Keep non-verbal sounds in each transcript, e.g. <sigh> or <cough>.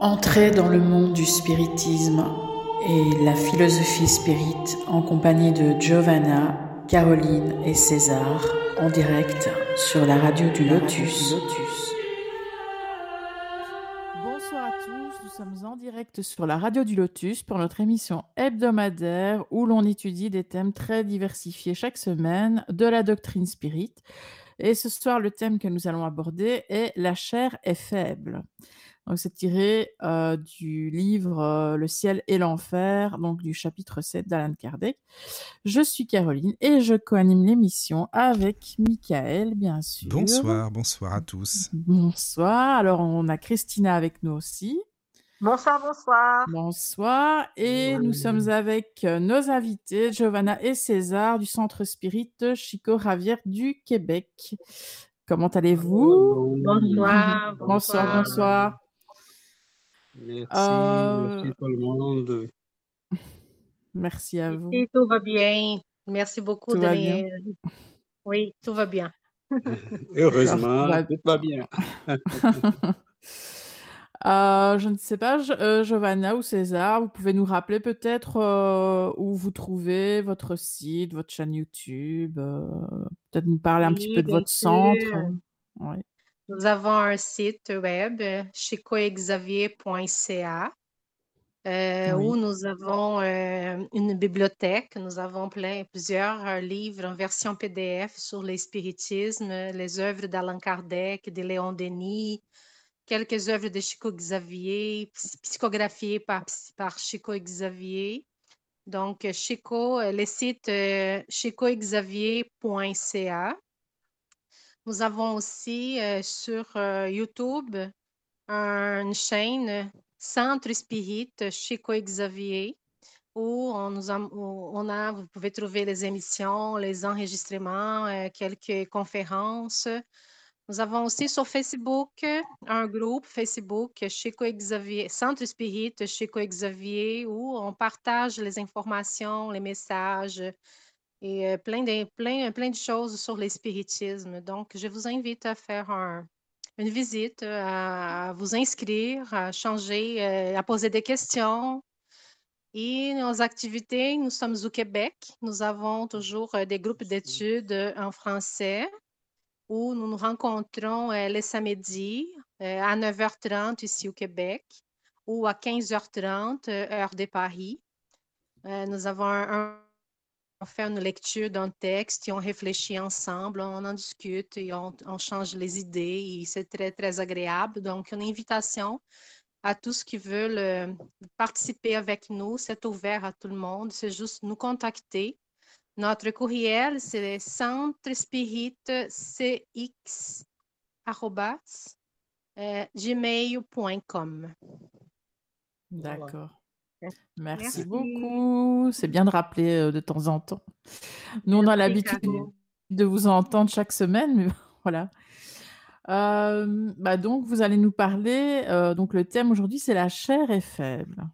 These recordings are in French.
Entrez dans le monde du spiritisme et la philosophie spirit en compagnie de Giovanna, Caroline et César en direct sur la radio du Lotus. Bonsoir à tous, nous sommes en direct sur la radio du Lotus pour notre émission hebdomadaire où l'on étudie des thèmes très diversifiés chaque semaine de la doctrine spirit. Et ce soir, le thème que nous allons aborder est La chair est faible. Donc, c'est tiré euh, du livre euh, Le ciel et l'enfer, donc du chapitre 7 d'Alan Kardec. Je suis Caroline et je co-anime l'émission avec Michael, bien sûr. Bonsoir, bonsoir à tous. Bonsoir. Alors, on a Christina avec nous aussi. Bonsoir, bonsoir. Bonsoir. Et nous sommes avec euh, nos invités, Giovanna et César du Centre Spirit Chico Ravière du Québec. Comment allez-vous? Bonsoir. Bonsoir, bonsoir. Merci, Euh, merci tout le monde. <laughs> Merci à vous. Et tout va bien. Merci beaucoup Tout de va les- bien? Oui, tout va bien. <laughs> Heureusement, tout va bien. <laughs> Euh, je ne sais pas, euh, Giovanna ou César, vous pouvez nous rappeler peut-être euh, où vous trouvez votre site, votre chaîne YouTube, euh, peut-être nous parler un petit peu de votre centre. Ouais. Nous avons un site web, chicoexavier.ca, euh, Oui. où nous avons euh, une bibliothèque. Nous avons plein, plusieurs euh, livres en version PDF sur les spiritismes, les œuvres d'Allan Kardec, de Léon Denis, quelques œuvres de Chico Xavier, ps- psychographiées par, par Chico Xavier. Donc, Chico, le site euh, chicoexavier.ca. Nous avons aussi euh, sur euh, YouTube une chaîne Centre Spirit Chico Xavier où on, a, vous pouvez trouver les émissions, les enregistrements, euh, quelques conférences. Nous avons aussi sur Facebook un groupe Facebook Chico Xavier, Centre Spirit Chico Xavier où on partage les informations, les messages et euh, plein, de, plein, plein de choses sur le spiritisme. Donc, je vous invite à faire un- une visite, euh, à, à vous inscrire, à changer, euh, à poser des questions. Et nos activités, nous sommes au Québec. Nous avons toujours des groupes d'études en français où nous nous rencontrons les samedis à 9h30 ici au Québec ou à 15h30 euh, heure de Paris. Nous avons un, un- on fait une lecture d'un texte et on réfléchit ensemble, on en discute et on, change les idées et c'est très, très agréable. Donc, une invitation à tous qui veulent euh, participer avec nous. C'est ouvert à tout le monde. C'est juste nous contacter. Notre courriel, c'est centrespiritcx@gmail.com. D'accord. Merci, Merci. beaucoup. C'est bien de rappeler euh, de temps en temps. Nous, on a l'habitude de vous entendre chaque semaine, mais <laughs> voilà. Euh, bah donc, vous allez nous parler. euh, donc, le thème aujourd'hui, c'est la chair est faible.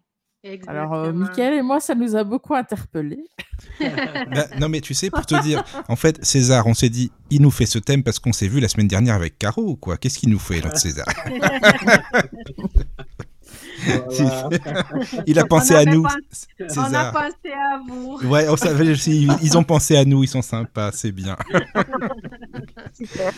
Alors, euh, et moi, ça nous a beaucoup interpellés. <laughs> Bah, non, mais tu sais, pour te dire, en fait, César, on s'est dit, il nous fait ce thème parce qu'on s'est vu la semaine dernière avec Caro ou quoi? Qu'est-ce qu'il nous fait, notre César? <laughs> Voilà. <laughs> Il a pensé On à nous, pas- On a pensé à vous. Ouais, on savait, aussi, ils ont pensé à nous, ils sont sympas, c'est bien. <laughs> Super.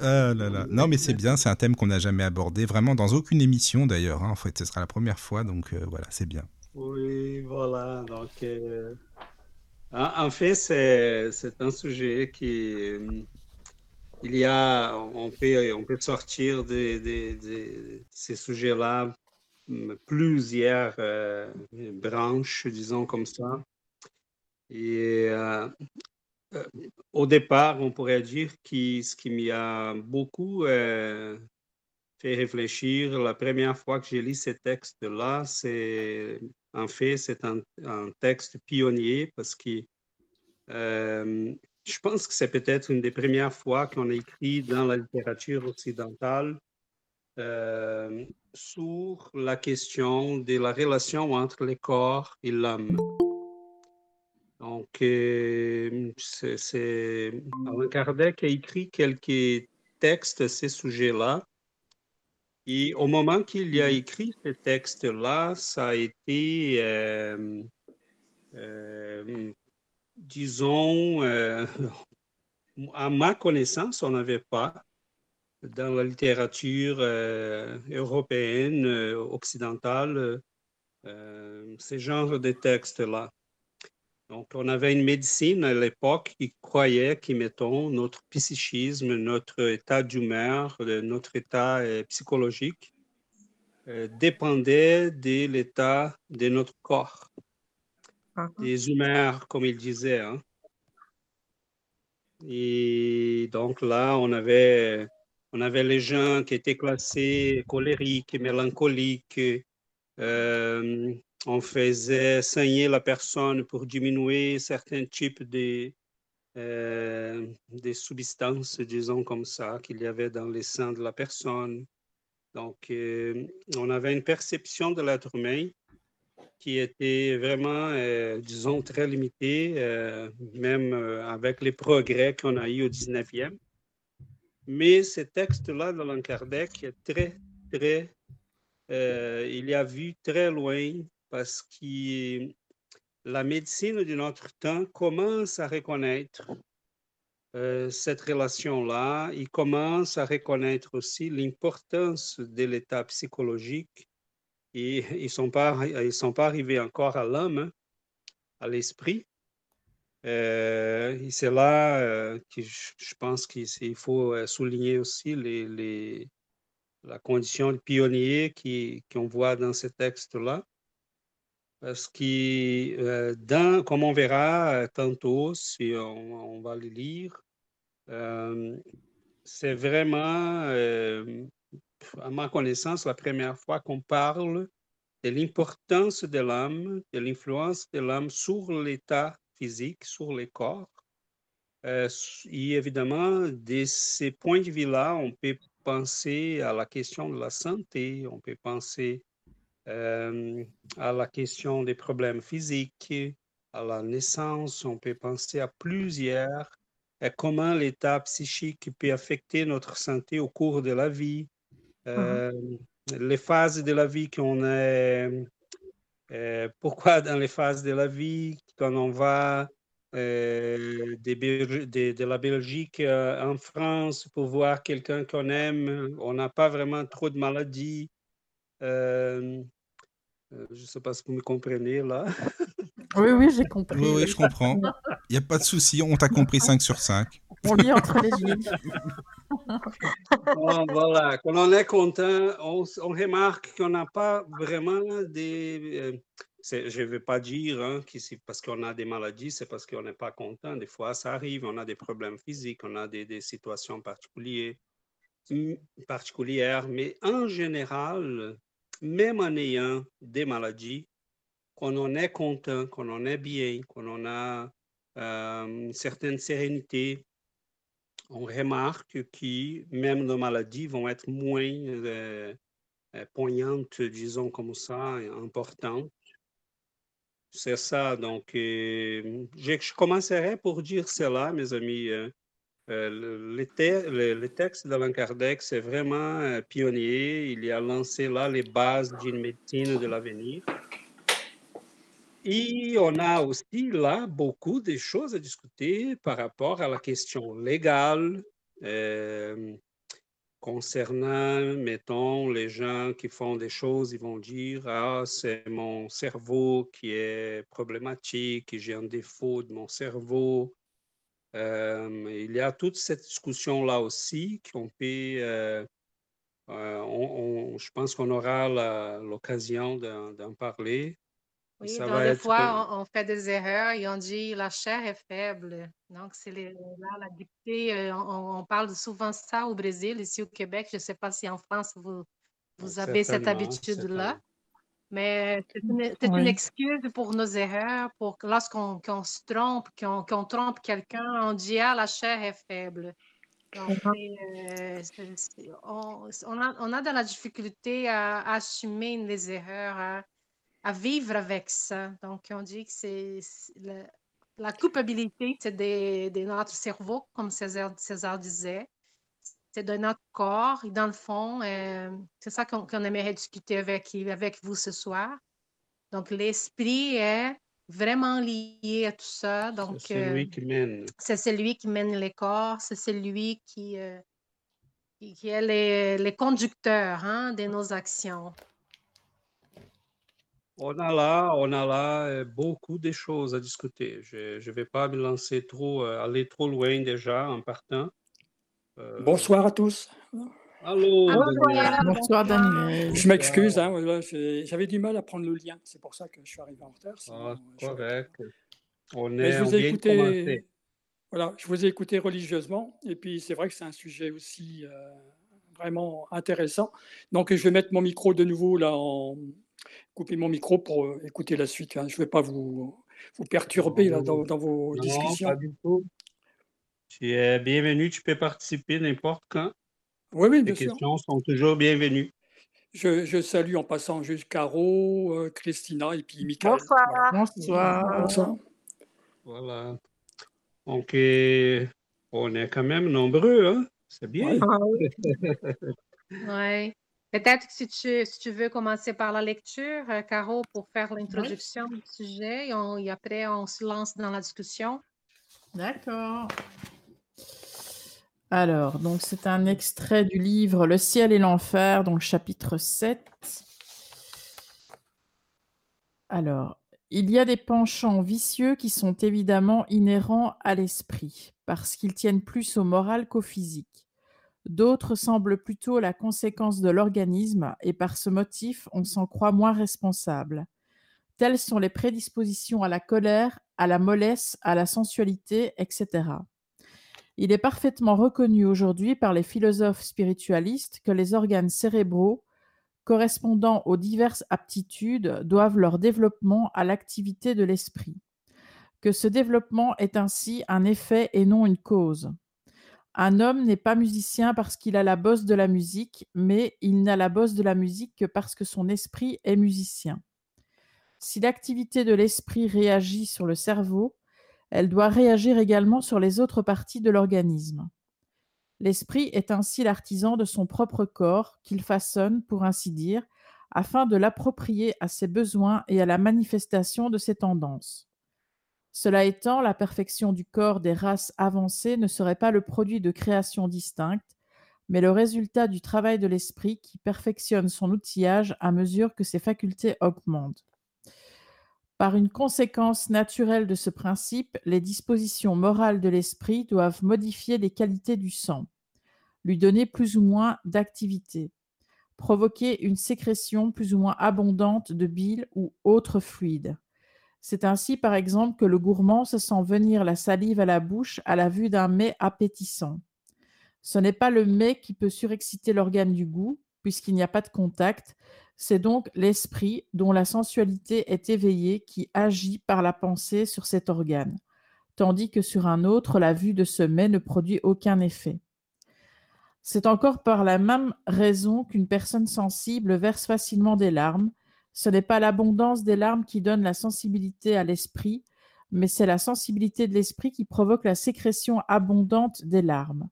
Ah là là. Non, mais c'est bien, c'est un thème qu'on n'a jamais abordé, vraiment dans aucune émission d'ailleurs. hein. En fait, ce sera la première fois, donc euh, voilà, c'est bien. Oui, voilà. Donc, euh, en, fait, c'est, un sujet qui, il y a, on peut, on peut sortir de, de- de ces sujets-là plusieurs euh, branches, disons comme ça. Et euh, euh, au départ, on pourrait dire que ce qui m'a beaucoup fait réfléchir la première fois que j'ai lu ces textes-là, c'est en fait c'est un, un texte pionnier parce que je pense que c'est peut-être une des premières fois qu'on écrit dans la littérature occidentale euh, sur la question de la relation entre le corps et l'âme. Donc, euh, c'est, Allan Kardec a écrit quelques textes à ce sujet-là. Et au moment qu'il a écrit ce texte-là, ça a été, euh, disons, <laughs> à ma connaissance, on n'avait pas dans la littérature européenne, occidentale, ce genre de textes-là. Donc, on avait une médecine à l'époque qui croyait que, mettons, notre psychisme, notre état d'humeur, notre état euh, psychologique euh, dépendait de l'état de notre corps, des humeurs, comme il disait. Hein. Et donc là, on avait, on avait les gens qui étaient classés colériques, mélancoliques, euh, on faisait saigner la personne pour diminuer certains types de, euh, substances, disons comme ça, qu'il y avait dans les seins de la personne. Donc, euh, on avait une perception de l'être humain qui était vraiment, disons, très limitée, même avec les progrès qu'on a eu au 19e. Mais ce texte-là de Allan Kardec est très, très, il a vu très loin parce que la médecine de notre temps commence à reconnaître euh, cette relation-là. Il commence à reconnaître aussi l'importance de l'état psychologique. Et ils ne sont, pas, sont pas arrivés encore à l'homme, hein, à l'esprit. Euh, et c'est là euh, que je, pense qu'il faut souligner aussi la condition de pionnier qu'on voit dans ce texte-là parce que, euh, comme on verra euh, tantôt, si on, va le lire, euh, c'est vraiment, à ma connaissance, la première fois qu'on parle de l'importance de l'âme, de l'influence de l'âme sur l'état physique, sur le corps. et évidemment, de ces points de vue-là, on peut penser à la question de la santé, on peut penser euh, à la question des problèmes physiques, à la naissance, on peut penser à plusieurs, comment l'état psychique peut affecter notre santé au cours de la vie, euh, les phases de la vie qu'on est, euh, pourquoi dans les phases de la vie, quand on va de, de, la Belgique en France pour voir quelqu'un qu'on aime, on n'a pas vraiment trop de maladies. Euh, je ne sais pas si vous me comprenez là. <laughs> Oui, oui, j'ai compris. Oui, oui, je comprends. Il n'y a pas de souci, on t'a compris 5 sur 5. On lit entre les lignes. <laughs> voilà, quand on est content, on, remarque qu'on n'a pas vraiment des... Euh, je ne veux pas dire hein, que c'est parce qu'on a des maladies, c'est parce qu'on n'est pas content. Des fois, ça arrive, on a des problèmes physiques, on a des, situations particulières, particulières, mais en général, même en ayant des maladies, qu'on en est content, qu'on en est bien, qu'on en a euh, une certaine sérénité, on remarque que même nos maladies vont être moins euh, euh, poignantes, disons comme ça, importantes. C'est ça. Donc, je commencerai pour dire cela, mes amis. Euh, le, texte d'Alain Kardec, c'est vraiment euh, pionnier. Il a lancé là les bases d'une médecine de l'avenir. Et on a aussi là beaucoup de choses à discuter par rapport à la question légale euh, concernant, mettons, les gens qui font des choses, ils vont dire, ah, c'est mon cerveau qui est problématique, j'ai un défaut de mon cerveau. Euh, il y a toute cette discussion-là aussi qu'on peut, euh, je pense qu'on aura l'occasion d'en parler. Oui, donc des fois, on, fait des erreurs et on dit la chair est faible. Donc, c'est là la dictée. On, parle souvent ça au Brésil, ici au Québec. Je ne sais pas si en France, vous, vous avez cette habitude-là. Mais c'est une, excuse pour nos erreurs, pour lorsqu'on se trompe, qu'on trompe quelqu'un, on dit Ah, la chair est faible. Donc, euh, on, a, on, a, de la difficulté à, assumer les erreurs, à, vivre avec ça. Donc, on dit que c'est la culpabilité, c'est de, de, notre cerveau, comme César, César disait. c'est de notre corps. Et dans le fond, euh, c'est ça qu'on aimerait discuter avec, avec vous ce soir. Donc, l'esprit est vraiment lié à tout ça. Donc, c'est celui qui mène. C'est celui qui mène les corps, c'est celui qui, qui est les, les conducteurs hein, de nos actions. On a là, on a là euh, beaucoup de choses à discuter. Je ne vais pas me lancer trop, euh, aller trop loin déjà en partant. Euh, bonsoir à tous. Allô, Bonsoir, Daniel. Je m'excuse, hein, j'avais du mal à prendre le lien. C'est pour ça que je suis arrivé en retard. Ah, correct. On est, je vous ai écouté. Voilà, je vous ai écouté religieusement. Et puis, c'est vrai que c'est un sujet aussi vraiment intéressant. Donc, je vais mettre mon micro de nouveau là en, couper mon micro pour euh, écouter la suite. Hein. Je ne vais pas vous, vous perturber là, dans, vos discussions. Pas du tout. Tu es bienvenu, tu peux participer n'importe quand. Oui, oui, bien Les questions sont toujours bienvenues. Je, salue en passant juste Caro, euh, Christina et puis Michael. Bonsoir. Bonsoir. Bonsoir. Voilà. Donc, euh, on est quand même nombreux, hein? C'est bien. Oui. <laughs> Peut-être que si tu, si tu veux commencer par la lecture, euh, Caro, pour faire l'introduction du sujet, et, après on se lance dans la discussion. D'accord. Alors, donc c'est un extrait du livre Le ciel et l'enfer, donc chapitre 7. Alors, il y a des penchants vicieux qui sont évidemment inhérents à l'esprit, parce qu'ils tiennent plus au moral qu'au physique. D'autres semblent plutôt la conséquence de l'organisme et par ce motif on s'en croit moins responsable. Telles sont les prédispositions à la colère, à la mollesse, à la sensualité, etc. Il est parfaitement reconnu aujourd'hui par les philosophes spiritualistes que les organes cérébraux, correspondant aux diverses aptitudes, doivent leur développement à l'activité de l'esprit. Que ce développement est ainsi un effet et non une cause. Un homme n'est pas musicien parce qu'il a la bosse de la musique, mais il n'a la bosse de la musique que parce que son esprit est musicien. Si l'activité de l'esprit réagit sur le cerveau, elle doit réagir également sur les autres parties de l'organisme. L'esprit est ainsi l'artisan de son propre corps qu'il façonne, pour ainsi dire, afin de l'approprier à ses besoins et à la manifestation de ses tendances. Cela étant, la perfection du corps des races avancées ne serait pas le produit de créations distinctes, mais le résultat du travail de l'esprit qui perfectionne son outillage à mesure que ses facultés augmentent. Par une conséquence naturelle de ce principe, les dispositions morales de l'esprit doivent modifier les qualités du sang, lui donner plus ou moins d'activité, provoquer une sécrétion plus ou moins abondante de bile ou autres fluides, c'est ainsi, par exemple, que le gourmand se sent venir la salive à la bouche à la vue d'un mets appétissant. Ce n'est pas le mets qui peut surexciter l'organe du goût, puisqu'il n'y a pas de contact, c'est donc l'esprit dont la sensualité est éveillée qui agit par la pensée sur cet organe, tandis que sur un autre, la vue de ce mets ne produit aucun effet. C'est encore par la même raison qu'une personne sensible verse facilement des larmes, ce n'est pas l'abondance des larmes qui donne la sensibilité à l'esprit, mais c'est la sensibilité de l'esprit qui provoque la sécrétion abondante des larmes.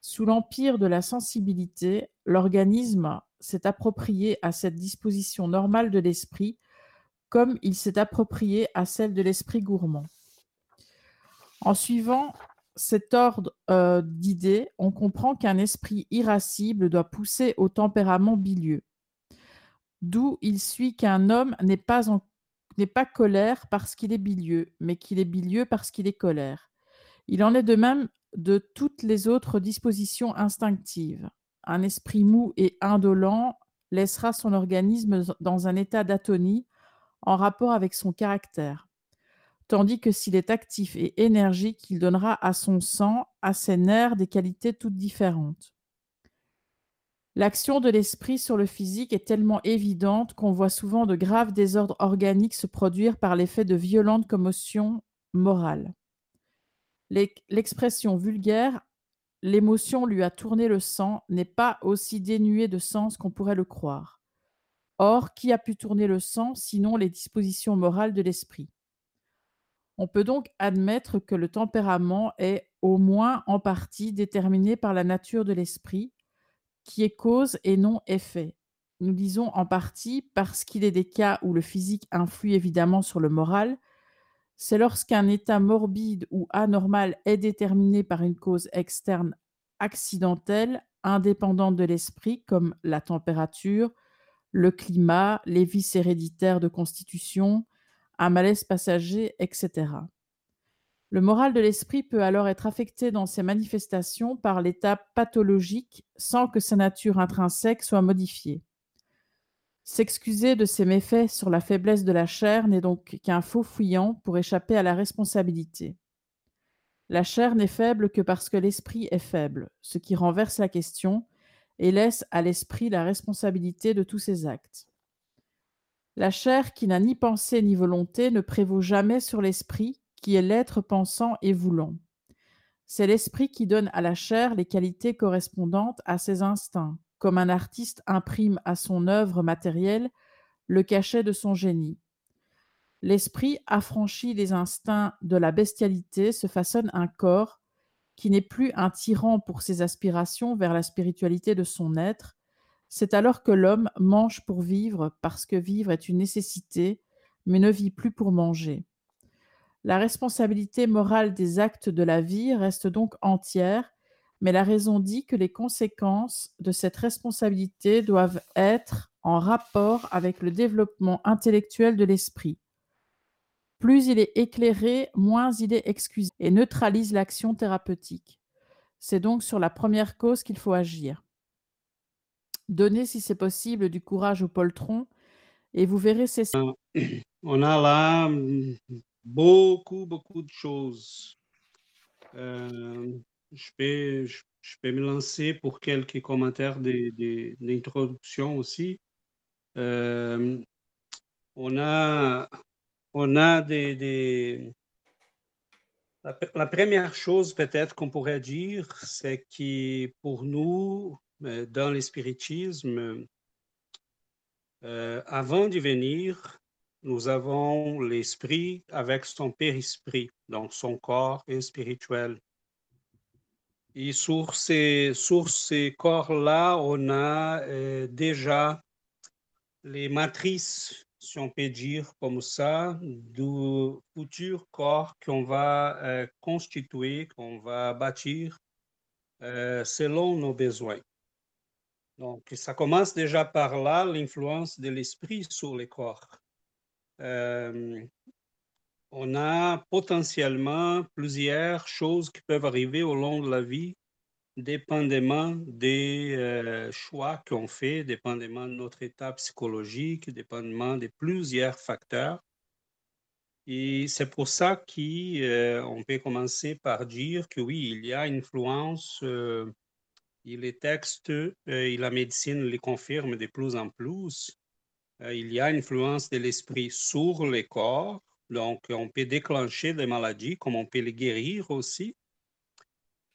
Sous l'empire de la sensibilité, l'organisme s'est approprié à cette disposition normale de l'esprit comme il s'est approprié à celle de l'esprit gourmand. En suivant cet ordre euh, d'idées, on comprend qu'un esprit irascible doit pousser au tempérament bilieux. D'où il suit qu'un homme n'est pas, n'est pas colère parce qu'il est bilieux, mais qu'il est bilieux parce qu'il est colère. Il en est de même de toutes les autres dispositions instinctives. Un esprit mou et indolent laissera son organisme dans un état d'atonie en rapport avec son caractère, tandis que s'il est actif et énergique, il donnera à son sang, à ses nerfs des qualités toutes différentes. L'action de l'esprit sur le physique est tellement évidente qu'on voit souvent de graves désordres organiques se produire par l'effet de violentes commotions morales. L'expression vulgaire l'émotion lui a tourné le sang n'est pas aussi dénuée de sens qu'on pourrait le croire. Or, qui a pu tourner le sang sinon les dispositions morales de l'esprit? On peut donc admettre que le tempérament est au moins en partie déterminée par la nature de l'esprit, qui est cause et non effet. Nous disons en partie parce qu'il est des cas où le physique influe évidemment sur le moral. C'est lorsqu'un état morbide ou anormal est déterminé par une cause externe accidentelle, indépendante de l'esprit, comme la température, le climat, les vices héréditaires de constitution, un malaise passager, etc. Le moral de l'esprit peut alors être affecté dans ses manifestations par l'état pathologique sans que sa nature intrinsèque soit modifiée. S'excuser de ses méfaits sur la faiblesse de la chair n'est donc qu'un faux fouillant pour échapper à la responsabilité. La chair n'est faible que parce que l'esprit est faible, ce qui renverse la question et laisse à l'esprit la responsabilité de tous ses actes. La chair qui n'a ni pensée ni volonté ne prévaut jamais sur l'esprit qui est l'être pensant et voulant. C'est l'esprit qui donne à la chair les qualités correspondantes à ses instincts, comme un artiste imprime à son œuvre matérielle le cachet de son génie. L'esprit, affranchi des instincts de la bestialité, se façonne un corps qui n'est plus un tyran pour ses aspirations vers la spiritualité de son être. C'est alors que l'homme mange pour vivre parce que vivre est une nécessité, mais ne vit plus pour manger. La responsabilité morale des actes de la vie reste donc entière, mais la raison dit que les conséquences de cette responsabilité doivent être en rapport avec le développement intellectuel de l'esprit. Plus il est éclairé, moins il est excusé et neutralise l'action thérapeutique. C'est donc sur la première cause qu'il faut agir. Donnez, si c'est possible, du courage au poltron et vous verrez ces... <clears throat> On a là beaucoup, beaucoup de choses. Euh, je, peux, je, me lancer pour quelques commentaires d'introduction aussi. Euh, on a, on a des... La, première chose peut-être qu'on pourrait dire, c'est que pour nous, euh, dans le spiritisme, avant de venir, nous avons l'esprit avec son périsprit, donc son corps est spirituel. Et sur ces, corps-là, on a euh, déjà les matrices, si on peut dire comme ça, du futur corps qu'on va euh, constituer, qu'on va bâtir euh, selon nos besoins. Donc, ça commence déjà par là, l'influence de l'esprit sur les corps. Euh, on a potentiellement plusieurs choses qui peuvent arriver au long de la vie, dépendamment des euh, choix qu'on fait, dépendamment de notre état psychologique, dépendamment de plusieurs facteurs. Et c'est pour ça qu'on euh, peut commencer par dire que oui, il y a une influence, les textes et la médecine les confirment de plus en plus, il y a une influence de l'esprit sur le corps. Donc, on peut déclencher des maladies comme on peut les guérir aussi.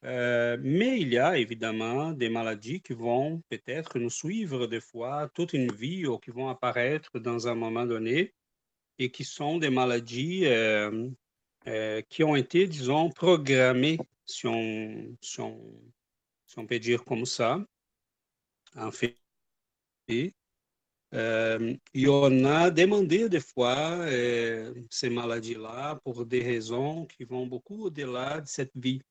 Euh, mais il y a évidemment des maladies qui vont peut-être nous suivre des fois toute une vie ou qui vont apparaître dans un moment donné et qui sont des maladies euh, qui ont été, disons, programmées, si on, si on peut dire comme ça, en fait. Euh, et on a demandé des fois euh, ces maladies-là pour des raisons qui vont beaucoup au-delà de cette vie.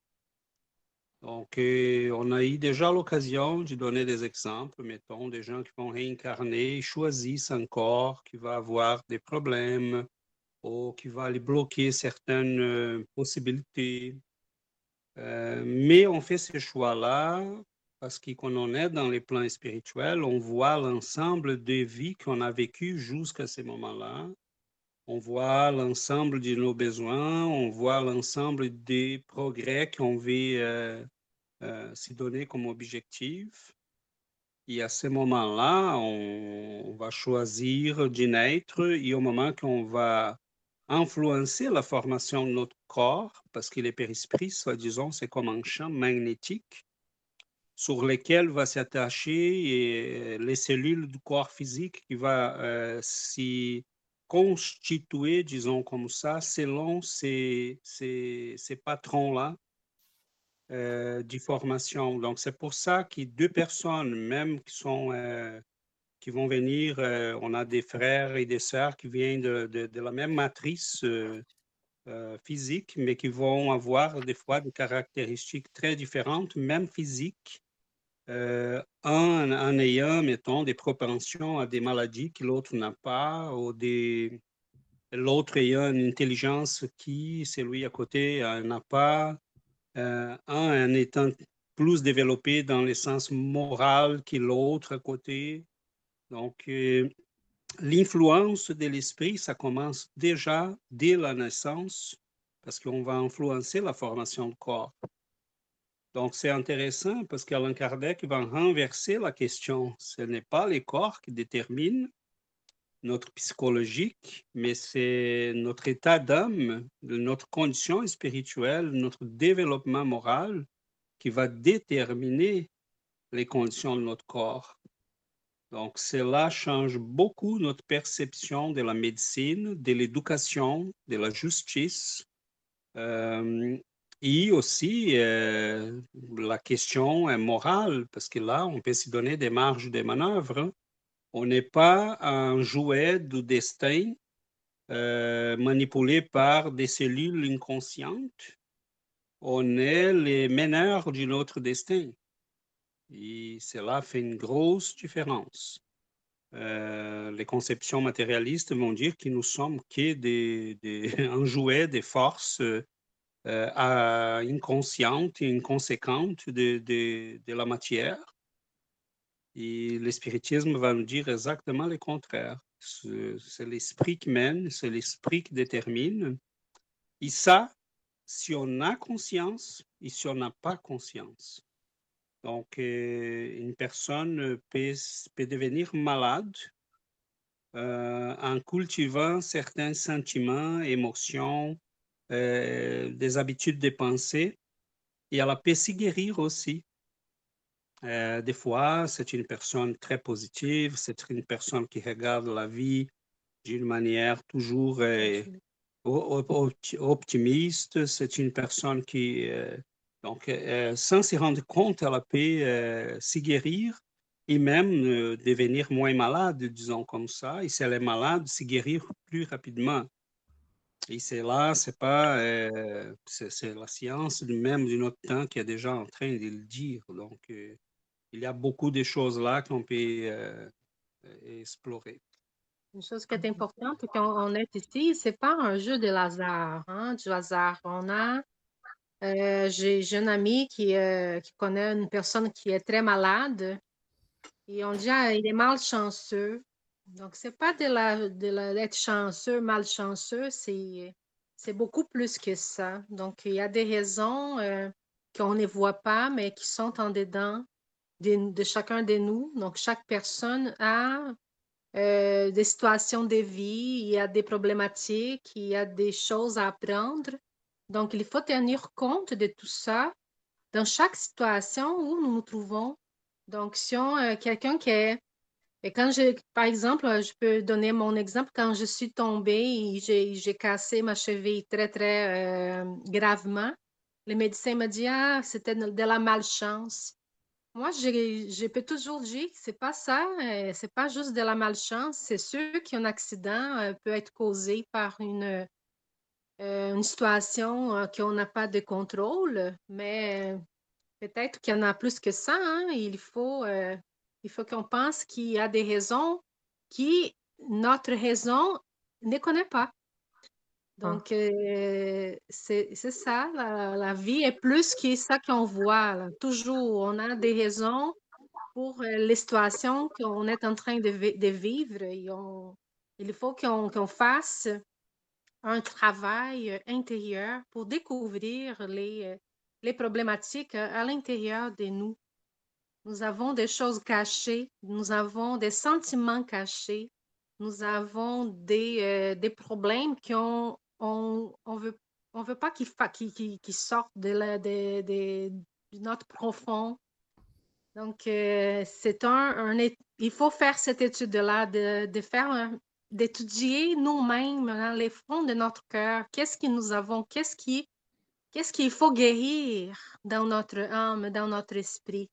Donc, euh, on a eu déjà l'occasion de donner des exemples, mettons, des gens qui vont réincarner choisissent un corps qui va avoir des problèmes ou qui va aller bloquer certaines possibilités. mais on fait ces choix-là parce que quand on est dans les plans spirituels, on voit l'ensemble des vies qu'on a vécues jusqu'à ce moment-là. On voit l'ensemble de nos besoins, on voit l'ensemble des progrès qu'on veut euh, se donner comme objectif. Et à ce moment-là, on, va choisir de naître et au moment qu'on va influencer la formation de notre corps, parce que les périsprit, soi-disant, c'est comme un champ magnétique sur lesquels va s'attacher les cellules du corps physique qui va euh, s'y constituer, disons comme ça, selon ces, ces, ces patrons-là euh, d'informations. Donc, c'est pour ça que deux personnes, même qui sont qui vont venir, on a des frères et des sœurs qui viennent de, de, de la même matrice physique, mais qui vont avoir des fois des caractéristiques très différentes, même physiques, en, en, ayant, mettons, des propensions à des maladies que l'autre n'a pas, ou des, l'autre ayant une intelligence qui celui à côté euh, n'a pas, euh, un en étant plus développé dans le sens moral que l'autre à côté. Donc, euh, l'influence de l'esprit, ça commence déjà dès la naissance, parce qu'on va influencer la formation du corps. Donc, c'est intéressant parce qu'Alain Kardec va renverser la question. Ce n'est pas les corps qui déterminent, notre psychologique, mais c'est notre état d'âme, notre condition spirituelle, notre développement moral qui va déterminer les conditions de notre corps. Donc, cela change beaucoup notre perception de la médecine, de l'éducation, de la justice, euh, et aussi euh, la question est morale, parce que là, on peut s'y donner des marges de manœuvre. Hein. On n'est pas un jouet du destin euh, manipulé par des cellules inconscientes. On est les meneurs de notre destin. Et cela fait une grosse différence. Euh, les conceptions matérialistes vont dire que nous sommes que des, des, <laughs> un jouet des forces euh, inconscientes et inconséquentes de, de, de la matière et le spiritisme va nous dire exactement le contraire. C'est l'esprit qui mène, c'est l'esprit qui détermine. Et ça, si on a conscience et si on n'a pas conscience. Donc, euh, une personne peut, peut devenir malade euh, en cultivant certains sentiments, émotions, euh, des habitudes de pensée, et elle peut s'y guérir aussi. Euh, des fois, c'est une personne très positive, c'est une personne qui regarde la vie d'une manière toujours euh, optimiste, c'est une personne qui, donc, sans se rendre compte, elle peut s'y guérir et même devenir moins malade, disons comme ça, et si elle est malade, s'y guérir plus rapidement. Et c'est là, c'est pas, c'est la science même du notre temps qui est déjà en train de le dire. Donc, il y a beaucoup de choses là qu'on peut euh, explorer. Une chose qui est importante quand on est ici, c'est pas un jeu de hasard, hein, du hasard. On a, euh, j'ai un ami qui, euh, qui connaît une personne qui est très malade et on dit ah, il est malchanceux. Donc c'est pas de la de d'être chanceux, malchanceux, c'est c'est beaucoup plus que ça. Donc il y a des raisons qu'on ne voit pas, mais qui sont en dedans de, chacun de nous. Donc, chaque personne a euh, des situations de vie, il y a des problématiques, il y a des choses à apprendre. Donc, il faut tenir compte de tout ça dans chaque situation où nous nous trouvons. Donc, si on euh, quelqu'un qui est et quand je, par exemple, je peux donner mon exemple, quand je suis tombée et j'ai cassé ma cheville très, très euh, gravement, le médecin m'a dit, ah, c'était de la malchance. Moi, j'ai peux toujours dire que c'est pas ça, euh, c'est pas juste de la malchance. C'est sûr qu'un accident euh, peut être causé par une, euh, une situation qu'on n'a pas de contrôle, mais peut-être qu'il y en a plus que ça. Hein. Il faut, il faut qu'on pense qu'il y a des raisons qui notre raison ne connaît pas. Ah. Donc, euh, c'est ça, la, vie est plus que ça qu'on voit. Toujours, on a des raisons pour euh, les situations qu'on est en train de, vivre. il faut qu'on fasse un travail euh, intérieur pour découvrir les, les problématiques à l'intérieur de nous. Nous avons des choses cachées, nous avons des sentiments cachés, nous avons des, des problèmes qui ont on ne veut, on veut pas qu'il sorte de, notre profond. Donc, euh, c'est un, Il faut faire cette étude-là, de, de, d'étudier nous-mêmes dans les fonds de notre cœur, qu'est-ce que nous avons, qu'est-ce Qu'est-ce qu'il faut guérir dans notre âme, dans notre esprit?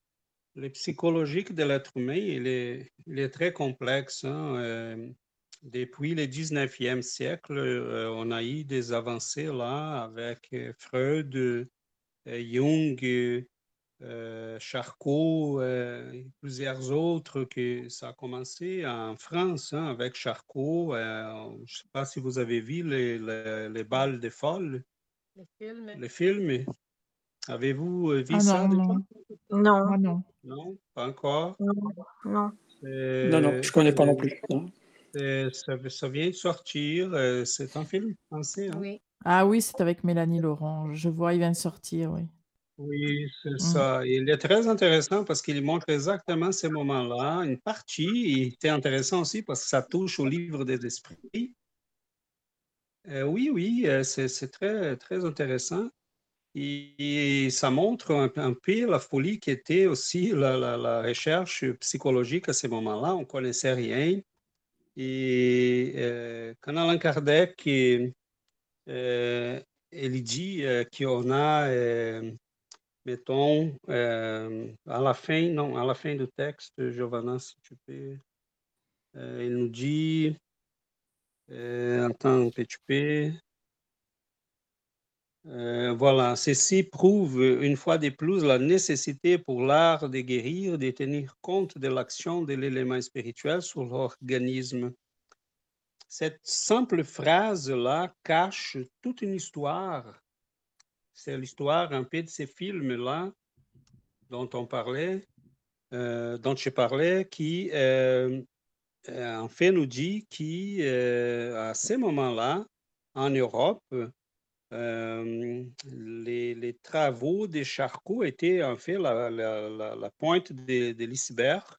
Le psychologique de l'être humain, il est, il est très complexe. hein, euh, depuis le 19e siècle, euh, on a eu des avancées là avec euh, Freud, euh, Jung, Charcot et plusieurs autres que ça a commencé en France hein, avec Charcot. je ne sais pas si vous avez vu les, les, les balles de folle, Le film. le film. Avez-vous euh, vu Ah ça non, déjà? non. Non, Moi, non. Non, pas encore? non, non. Non, non, je connais pas non plus. non. Ça, ça vient de sortir. euh, C'est un film français. hein? Oui. Ah oui, c'est avec Mélanie Laurent. Je vois, il vient de sortir, oui. Oui, c'est Mm. ça. Il est très intéressant parce qu'il montre exactement ces moments-là. Une partie, il était intéressant aussi parce que ça touche au livre des esprits. Euh, oui, oui, c'est c'est très, très intéressant. Et, ça montre un, peu la folie qui était aussi la, recherche psychologique à ces moments-là. On ne connaissait rien. Et euh, quand Allan Kardec, euh, il dit euh, qu'on a, euh, mettons, euh, à la fin, non, à la fin du texte, Giovanna, si tu peux, euh, il nous dit, euh, attends un petit peu, euh, voilà, ceci prouve une fois de plus la nécessité pour l'art de guérir de tenir compte de l'action de l'élément spirituel sur l'organisme. Cette simple phrase-là cache toute une histoire. C'est l'histoire un peu de ces films-là dont on parlait, euh, dont je parlais, qui euh, en fait nous dit qu'à ces moments-là, en Europe, les, les travaux des Charcot étaient en fait la, pointe de, l'iceberg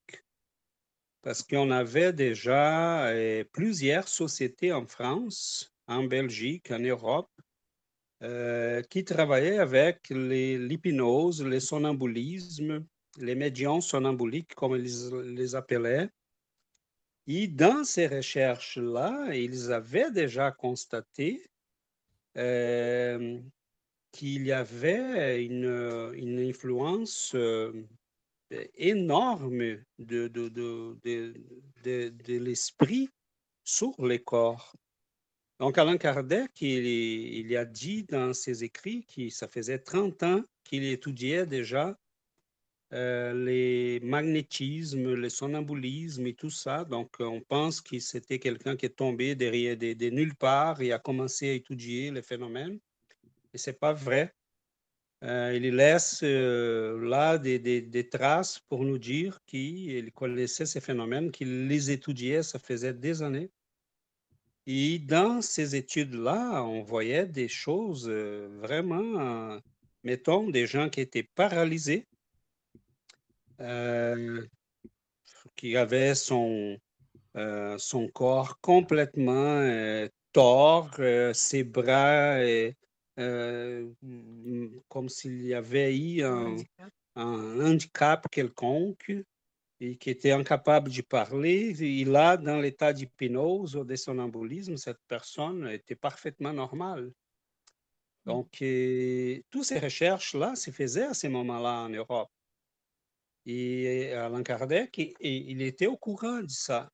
parce qu'on avait déjà euh, plusieurs sociétés en France, en Belgique, en Europe, euh, qui travaillaient avec les- l'hypnose, le somnambulisme, les médiums somnambuliques, comme ils les appelaient. Et dans ces recherches-là, ils avaient déjà constaté euh, qu'il y avait une, influence euh, énorme de l'esprit sur les corps. Donc, Alain Kardec, il, il a dit dans ses écrits que ça faisait 30 ans qu'il étudiait déjà euh, les magnétismes, le somnambulisme et tout ça. Donc, on pense que c'était quelqu'un qui est tombé derrière de, nulle part et a commencé à étudier les phénomènes. Et ce n'est pas vrai. Euh, il laisse euh, là des, des- traces pour nous dire qu'il connaissait ces phénomènes, qu'il les étudiait, ça faisait des années. Et dans ces études-là, on voyait des choses euh, vraiment, euh, mettons, des gens qui étaient paralysés, euh, qui avaient son, euh, son corps complètement euh, tort, ses bras mm, comme s'il y avait eu un, un handicap quelconque et qui était incapable de parler. Et là, dans l'état d'hypnose ou de somnambulisme, cette personne était parfaitement normale. Donc, euh, toutes ces recherches-là se faisaient à ce moment-là en Europe. Et Alain Kardec, il, il était au courant de ça.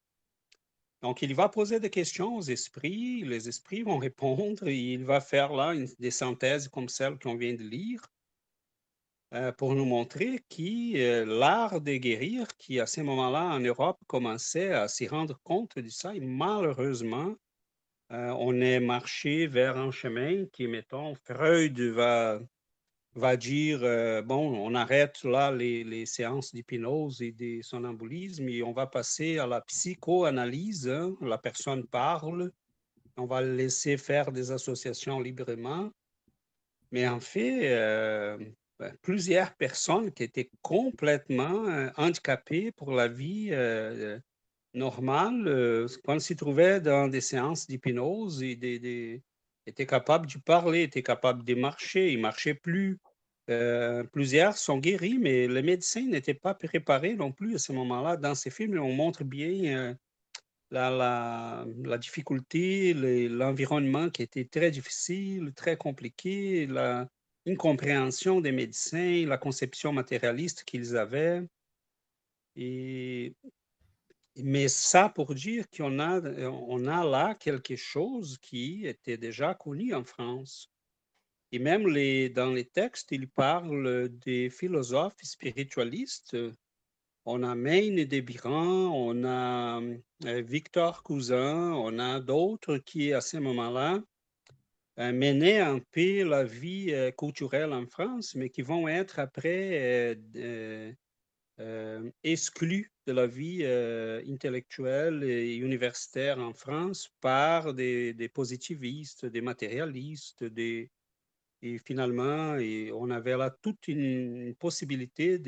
Donc, il va poser des questions aux esprits, les esprits vont répondre, et il va faire là une- des synthèses comme celle qu'on vient de lire euh, pour nous montrer que euh, l'art de guérir, qui à ce moment-là en Europe commençait à s'y rendre compte de ça, et malheureusement, euh, on est marché vers un chemin qui, mettons, Freud va, va dire, euh, bon, on arrête là les, séances d'hypnose et de somnambulisme et on va passer à la psychoanalyse. hein. La personne parle, on va laisser faire des associations librement. Mais en fait, euh, ben, plusieurs personnes qui étaient complètement euh, handicapées pour la vie normale, quand se trouvaient dans des séances d'hypnose, et des, des- étaient capables de parler, étaient capables de marcher, ils ne marchaient plus. Euh, plusieurs sont guéris, mais les médecins n'étaient pas préparés non plus à ce moment-là. Dans ces films, on montre bien euh, la, difficulté, le- l'environnement qui était très difficile, très compliqué, la, incompréhension des médecins, la conception matérialiste qu'ils avaient. Et, mais ça pour dire qu'on a, on a là quelque chose qui était déjà connu en France. Et même dans les textes, il parle des philosophes spiritualistes. On a Maine de Biran, on a euh, Victor Cousin, on a d'autres qui, à ce moment-là, euh, menaient un peu la vie euh, culturelle en France, mais qui vont être après exclus de la vie intellectuelle et universitaire en France par des, des positivistes, des matérialistes, des, et finalement, et on avait là toute une, possibilité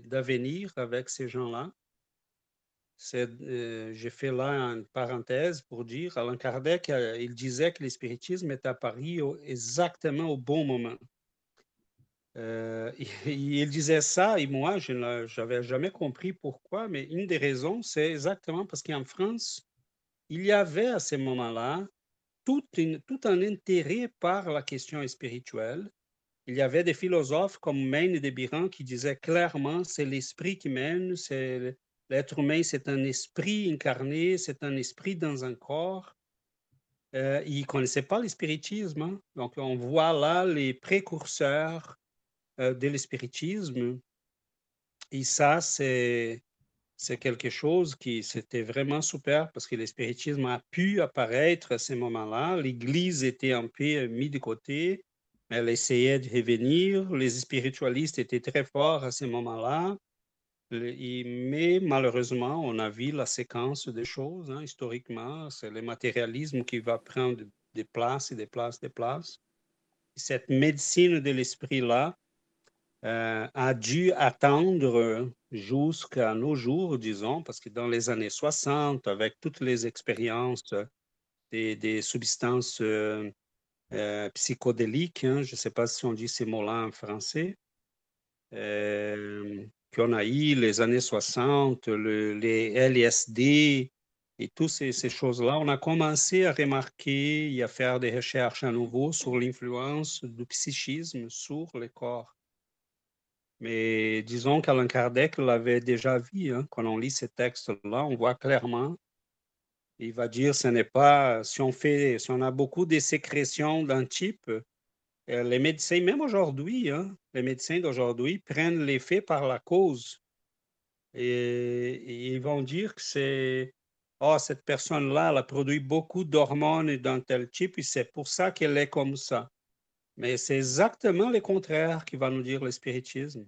d'avenir avec ces gens-là. Euh, J'ai fait là une parenthèse pour dire, Alain Kardec, euh, il disait que l'espiritisme est apparu au, exactement au bon moment. Euh, <laughs> il disait ça et moi, je n'avais jamais compris pourquoi, mais une des raisons, c'est exactement parce qu'en France, il y avait à ce moment-là tout, un intérêt par la question spirituelle. Il y avait des philosophes comme Maine de Biran qui disaient clairement c'est l'esprit qui mène, l'être humain, c'est un esprit incarné, c'est un esprit dans un corps. Euh, ils ne connaissaient pas l'espiritisme. Hein. Donc, on voit là les précurseurs de l'espiritisme. Et ça, c'est quelque chose qui c'était vraiment super parce que l'espiritisme a pu apparaître à ce moment-là. L'Église était un peu euh, mise de côté, elle essayait de revenir. Les spiritualistes étaient très forts à ce moment-là. Mais malheureusement, on a vu la séquence des choses hein, historiquement. C'est le matérialisme qui va prendre des places et des places, des places. Cette médecine de l'esprit-là, euh, a dû attendre jusqu'à nos jours, disons, parce que dans les années 60, avec toutes les expériences des, substances euh, euh, psychodéliques, hein, je ne sais pas si on dit ces mots-là en français, qu'on a eu les années 60, les LSD et toutes ces, ces choses-là, on a commencé à remarquer et à faire des recherches à nouveau sur l'influence du psychisme sur le corps. Mais disons qu'Alain Kardec l'avait déjà vu. Hein. Quand on lit ces textes-là, on voit clairement. Il va dire ce n'est pas. Si on, fait, si on a beaucoup de sécrétions d'un type, euh, les médecins, même aujourd'hui, hein, les médecins d'aujourd'hui prennent l'effet par la cause. Et, ils vont dire que c'est. Oh, cette personne-là, elle a produit beaucoup d'hormones d'un tel type et c'est pour ça qu'elle est comme ça. Mais c'est exactement le contraire qui va nous dire le spiritisme.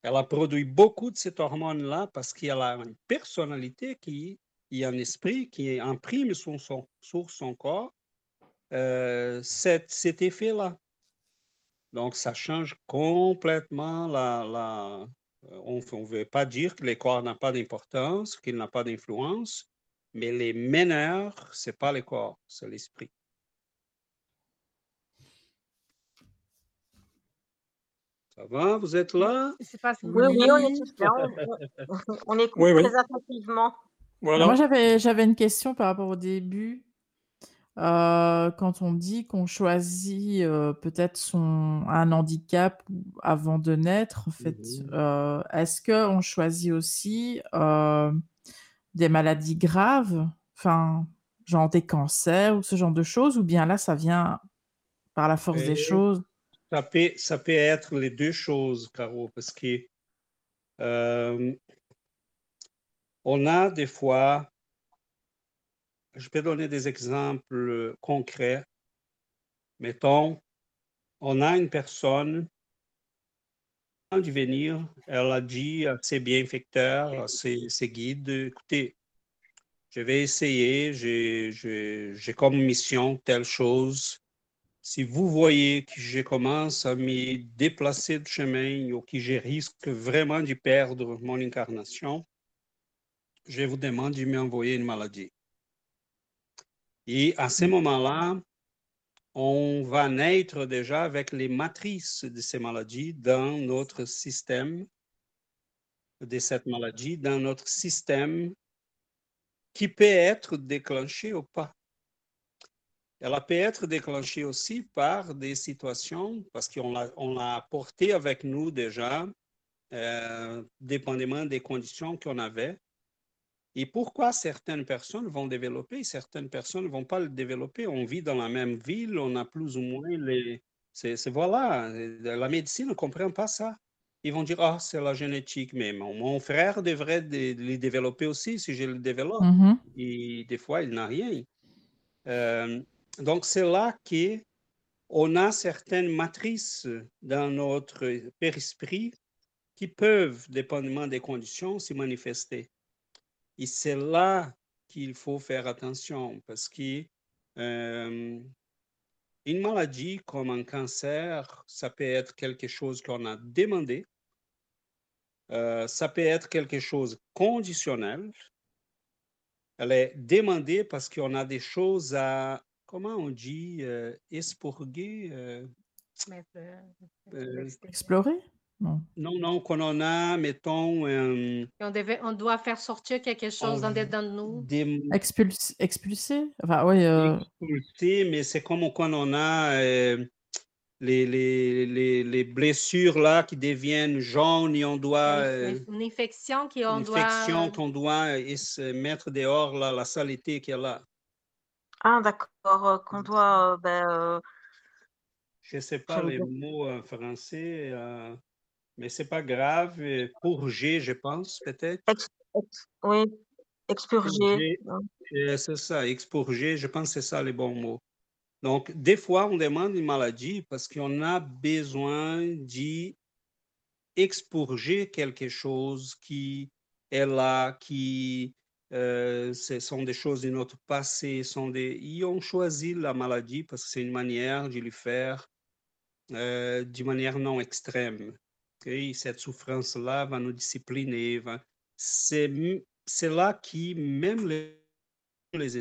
Elle a produit beaucoup de cette hormone-là parce qu'elle a une personnalité qui a un esprit qui imprime sur son, corps euh, cet, effet-là. Donc, ça change complètement la... la on ne veut pas dire que le corps n'a pas d'importance, qu'il n'a pas d'influence, mais les meneurs, ce n'est pas le corps, c'est l'esprit. Ça va, vous êtes là? Oui, oui, on est là. On, écoute très attentivement. Moi, j'avais, j'avais une question par rapport au début. Euh, quand on dit qu'on choisit euh, peut-être son un handicap avant de naître, en fait, euh, est-ce qu'on choisit aussi des maladies graves, enfin, genre des cancers ou ce genre de choses, ou bien là, ça vient par la force des choses? Ça peut, ça peut être les deux choses, Caro, parce que euh, on a des fois, je peux donner des exemples concrets. Mettons, on a une personne du venir, elle a dit à ses bienfaiteurs, à ses guides, écoutez, je vais essayer, j'ai comme mission telle chose, si vous voyez que je commence à me déplacer de chemin ou que je risque vraiment de perdre mon incarnation, je vous demande de m'envoyer une maladie. Et à ce moment-là, on va naître déjà avec les matrices de ces maladies dans notre système, de cette maladie, dans notre système qui peut être déclenché ou pas. Elle peut être déclenchée aussi par des situations, parce qu'on l'a, apporté avec nous déjà, euh, dépendamment des conditions qu'on avait. Et pourquoi certaines personnes vont développer, certaines personnes ne vont pas le développer? On vit dans la même ville, on a plus ou moins les... C'est, voilà, la médecine ne comprend pas ça. Ils vont dire, ah, c'est la génétique, mais mon, frère devrait les développer aussi si je le développe. Mhm. Et des fois, il n'a rien. Euh, donc, c'est là qu'on a certaines matrices dans notre périsprit qui peuvent, dépendamment des conditions, s'y manifester. Et c'est là qu'il faut faire attention parce que euh, une maladie comme un cancer, ça peut être quelque chose qu'on a demandé, euh, ça peut être quelque chose conditionnel. Elle est demandée parce qu'on a des choses à comment on dit, euh, expurguer euh, euh, Explorer? Non. Non, non, qu'on en a, mettons. on, devait, on doit faire sortir quelque chose en dedans de nous. Des... expulser? Enfin, oui. Expulser, mais c'est comme qu'on en a les, les, les, les, blessures là qui deviennent jaunes et on doit. Une, infection qu'on doit. infection qu'on doit mettre dehors là, la saleté qu'il y a là. Ah, d'accord, euh, qu'on doit, euh, ben, euh, Je ne sais pas les mots en français, mais c'est pas grave. Purger, je pense, peut-être. oui, expurger. C'est ça, expurger, je pense que c'est ça les bons mots. Donc, des fois, on demande une maladie parce qu'on a besoin d'y expurger quelque chose qui est là, qui euh, ce sont des choses de notre passé, ils ont choisi la maladie parce que c'est une manière de le faire euh, de manière non extrême. Okay? Cette souffrance-là va nous discipliner. Va... C'est là qui, même les, les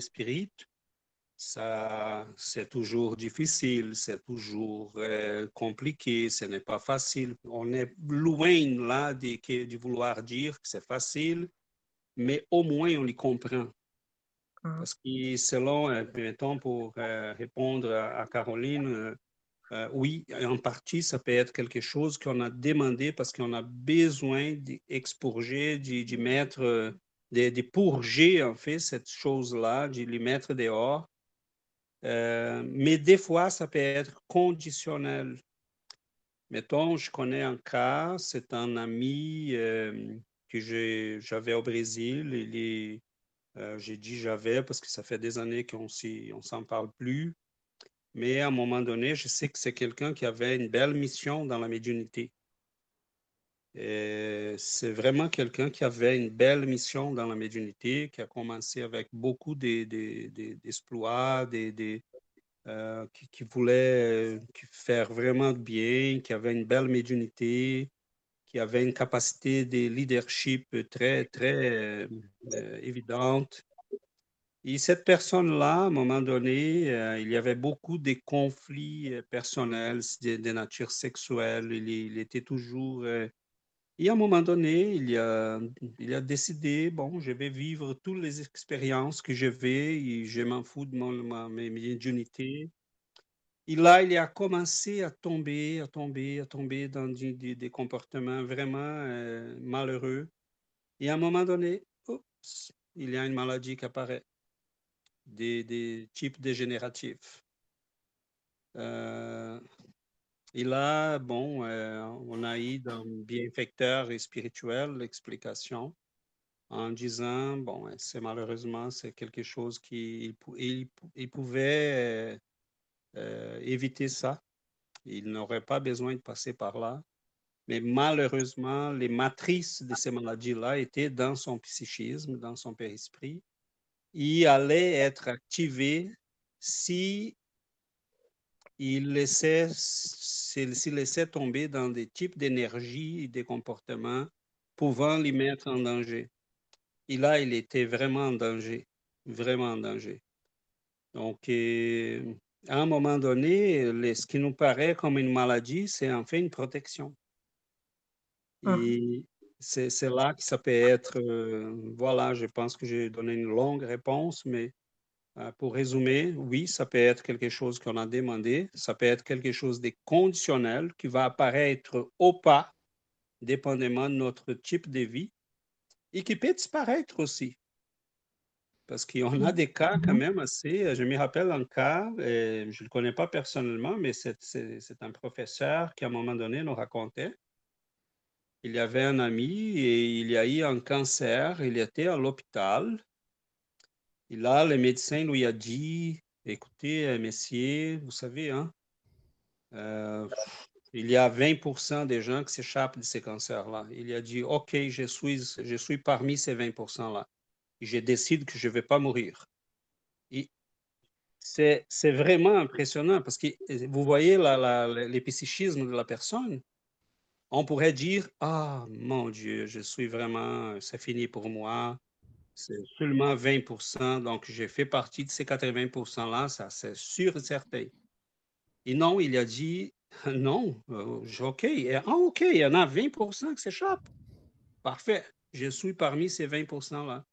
ça, c'est toujours difficile, c'est toujours euh, compliqué, ce n'est pas facile. On est loin là de vouloir dire que c'est facile mais au moins on les comprend. Ah. Parce que selon, euh, mettons, pour euh, répondre à, Caroline, euh, oui, en partie, ça peut être quelque chose qu'on a demandé parce qu'on a besoin d'expurger, de, mettre, de, de, purger, en fait, cette chose-là, de les mettre dehors. mais des fois, ça peut être conditionnel. Mettons, je connais un cas, c'est un ami j'avais au Brésil. Euh, j'ai dit j'avais parce que ça fait des années qu'on ne s'en parle plus. Mais à un moment donné, je sais que c'est quelqu'un qui avait une belle mission dans la médiumnité. C'est vraiment quelqu'un qui avait une belle mission dans la médiumnité, qui a commencé avec beaucoup d'exploits, des, euh, qui, qui, voulait faire vraiment de bien, qui avait une belle médiumnité, qui avait une capacité de leadership très, très euh, évidente. Et cette personne-là, à un moment donné, euh, il y avait beaucoup de conflits euh, personnels de, nature sexuelle. Il, était toujours... et à un moment donné, il a, il a décidé, bon, je vais vivre toutes les expériences que je vais et je m'en fous de mon, ma, mes médiumnités. Et là, il a commencé à tomber, à tomber, à tomber dans des, comportements vraiment euh, malheureux. Et à un moment donné, il y a une maladie qui apparaît, des, types dégénératifs. Euh, et là, bon, euh, on a eu dans bienfecteur et spirituel l'explication en disant, bon, c'est malheureusement, c'est quelque chose qui il pouvait euh, éviter ça. Il n'aurait pas besoin de passer par là. Mais malheureusement, les matrices de ces maladies-là étaient dans son psychisme, dans son périsprit. Il allait être activé si il laissait, s'il laissait tomber dans des types d'énergie et des comportements pouvant les mettre en danger. Et là, il était vraiment en danger, vraiment en danger. Donc, à un moment donné, ce qui nous paraît comme une maladie, c'est en fait une protection. Ah. Et c'est là que ça peut être, euh, voilà, je pense que j'ai donné une longue réponse, mais Euh, pour résumer, oui, ça peut être quelque chose qu'on a demandé, ça peut être quelque chose de conditionnel qui va apparaître au pas, dépendamment de notre type de vie, et qui peut disparaître aussi. Parce qu'on a des cas quand mm-hmm. même assez. Je me rappelle un cas, je ne le connais pas personnellement, mais c'est un professeur qui, à un moment donné, nous racontait. Il y avait un ami et il y a eu un cancer. Il était à l'hôpital et là, le médecin lui a dit, écoutez, euh, messieurs, vous savez, hein, euh, il y a 20% des gens qui s'échappent de ces cancers-là. Il a dit, OK, je suis, je suis parmi ces 20% là Je décide que je ne vais pas mourir. C'est vraiment impressionnant parce que vous voyez les psychismes de la personne. On pourrait dire, ah, mon Dieu, je suis vraiment, c'est fini pour moi. C'est seulement 20% donc j'ai fait partie de ces 80 %-là, ça c'est sûr et certain. Et non, il a dit non, euh, OK, ah, OK, il y en a 20% qui s'échappent. Parfait, je suis parmi ces 20 %-là.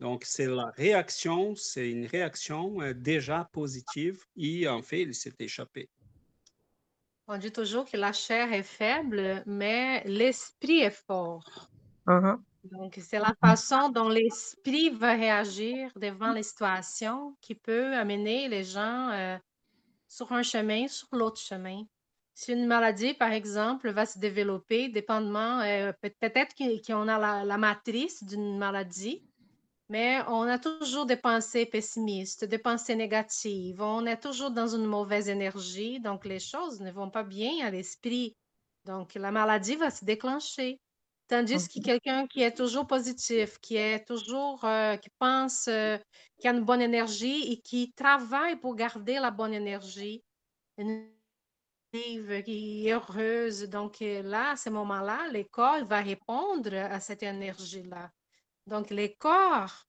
Donc, c'est la réaction, c'est une réaction euh, déjà positive et en fait, il s'est échappé. On dit toujours que la chair est faible, mais l'esprit est fort. Uh-huh. Donc, c'est la façon dont l'esprit va réagir devant les situations qui peut amener les gens euh, sur un chemin, sur l'autre chemin. Si une maladie, par exemple, va se développer, dépendamment, euh, peut-être qu'on a la, la matrice d'une maladie, mais on a toujours des pensées pessimistes, des pensées négatives, on est toujours dans une mauvaise énergie, donc les choses ne vont pas bien à l'esprit. Donc, la maladie va se déclencher. Tandis que quelqu'un qui est toujours positif, qui est toujours, euh, qui pense, euh, qui a une bonne énergie et qui travaille pour garder la bonne énergie, qui est heureuse. Donc là, à ce moment-là, le corps va répondre à cette énergie-là. Donc les corps,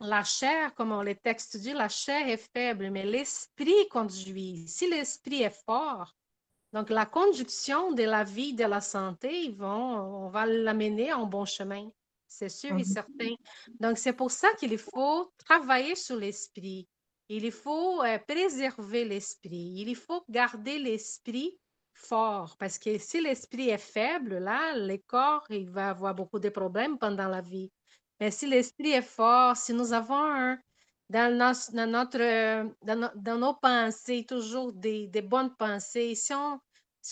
la chair, comme les textes disent, la chair est faible, mais l'esprit conduit. Si l'esprit est fort, donc, la conduction de la vie, de la santé, vont, on va l'amener en bon chemin, c'est sûr et mhm. certain. Donc, c'est pour ça qu'il faut travailler sur l'esprit. Il faut euh, préserver l'esprit. Il faut garder l'esprit fort parce que si l'esprit est faible, là, le corps, il va avoir beaucoup de problèmes pendant la vie. Si l'esprit est fort, si nous avons dans, notre, dans, nos pensées, toujours des, bonnes pensées. Si on,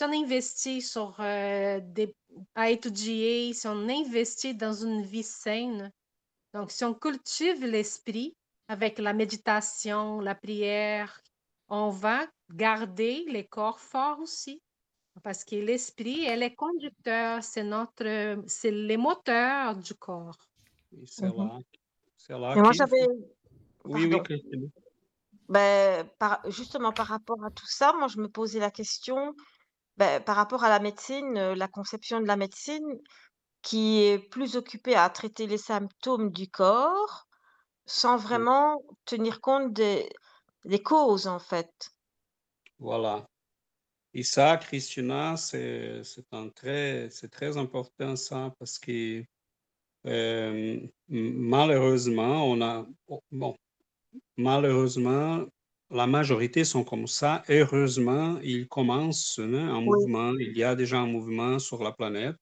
investit sur euh, à étudier, si on investit dans une vie saine, donc si on cultive l'esprit avec la méditation, la prière, on va garder les corps forts aussi. Parce que l'esprit, elle est conducteur, c'est notre, c'est les moteurs du corps. C'est là, c'est là. moi, j'avais, oui, oui, Ben, justement, par rapport à tout ça, moi, je me posais la question, ben, par rapport à la médecine, euh, la conception de la médecine qui est plus occupée à traiter les symptômes du corps sans vraiment tenir compte des, des causes, en fait. Voilà. Et ça, Christina, c'est très, très important, ça, parce que euh, malheureusement, on a, bon, Malheureusement, la majorité sont comme ça. Heureusement, il commence hein, un mouvement. Il y a déjà un mouvement sur la planète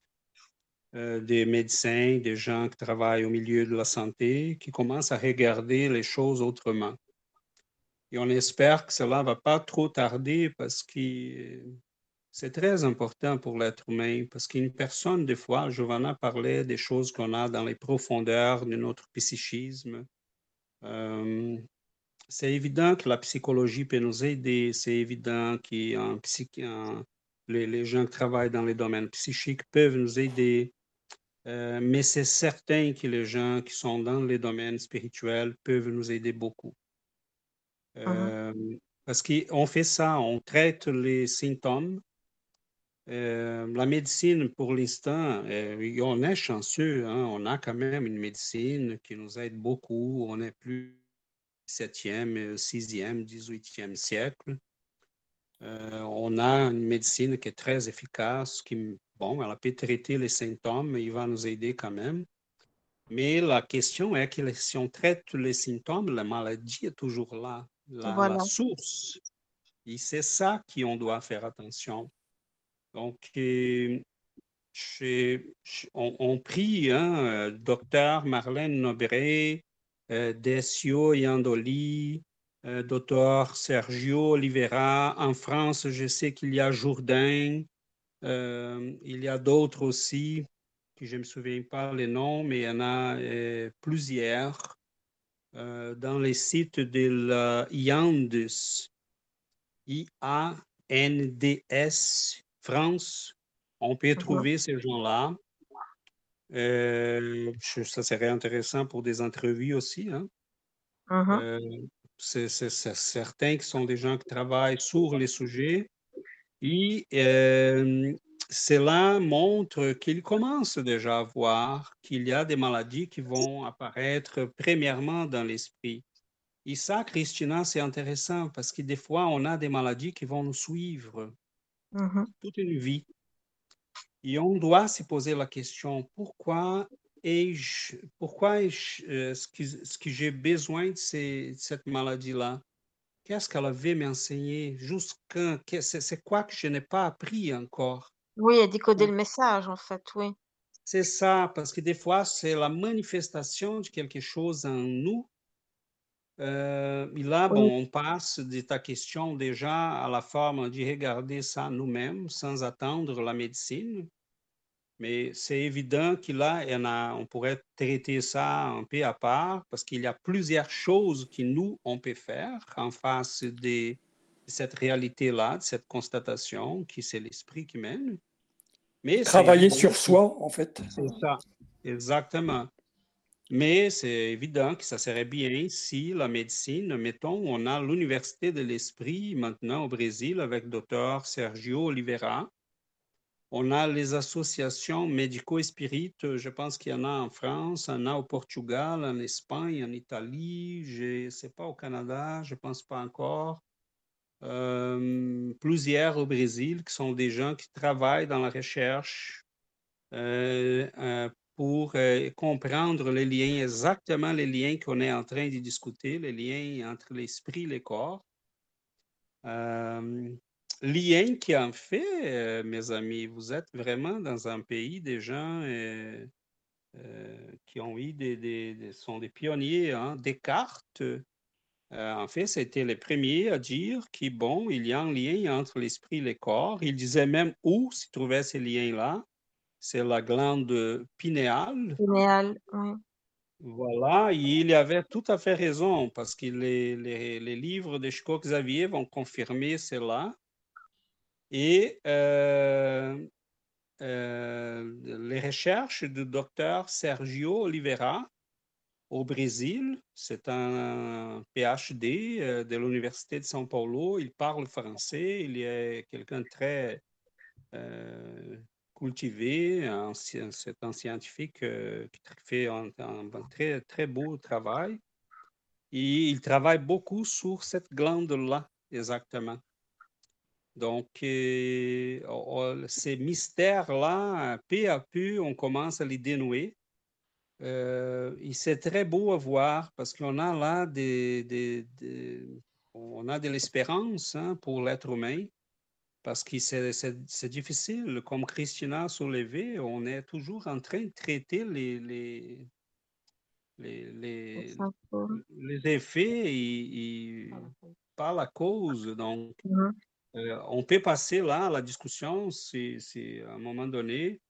euh, des médecins, des gens qui travaillent au milieu de la santé, qui commencent à regarder les choses autrement. Et on espère que cela ne va pas trop tarder parce que c'est très important pour l'être humain, parce qu'une personne, des fois, Giovanna parlait des choses qu'on a dans les profondeurs de notre psychisme, euh, c'est évident que la psychologie peut nous aider, c'est évident que les, les, gens qui travaillent dans les domaines psychiques peuvent nous aider, euh, mais c'est certain que les gens qui sont dans les domaines spirituels peuvent nous aider beaucoup. Euh, parce qu'on fait ça, on traite les symptômes. La médecine, pour l'instant, on est chanceux, hein, on a quand même une médecine qui nous aide beaucoup, on est plus 17e, 6e, 18e siècle. Euh, on a une médecine qui est très efficace, qui, bon, elle peut traiter les symptômes, mais il va nous aider quand même. Mais la question est que si on traite les symptômes, la maladie est toujours là, la, source. Et c'est ça qu'on doit faire attention. Donc, euh, on, prie hein, euh, docteur Marlène Nobré, euh, Decio Yandoli, euh, docteur Sergio Oliveira. En France, je sais qu'il y a Jourdain, il y a d'autres aussi je ne me souviens pas les noms, mais il y en a plusieurs dans les sites de la IANDS, I-A-N-D-S, France. On peut trouver ces gens-là. Euh, ça serait intéressant pour des entrevues aussi. Hein. Uh-huh. c'est certains qui sont des gens qui travaillent sur les sujets. Et cela montre qu'il commence déjà à voir qu'il y a des maladies qui vont apparaître premièrement dans l'esprit. Et ça, Christina, c'est intéressant parce que des fois, on a des maladies qui vont nous suivre mmh toute une vie. Et on doit se poser la question, pourquoi ai-je, pourquoi est-ce euh, ce que, j'ai besoin de, cette maladie-là? Qu'est-ce qu'elle veut m'enseigner? Jusqu'à, c'est quoi que je n'ai pas appris encore? Oui, et décoder le message, en fait, oui. C'est ça, parce que des fois, c'est la manifestation de quelque chose en nous. Euh, et là, bon, on passe de ta question déjà à la forme de regarder ça nous-mêmes sans attendre la médecine. Mais c'est évident que là, on pourrait traiter ça un peu à part parce qu'il y a plusieurs choses que nous, on peut faire en face de cette réalité-là, de cette constatation qui c'est l'esprit qui mène. Travailler sur soi, en fait. C'est ça, exactement. Mais c'est évident que ça serait bien si la médecine, mettons, on a l'Université de l'Esprit maintenant au Brésil avec docteur Sergio Oliveira. On a les associations médico-spirites, je pense qu'il y en a en France, en a au Portugal, en Espagne, en Italie, je ne sais pas au Canada, je ne pense pas encore. Euh, plusieurs au Brésil qui sont des gens qui travaillent dans la recherche euh, euh, pour comprendre les liens, exactement les liens qu'on est en train de discuter, les liens entre l'esprit et le corps. liens qui en fait, mes amis, vous êtes vraiment dans un pays des gens qui ont eu des, sont des pionniers. Hein. Descartes, euh, en fait, c'était les premiers à dire qu'il y a un lien entre l'esprit et le corps. Il disait même où se trouvait ce lien-là. C'est la glande pinéale. Pinéale, oui. Voilà, il avait tout à fait raison parce que les, les, livres de Chico Xavier vont confirmer cela. Et euh, euh, les recherches du docteur Sergio Oliveira au Brésil. C'est un PhD euh, de l'Université de São Paulo. Il parle français. Il est quelqu'un de très euh, cultivé. C'est un scientifique euh, qui fait un, très, très beau travail. Il travaille beaucoup sur cette glande-là, exactement. Donc, ces mystères-là, peu à peu, on commence à les dénouer. Euh, c'est très beau à voir parce qu'on a là des, on a de l'espérance hein, pour l'être humain parce que c'est difficile. Comme Christina a soulevé, on est toujours en train de traiter les, les, les, les, effets et, pas la cause. Donc, mmh euh, on peut passer là à la discussion si, si à un moment donné,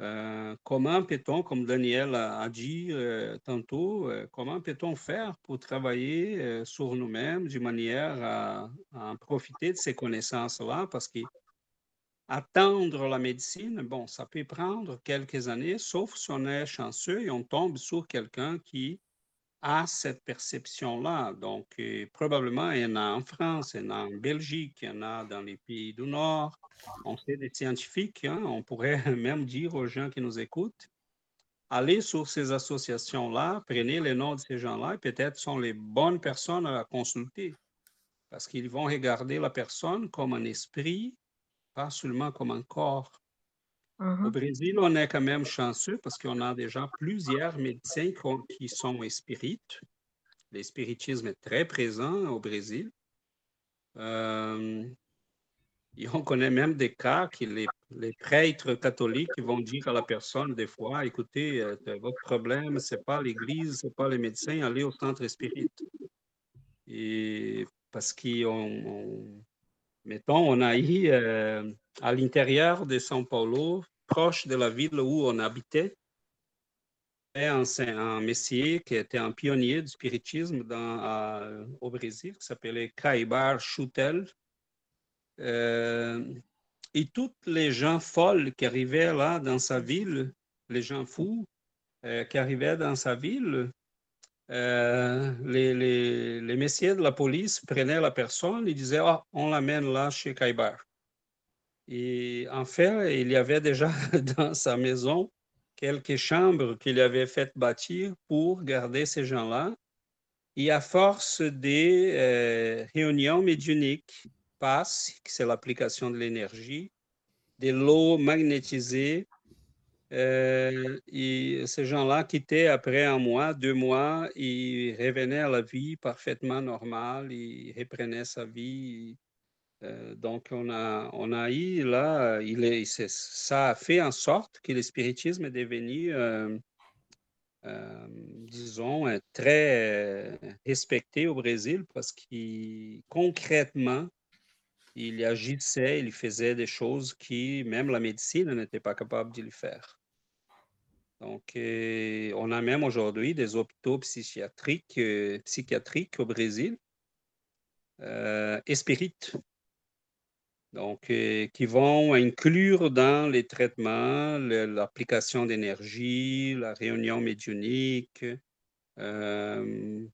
euh, comment peut-on, comme Daniel a, dit euh, tantôt, euh, comment peut-on faire pour travailler sur nous-mêmes de manière à, à, profiter de ces connaissances-là? Parce que attendre la médecine, bon, ça peut prendre quelques années, sauf si on est chanceux et on tombe sur quelqu'un qui a cette perception-là. Donc, probablement, il y en a en France, il y en a en Belgique, il y en a dans les pays du Nord. On sait des scientifiques, hein, on pourrait <laughs> même dire aux gens qui nous écoutent, allez sur ces associations-là, prenez les noms de ces gens-là, et peut-être sont les bonnes personnes à consulter. Parce qu'ils vont regarder la personne comme un esprit, pas seulement comme un corps. Au Mhm. Brésil, on est quand même chanceux parce qu'on a déjà plusieurs médecins qui sont spirites. Le spiritisme est très présent au Brésil. Euh, et on connaît même des cas que les, les prêtres catholiques vont dire à la personne des fois, écoutez, euh, votre problème, c'est pas l'Église, c'est pas les médecins, allez au centre spirit. Et parce qu'on, on- mettons, on a eu euh, à l'intérieur de São Paulo, proche de la ville où on habitait, un, un messier qui était un pionnier du spiritisme dans, au Brésil, qui s'appelait Caibar Chutel. Euh, et toutes les gens folles qui arrivaient là dans sa ville, les gens fous euh, qui arrivaient dans sa ville, euh, les, messieurs de la police prenaient la personne et disaient Ah, on l'amène là chez Caibar. Et en fait, il y avait déjà <laughs> dans sa maison quelques chambres qu'il avait fait bâtir pour garder ces gens-là. Et à force des réunions médiuniques, PASS, c'est l'application de l'énergie, de l'eau magnétisée, euh, et ces gens-là quittaient après un mois, deux mois, ils revenaient à la vie parfaitement normale, ils reprenaient sa vie. Euh, donc, on a, on a eu là, il est, ça a fait en sorte que le spiritisme est devenu, euh, disons, très respecté au Brésil parce qu'il concrètement, il agissait, il faisait des choses qui même la médecine n'était pas capable de le faire. Donc, euh, on a même aujourd'hui des hôpitaux psychiatriques, euh, psychiatriques au Brésil, euh. Donc, euh, qui vont inclure dans les traitements l'application d'énergie, la réunion médiunique, euh,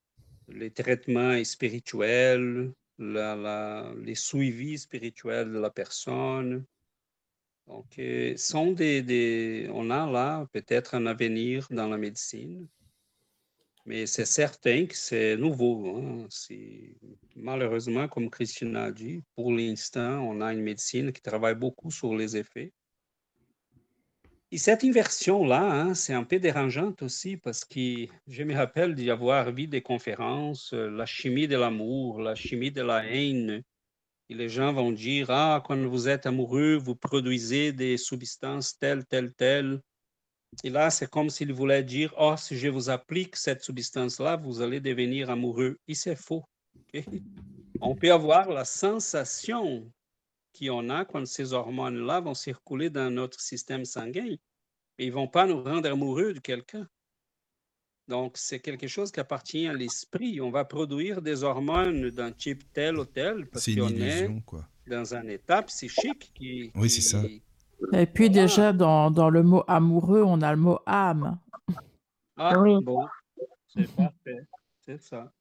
les traitements spirituels, les suivis spirituels de la personne. Donc, euh, sont des, des, on a là peut-être un avenir dans la médecine, mais c'est certain que c'est nouveau. Hein? Malheureusement, comme Christine a dit, pour l'instant, on a une médecine qui travaille beaucoup sur les effets. Et cette inversion-là, hein, c'est un peu dérangeante aussi parce que je me rappelle d'y avoir vu des conférences, la chimie de l'amour, la chimie de la haine, et les gens vont dire, ah, quand vous êtes amoureux, vous produisez des substances telles, telles, telles. Et là, c'est comme s'il voulait dire, oh, si je vous applique cette substance-là, vous allez devenir amoureux. Et c'est faux. On peut avoir la sensation qu'on a quand ces hormones-là vont circuler dans notre système sanguin, mais ils ne vont pas nous rendre amoureux de quelqu'un. Donc, c'est quelque chose qui appartient à l'esprit. On va produire des hormones d'un type tel ou tel parce qu'on est quoi. dans un état psychique qui. Oui, qui... c'est ça. Et puis voilà. déjà, dans, dans, le mot amoureux, on a le mot âme. Ah oui. bon, c'est parfait. C'est ça.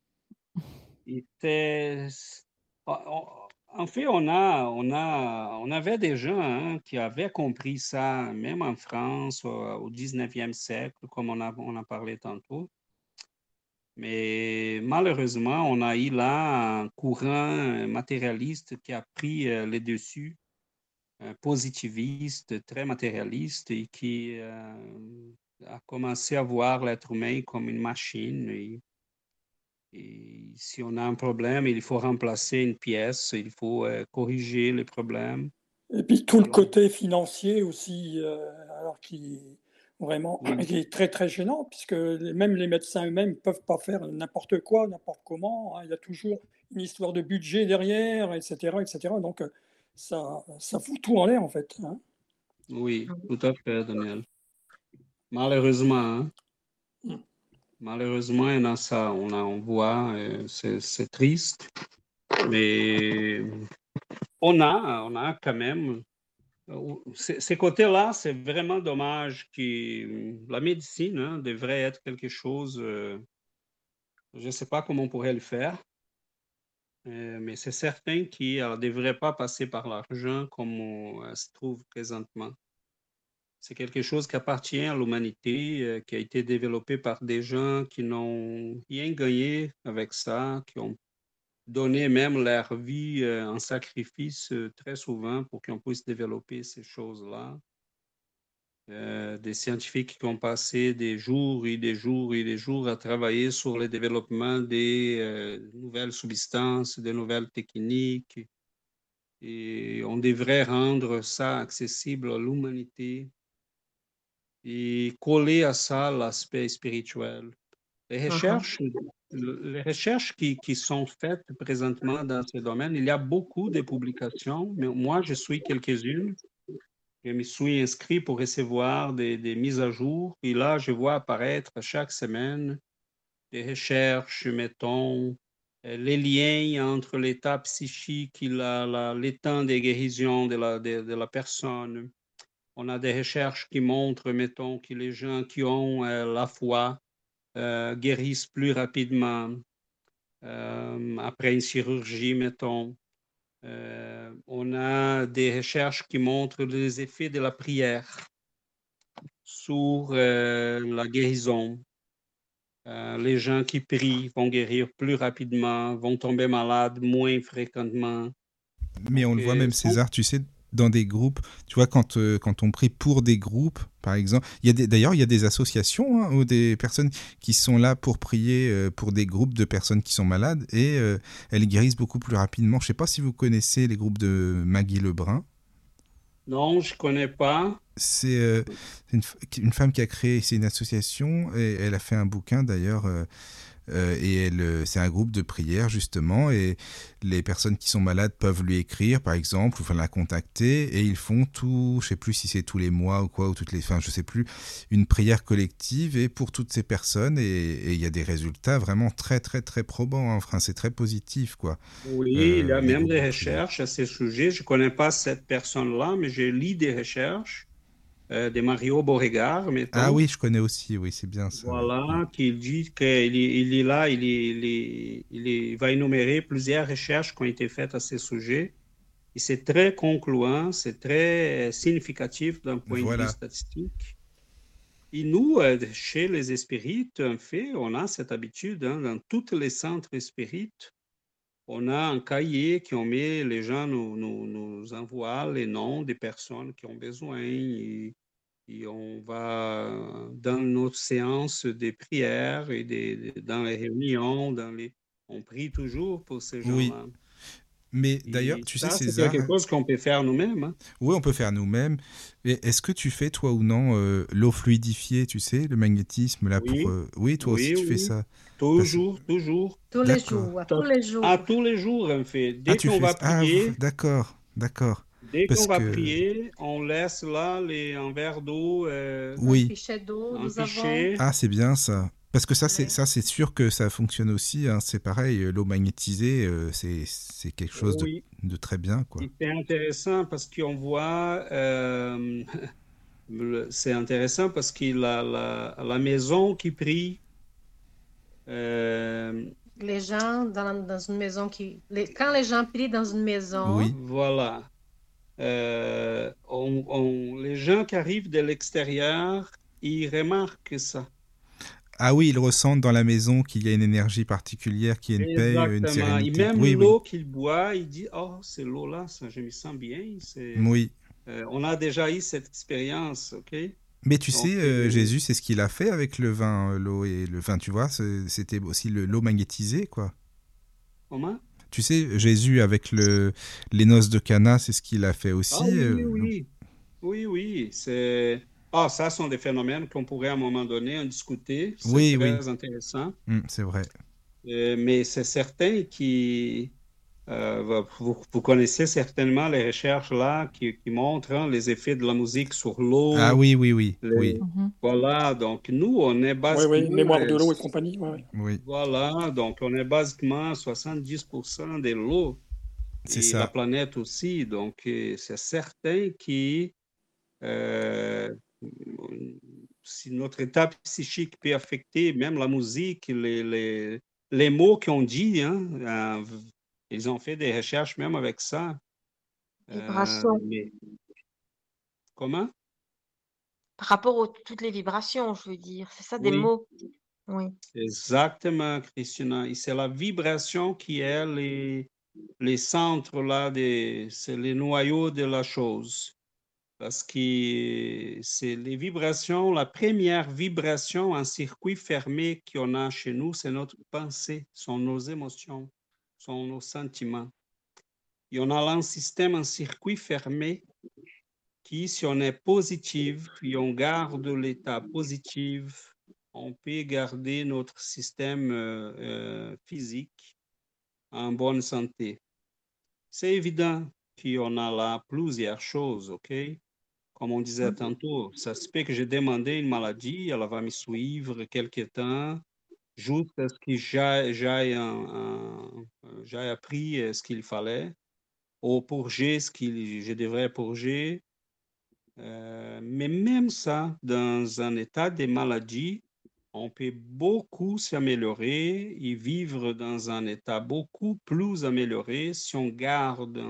En fait, on, a, on, a, on avait des gens qui avaient compris ça, même en France, au, au 19e siècle, comme on a, on a parlé tantôt. Mais malheureusement, on a eu là un courant matérialiste qui a pris euh, le dessus, positiviste, très matérialiste, et qui euh, a commencé à voir l'être humain comme une machine. Et, si on a un problème, il faut remplacer une pièce, il faut euh, corriger les problèmes. Et puis tout le côté financier aussi, euh, alors qui vraiment Oui. qui est très très gênant, puisque même les médecins eux-mêmes ne peuvent pas faire n'importe quoi, n'importe comment. hein. Il y a toujours une histoire de budget derrière, etc. etc. Donc euh, ça, ça fout tout en l'air en fait. hein. Oui, tout à fait, Daniel. Malheureusement, hein. Malheureusement, on a ça, on, voit, euh, c'est triste, mais on a, on a quand même, euh, ces côtés-là, c'est vraiment dommage que la médecine hein, devrait être quelque chose, euh, je ne sais pas comment on pourrait le faire, mais c'est certain qu'elle ne devrait pas passer par l'argent comme on euh, se trouve présentement. C'est quelque chose qui appartient à l'humanité, euh, qui a été développé par des gens qui n'ont rien gagné avec ça, qui ont donné même leur vie euh, en sacrifice euh, très souvent pour qu'on puisse développer ces choses-là. des scientifiques qui ont passé des jours et des jours et des jours à travailler sur le développement des nouvelles substances, des nouvelles techniques. Et on devrait rendre ça accessible à l'humanité et coller à ça l'aspect spirituel. Les uh-huh. recherches, les recherches qui, qui, sont faites présentement dans ce domaine, il y a beaucoup de publications, mais moi, je suis quelques-unes. Je me suis inscrit pour recevoir des, des, mises à jour. Et là, je vois apparaître chaque semaine des recherches, mettons, euh, les liens entre l'état psychique et l'état de guérison de la, de, de la personne. On a des recherches qui montrent, mettons, que les gens qui ont euh, la foi euh, guérissent plus rapidement euh, après une chirurgie, mettons. On a des recherches qui montrent les effets de la prière sur la guérison. les gens qui prient vont guérir plus rapidement, vont tomber malades moins fréquemment. Mais on le voit même, César, tu sais, dans des groupes. Tu vois, quand, euh, quand on prie pour des groupes, par exemple, il y a d'ailleurs, il y a des associations hein, ou des personnes qui sont là pour prier euh, pour des groupes de personnes qui sont malades et euh, elles guérissent beaucoup plus rapidement. Je ne sais pas si vous connaissez les groupes de Maggie Lebrun. Non, je ne connais pas. C'est une, une, femme qui a créé, c'est une association et elle a fait un bouquin d'ailleurs euh, et elle, c'est un groupe de prière justement, et les personnes qui sont malades peuvent lui écrire, par exemple, ou enfin la contacter, et ils font tout, je sais plus si c'est tous les mois ou quoi, ou toutes les, enfin je sais plus, une prière collective et pour toutes ces personnes, et il y a des résultats vraiment très très très probants. Hein. Enfin, c'est très positif, quoi. Oui, il y a euh, même des recherches à ce sujet. Je connais pas cette personne-là, mais j'ai lu des recherches euh, de Mario Beauregard. Ah oui, je connais aussi, oui, c'est bien ça. Voilà, qui dit qu'il il est là, il, il, il, va énumérer plusieurs recherches qui ont été faites à ce sujet. Et c'est très concluant, c'est très significatif d'un point de vue statistique. Et nous, euh, chez les spirites, en fait, on a cette habitude, hein, dans tous les centres spirites, on a un cahier qui on met, les gens nous, nous, nous, envoient les noms des personnes qui ont besoin et, on va dans nos séances de prières et des, dans les réunions, dans les, on prie toujours pour ces gens-là. Mais d'ailleurs, tu sais, c'est quelque chose qu'on peut faire nous-mêmes. Hein. Oui, on peut faire nous-mêmes. Est-ce que tu fais, toi ou non, euh, l'eau fluidifiée, tu sais, le magnétisme là oui. pour. Euh, oui, toi aussi, tu fais ça. Toujours, toujours. Tous les jours, à tous les jours. À tous les jours, en fait. Dès ah, qu'on va ah, prier. d'accord, d'accord. Dès qu'on va prier, on laisse là les, un verre d'eau. Euh, oui. Un pichet d'eau, nous Ah, c'est bien ça. Parce que ça, c'est ça, c'est sûr que ça fonctionne aussi. Hein. C'est pareil, l'eau magnétisée, euh, c'est quelque chose de, très bien, quoi. C'est intéressant parce qu'on voit. Euh, c'est intéressant parce que la, la, la, maison qui prie. Euh, les gens dans, dans, une maison qui. Les, quand les gens prient dans une maison. Oui. Voilà. On, on, les gens qui arrivent de l'extérieur, ils remarquent ça. Ah oui, ils ressentent dans la maison qu'il y a une énergie particulière, qu'il y a une paix, une sérénité. Et même l'eau qu'il boit, il dit Oh, c'est l'eau-là, je me sens bien. Oui. Euh, on a déjà eu cette expérience, ok? Mais tu sais, euh, euh, Jésus, c'est ce qu'il a fait avec le vin, l'eau et le vin, tu vois, c'était aussi l'eau magnétisée, quoi. Comment? Tu sais, Jésus, avec le, les noces de Cana, c'est ce qu'il a fait aussi. Ah, oui, oui, oui, oui, c'est ah, ça sont des phénomènes qu'on pourrait à un moment donné en discuter. C'est oui, très intéressant. Mmh, c'est vrai. Euh, mais c'est certain qui euh, vous, vous, connaissez certainement les recherches là qui, qui montrent hein, les effets de la musique sur l'eau. Ah oui, oui, oui. oui. Mhm. Voilà, donc nous, on est basiquement... Oui, oui, mémoire de l'eau et compagnie. Oui. Voilà, donc on est basiquement 70% de l'eau. C'est ça. la planète aussi, donc euh, c'est certain qui si notre état psychique peut affecter même la musique, les, les, les mots qu'on dit, hein, euh, ils ont fait des recherches même avec ça. Vibrations. Euh, comment? Par rapport à toutes les vibrations, je veux dire. C'est ça, des mots. Oui. Exactement, Christina. Et c'est la vibration qui est les, les centres là, c'est les noyaux de la chose. Parce que c'est les vibrations, la première vibration en circuit fermé qu'on a chez nous, c'est notre pensée, sont nos émotions, sont nos sentiments. Et on a un système en circuit fermé qui, si on est positif et on garde l'état positif, on peut garder notre système euh, euh, physique en bonne santé. C'est évident qu'on a là plusieurs choses, OK? Comme on disait tantôt, ça se peut que j'ai demandé une maladie, elle va me suivre quelque temps, jusqu'à ce que j'ai appris euh, ce qu'il fallait, ou purger ce que je devrais purger. Euh, mais même ça, dans un état de maladie, on peut beaucoup s'améliorer et vivre dans un état beaucoup plus amélioré si on garde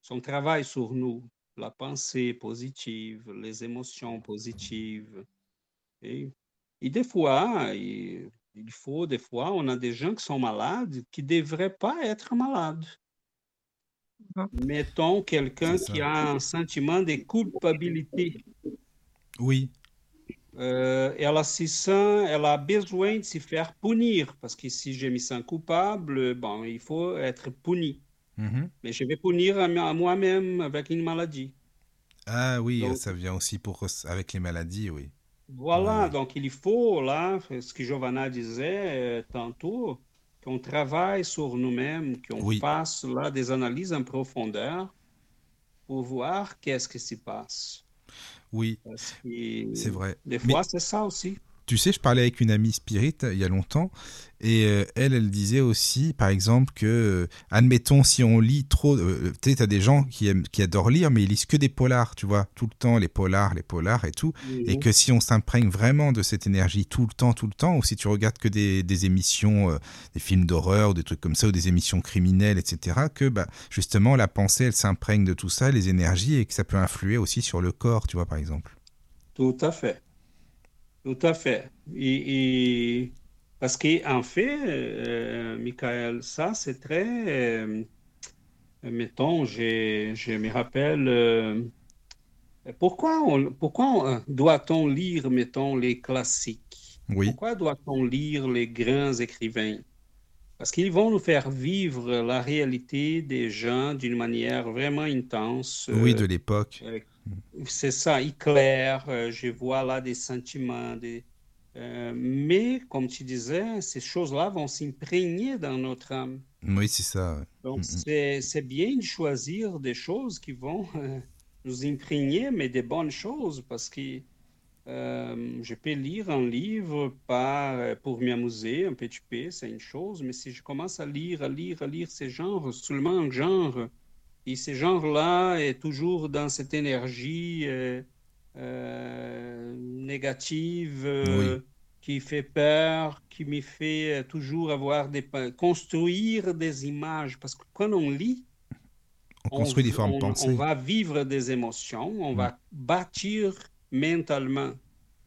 son travail sur nous, la pensée positive, les émotions positives. Et, des fois, il, faut, des fois, on a des gens qui sont malades qui ne devraient pas être malades. Mmh. Mettons quelqu'un qui a un sentiment de culpabilité. Oui, euh, elle, se sent, elle a besoin de se faire punir, parce que si je me sens coupable, bon, il faut être puni. Mhm. Mais je vais punir à, moi-même avec une maladie. Ah oui, ça vient aussi pour, avec les maladies, oui. Voilà, donc il faut, là, ce que Giovanna disait euh, tantôt, qu'on travaille sur nous-mêmes, qu'on fasse là des analyses en profondeur pour voir qu'est-ce qui se passe. Oui, c'est vrai. Des fois, c'est ça aussi. Tu sais, je parlais avec une amie spirit il y a longtemps, et euh, elle, elle disait aussi, par exemple, que, euh, admettons, si on lit trop, euh, tu sais, as des gens qui, aiment, qui adorent lire, mais ils lisent que des polars, tu vois, tout le temps, les polars, les polars et tout, et que si on s'imprègne vraiment de cette énergie tout le temps, tout le temps, ou si tu regardes que des, des émissions, des films d'horreur, ou des trucs comme ça, ou des émissions criminelles, etc., que, bah, justement, la pensée, elle s'imprègne de tout ça, les énergies, et que ça peut influer aussi sur le corps, tu vois, par exemple. Tout à fait. Tout à fait. Et, parce qu'en fait, euh, Michael, ça, c'est très. Euh, mettons, je me rappelle. Euh, pourquoi pourquoi doit-on lire, mettons, les classiques? Oui. Pourquoi doit-on lire les grands écrivains? Parce qu'ils vont nous faire vivre la réalité des gens d'une manière vraiment intense. Oui, de l'époque c'est ça, il claire, euh, je vois là des sentiments, des, euh, mais comme tu disais, ces choses-là vont s'imprégner dans notre âme. Oui, c'est ça. Donc, mm, mm. c'est bien de choisir des choses qui vont euh, nous imprégner, mais des bonnes choses, parce que je peux lire un livre pas pour m'amuser un petit peu, c'est une chose, mais si je commence à lire, à lire, à lire ces genres, seulement un genre, et ce genre-là est toujours dans cette énergie euh, euh, négative euh, qui fait peur, qui me fait toujours avoir des construire des images. Parce que quand on lit, on, construit des formes pensées. On va vivre des émotions, on va mm. bâtir mentalement.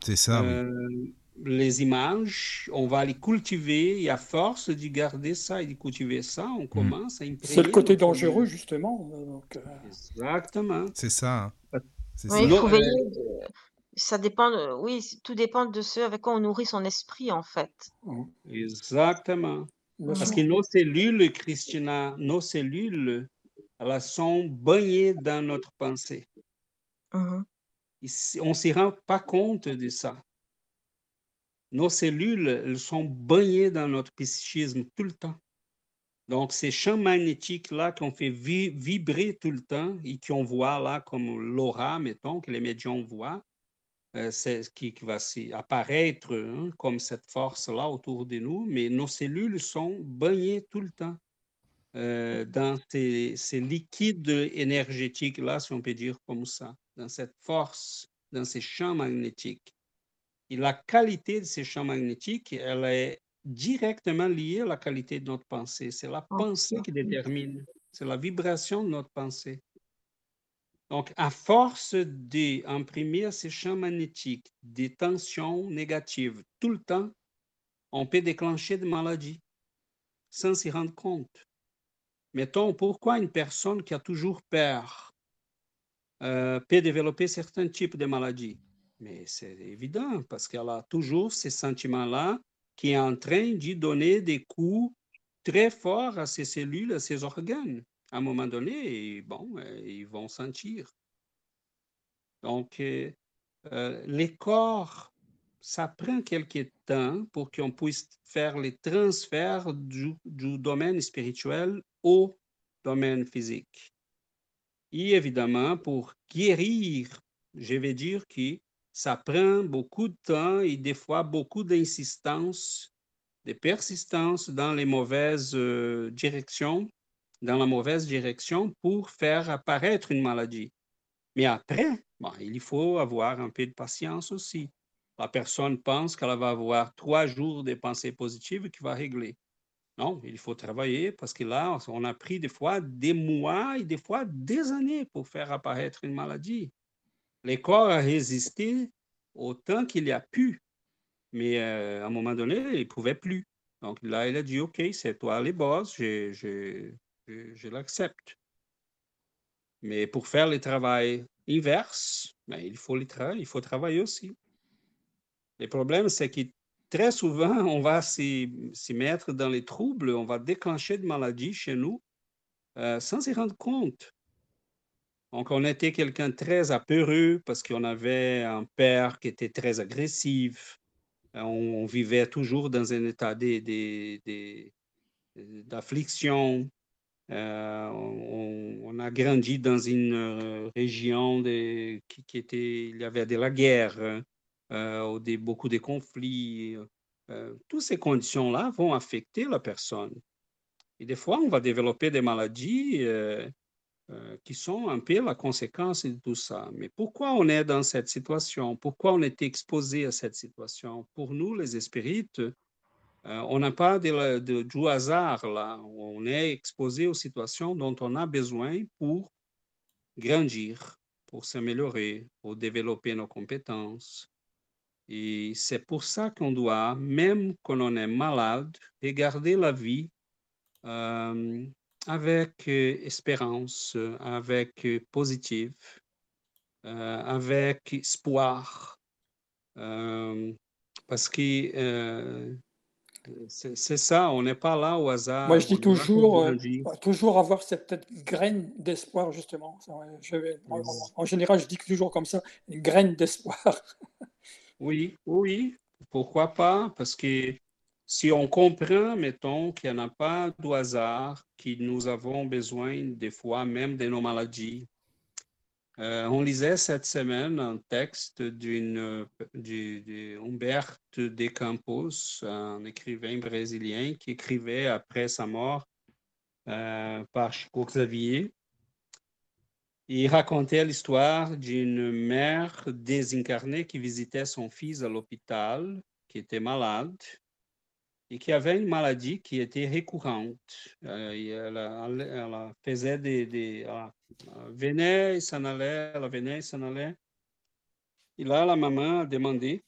C'est ça. Oui les images, on va les cultiver et à force de garder ça et de cultiver ça, on mm. commence à imprimer. C'est le côté dangereux, justement. Euh. Exactement. C'est ça. Hein. Oui, il faut veiller. Ça dépend, oui, tout dépend de ce avec quoi on nourrit son esprit, en fait. Mm. Exactement. Parce que nos cellules, Christina, nos cellules, elles sont baignées dans notre pensée. Mm-hmm. On ne s'y rend pas compte de ça nos cellules elles sont baignées dans notre psychisme tout le temps. Donc, ces champs magnétiques-là qu'on fait vibrer tout le temps et qu'on voit là comme l'aura, mettons, que les médiums voient, euh, c'est ce qui, va apparaître hein, comme cette force-là autour de nous, mais nos cellules sont baignées tout le temps euh, dans ces, ces liquides énergétiques-là, si on peut dire comme ça, dans cette force, dans ces champs magnétiques. Et la qualité de ces champs magnétiques, elle est directement liée à la qualité de notre pensée. C'est la pensée qui détermine, c'est la vibration de notre pensée. Donc, à force d'imprimer ces champs magnétiques des tensions négatives tout le temps, on peut déclencher des maladies sans s'y rendre compte. Mettons, pourquoi une personne qui a toujours peur euh, peut développer certains types de maladies? Mais c'est évident parce qu'elle a toujours ces sentiments-là qui est en train de donner des coups très forts à ses cellules, à ses organes. À un moment donné, bon, euh, ils vont sentir. Donc, euh, les corps, ça prend quelques temps pour qu'on puisse faire les transferts du, du domaine spirituel au domaine physique. Et évidemment, pour guérir, je vais dire que ça prend beaucoup de temps et des fois beaucoup d'insistance, de persistance dans les mauvaises euh, directions, dans la mauvaise direction pour faire apparaître une maladie. Mais après, il faut avoir un peu de patience aussi. La personne pense qu'elle va avoir trois jours de pensées positives qui va régler. Non, il faut travailler parce que là, on a pris des fois des mois et des fois des années pour faire apparaître une maladie. Le corps a résisté autant qu'il a pu, mais euh, à un moment donné, il ne pouvait plus. Donc là, il a dit, OK, c'est toi les boss, je, l'accepte. Mais pour faire le travail inverse, ben, il, faut il faut travailler aussi. Le problème, c'est que très souvent, <laughs> on va s'y mettre dans les troubles, on va déclencher de maladies chez nous euh, sans s'y rendre compte. Donc, on était quelqu'un très apeureux parce qu'on avait un père qui était très agressif. Euh, on, vivait toujours dans un état d'affliction. Euh, on, a grandi dans une région qui, était, il y avait de la guerre. Euh, beaucoup de conflits. Euh, toutes ces conditions-là vont affecter la personne. Et des fois, on va développer des maladies euh, qui sont un peu la conséquence de tout ça. Mais pourquoi on est dans cette situation? Pourquoi on est exposé à cette situation? Pour nous, les spirites, on n'a pas de, de, du hasard là. On est exposé aux situations dont on a besoin pour grandir, pour s'améliorer, pour développer nos compétences, et c'est pour ça qu'on doit, même quand on est malade, regarder la vie euh, avec euh, espérance, avec euh, positif, avec espoir. parce que c'est ça, on n'est pas là au hasard. Moi, je dis toujours, toujours avoir cette graine d'espoir, justement. en, général, je dis toujours comme ça, une graine d'espoir. <laughs> Oui, oui, pourquoi pas? Parce que si on comprend, mettons, qu'il n'y en a pas de hasard, que nous avons besoin des fois même de nos maladies. Euh, on lisait cette semaine un texte d'une de Campos, un écrivain brésilien qui écrivait après sa mort euh, par Chico Xavier. Il racontait l'histoire d'une mère désincarnée qui visitait son fils à l'hôpital, qui était malade et qui avait une maladie qui était récurrente. Euh, elle, elle, faisait des, des elle venait et s'en allait, elle venait et s'en allait. Et là, la maman a demandé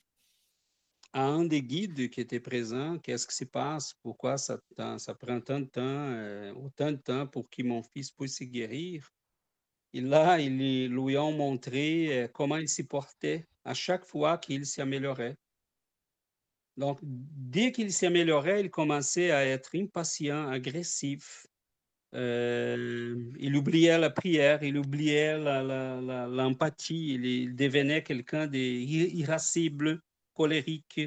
à un des guides qui était présent, qu'est-ce qui se passe, pourquoi ça, prend tant de temps, euh, autant de temps pour que mon fils puisse se guérir. Et là, ils lui ont montré euh, comment il s'y portait à chaque fois qu'il s'améliorait. Donc, dès qu'il s'améliorait, il commençait à être impatient, agressif. Euh, il oubliait la prière, il oubliait l'empathie, il, devenait quelqu'un d'irascible, colérique.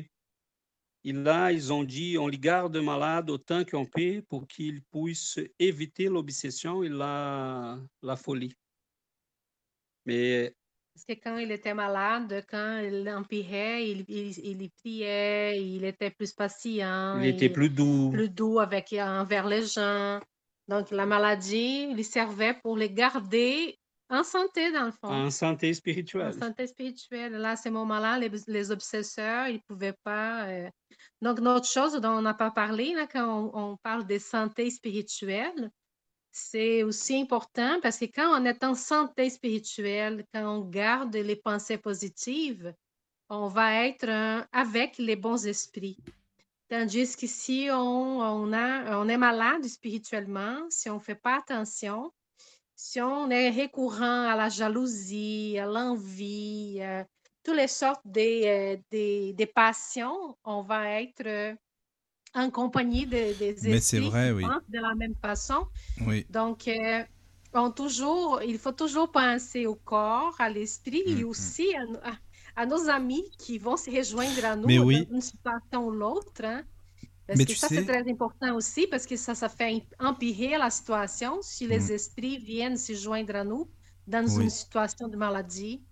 Et là, ils ont dit, on le garde malade autant qu'on peut pour qu'il puisse éviter l'obsession et la, la folie. Mais Parce que quand il était malade, quand il empirait, il, il, priait, il était plus patient, il était plus doux. plus doux avec, envers les gens. Donc, la maladie lui servait pour les garder en santé, dans le fond. En santé spirituelle. En santé spirituelle. Là, à ce moment-là, les, les obsesseurs, ils ne pouvaient pas. Euh, donc, notre chose dont on n'a pas parlé, là, quand on, on parle de santé spirituelle, c'est aussi important parce que quand on est en santé spirituelle, quand on garde les pensées positives, on va être avec les bons esprits. Tandis que si on, est malade spirituellement, si on ne fait pas attention, si on est récurrent à la jalousie, à l'envie, euh, toutes les sortes des, des, passions, on va être en compagnie des, des Mais c'est vrai, oui. de la même façon. Oui. Donc, on toujours, il faut toujours penser au corps, à l'esprit et aussi à, à, nos amis qui vont se rejoindre à nous Mais dans une situation ou l'autre. Hein. Parce Mais que tu ça, sais- c'est très important aussi, parce que ça, ça fait empirer la situation si les Mm. esprits viennent se joindre à nous dans Oui. une situation de maladie.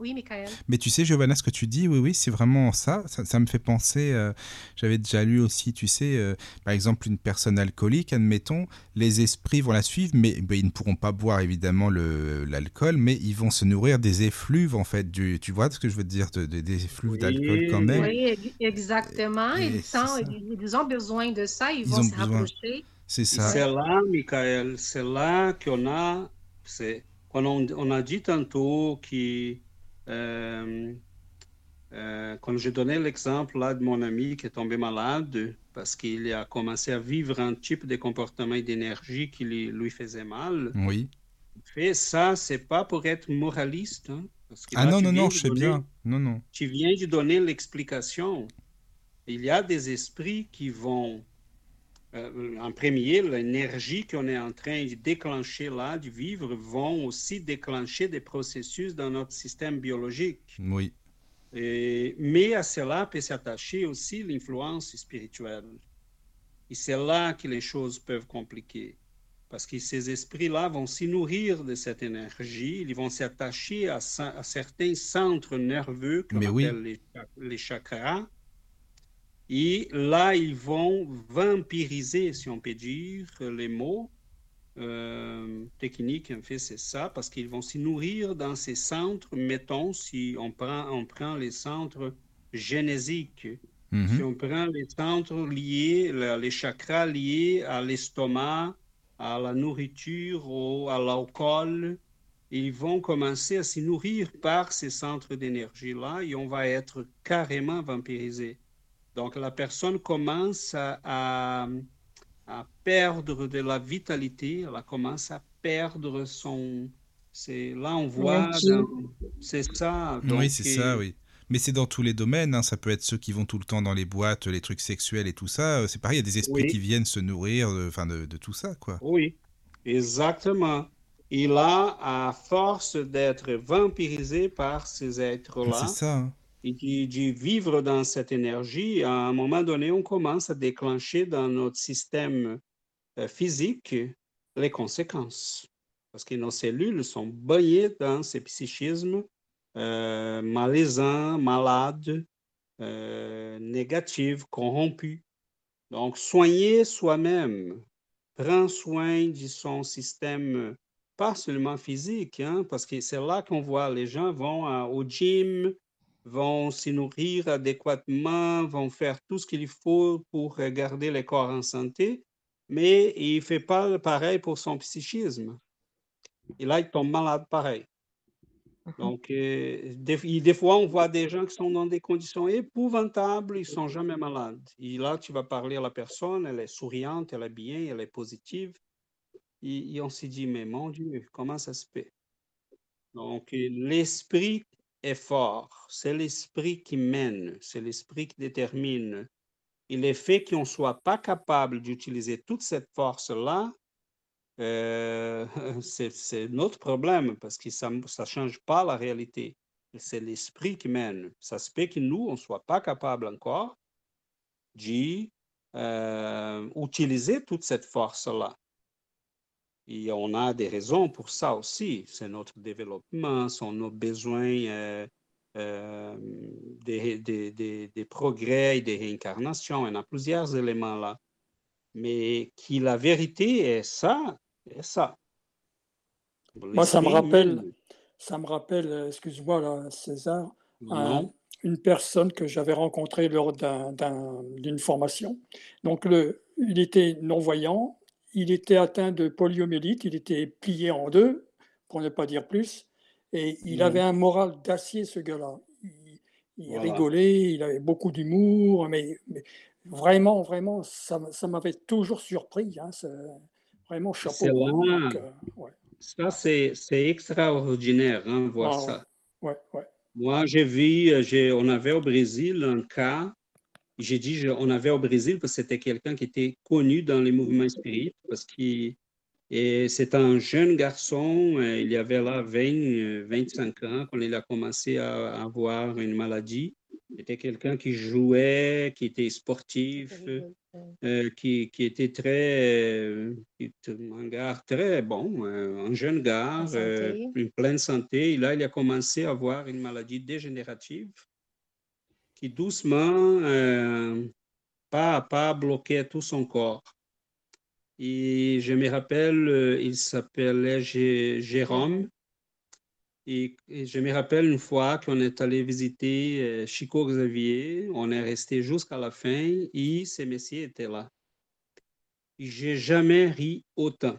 Oui, Michael. Mais tu sais, Giovanna, ce que tu dis, oui, oui, c'est vraiment ça. Ça, ça me fait penser. euh, J'avais déjà lu aussi, tu sais, euh, par exemple, une personne alcoolique, admettons, les esprits vont la suivre, mais ben, ils ne pourront pas boire évidemment l'alcool, mais ils vont se nourrir des effluves, en fait. Du, tu vois ce que je veux dire, de- de- des effluves Oui, d'alcool quand même. Oui, ex- exactement. Et Ils, c'est sont, ça. ils, ils ont besoin de ça, ils, Ils vont ont se besoin. rapprocher. C'est ça. c'est là, Michael, c'est là qu'on a, c'est, quand on, on a dit tantôt que, euh, euh, quand je donnais l'exemple là de mon ami qui est tombé malade parce qu'il a commencé à vivre un type de comportement et d'énergie qui lui, lui faisait mal, Oui. fait ça, c'est pas pour être moraliste, hein, parce que Ah là, non, non, non, je sais donner- bien. Non, non. tu viens de donner l'explication. Il y a des esprits qui vont, euh, en premier, l'énergie qu'on est en train de déclencher là, de vivre, vont aussi déclencher des processus dans notre système biologique. Oui. Et- mais à cela peut s'attacher aussi l'influence spirituelle. Et c'est là que les choses peuvent compliquer. Parce que ces esprits-là vont s'y nourrir de cette énergie, ils vont s'attacher à, à certains centres nerveux qu'on Mais oui. appelle les, les chakras. Et là, ils vont vampiriser, si on peut dire, les mots euh, techniques, en fait, c'est ça, parce qu'ils vont s'y nourrir dans ces centres. Mettons, si on prend, on prend les centres génésiques, Mhm. si on prend les centres liés, les chakras liés à l'estomac, à la nourriture, au, à l'alcool, ils vont commencer à s'y nourrir par ces centres d'énergie-là et on va être carrément vampirisé. Donc la personne commence à, à- à perdre de la vitalité, elle commence à perdre son... C'est, là, on voit... C'est ça. Oui, c'est ça, oui. Mais c'est dans tous les domaines, hein. ça peut être ceux qui vont tout le temps dans les boîtes, les trucs sexuels et tout ça. euh, C'est pareil, il y a des esprits Oui. qui viennent se nourrir de, enfin, de, de tout ça, quoi. Oui, exactement. Et là, à force d'être vampirisé par ces êtres-là, C'est ça. hein. Et de, vivre dans cette énergie, à un moment donné, on commence à déclencher dans notre système euh, physique les conséquences. Parce que nos cellules sont baignées dans ces psychismes euh, malaisants, malades, euh, corrompus. Donc, soigner soi-même, prendre soin de son système, pas seulement physique, hein, parce que c'est là qu'on voit les gens vont à- au gym, vont se nourrir adéquatement, vont faire tout ce qu'il faut pour garder le corps en santé, mais il ne fait pas pareil pour son psychisme. Et là, il tombe malade pareil. Donc, euh, des fois, on voit des gens qui sont dans des conditions épouvantables, ils ne sont jamais malades. Et là, tu vas parler à la personne, elle est souriante, elle est bien, elle est positive. Et, et on se dit, mais mon Dieu, comment ça se fait? Donc, euh, l'esprit est fort. C'est l'esprit qui mène, c'est l'esprit qui détermine. Et le fait qu'on ne soit pas capable d'utiliser toute cette force-là, euh, <laughs> c'est notre problème parce que ça ne change pas la réalité. C'est l'esprit qui mène. Ça se peut que nous, on ne soit pas capable encore d'utiliser toute cette force-là. Et on a des raisons pour ça aussi. C'est notre développement, sont nos besoins euh, euh, des, des, des, des progrès et des réincarnations. Il y en a plusieurs éléments là. Mais qui la vérité est ça, est ça. Moi, ça me rappelle, ça me rappelle, euh, excuse-moi là, César, un- une personne que j'avais rencontrée lors d'un- d'un- d'une formation. Donc, le, il était non-voyant, il était atteint de poliomyélite, il était plié en deux, pour ne pas dire plus, et il Mhm. avait un moral d'acier, ce gars-là. Il, il Voilà. rigolait, il avait beaucoup d'humour, mais, mais vraiment, vraiment, ça, ça m'avait toujours surpris. hein, vraiment, chapeau. C'est Donc, euh, ouais. Ça, c'est extraordinaire, hein, voir ça. Ouais, ouais. Moi, j'ai vu, on avait au Brésil un cas, j'ai dit, on avait au Brésil parce que c'était quelqu'un qui était connu dans les mouvements spirites, parce c'est un jeune garçon, euh, il y avait là 20, 25 euh, ans quand il a commencé à avoir une maladie. C'était quelqu'un qui jouait, qui était sportif, euh, qui, qui, était très, un gars très bon, un jeune gars, une pleine santé. Et là, il a commencé à avoir une maladie dégénérative doucement, pas à pas, bloquait tout son corps. Et je me rappelle, euh, il s'appelait Jérôme. Et, je me rappelle une fois qu'on est allé visiter euh, Chico Xavier, on est resté jusqu'à la fin et ce messieurs était là. J'ai jamais ri autant.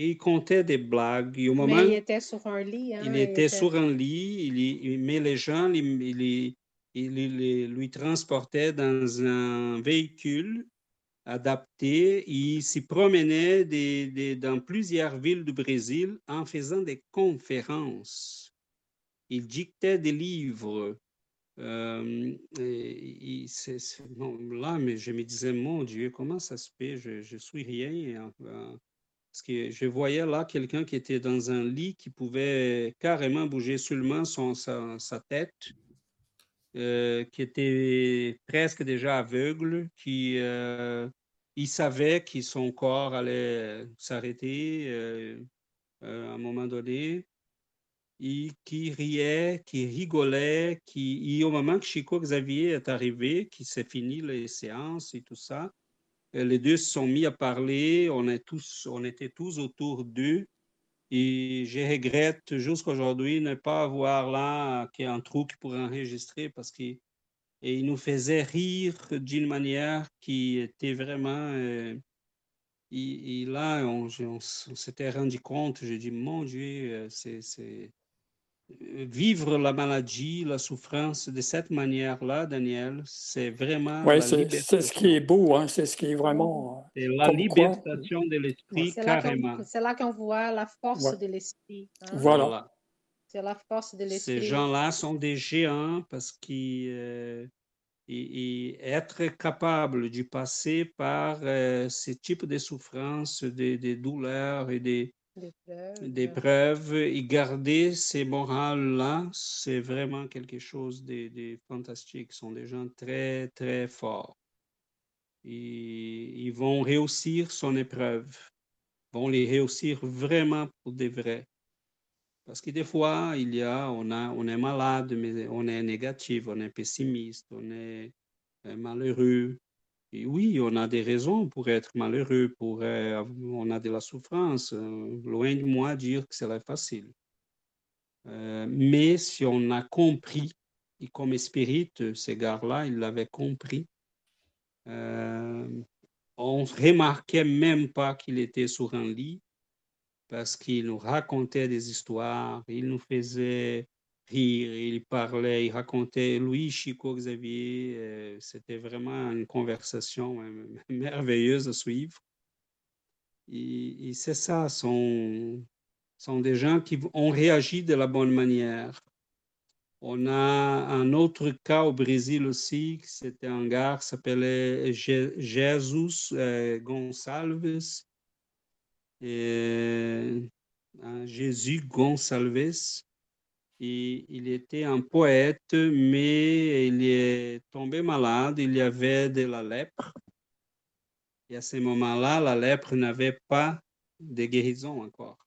Et il comptait des blagues. au moment, mais il était sur un lit. Hein, il, était, sur un lit, il, mais les gens il, il, lui transportaient dans un véhicule adapté. Il s'y promenait dans plusieurs villes du Brésil en faisant des conférences. Il dictait des livres. Euh, là, mais je me disais, mon Dieu, comment ça se fait? Je, je suis rien. Parce que je voyais là quelqu'un qui était dans un lit qui pouvait carrément bouger seulement son, sa, tête. Euh, qui était presque déjà aveugle, qui, euh, il savait que son corps allait s'arrêter euh, à un moment donné. Et qui riait, qui rigolait, qui, et au moment que Chico Xavier est arrivé, qui s'est fini les séances et tout ça, les deux se sont mis à parler, on, est tous, on était tous autour d'eux. Et je regrette jusqu'aujourd'hui ne pas avoir là un trou pourrait enregistrer parce que et il nous faisait rire d'une manière qui était vraiment... Euh, et, là, on, s'était rendu compte, j'ai dit, mon Dieu, euh, c'est euh, vivre la maladie, la souffrance de cette manière-là, Daniel, c'est vraiment. Oui, c'est ce qui est beau, hein, c'est ce qui est vraiment. C'est la libération de l'esprit, carrément. C'est là qu'on voit la force de l'esprit. Hein. Voilà. C'est la force de l'esprit. Ces gens-là sont des géants parce qu'ils euh, et, être capable de passer par euh, ce type de souffrances, des, douleurs et des, des preuves, et garder ces morales-là, c'est vraiment quelque chose de, de, fantastique. Ce sont des gens très, très forts. Et ils vont réussir son épreuve, vont les réussir vraiment pour de vrai. Parce que des fois, il y a, on, a, on est malade, mais on est négatif, on est pessimiste, on est euh, malheureux. Oui, on a des raisons pour être malheureux, pour, euh, on a de la souffrance. Euh, loin de moi dire que c'est facile. mais si on a compris, et comme spirit, ces gars-là, ils l'avaient compris, on ne remarquait même pas qu'il était sur un lit, parce qu'il nous racontait des histoires, il nous faisait rire, il parlait, il racontait, Louis Chico Xavier, euh, c'était vraiment une conversation euh, <laughs> merveilleuse à suivre. Et, c'est ça, sont, sont des gens qui ont réagi de la bonne manière. On a un autre cas au Brésil aussi, c'était un gars qui s'appelait Jesus euh, Gonçalves Jésus Gonçalves. Il était un poète, mais il est tombé malade, il y avait de la lèpre. Et à ce moment-là, la lèpre n'avait pas de guérison encore.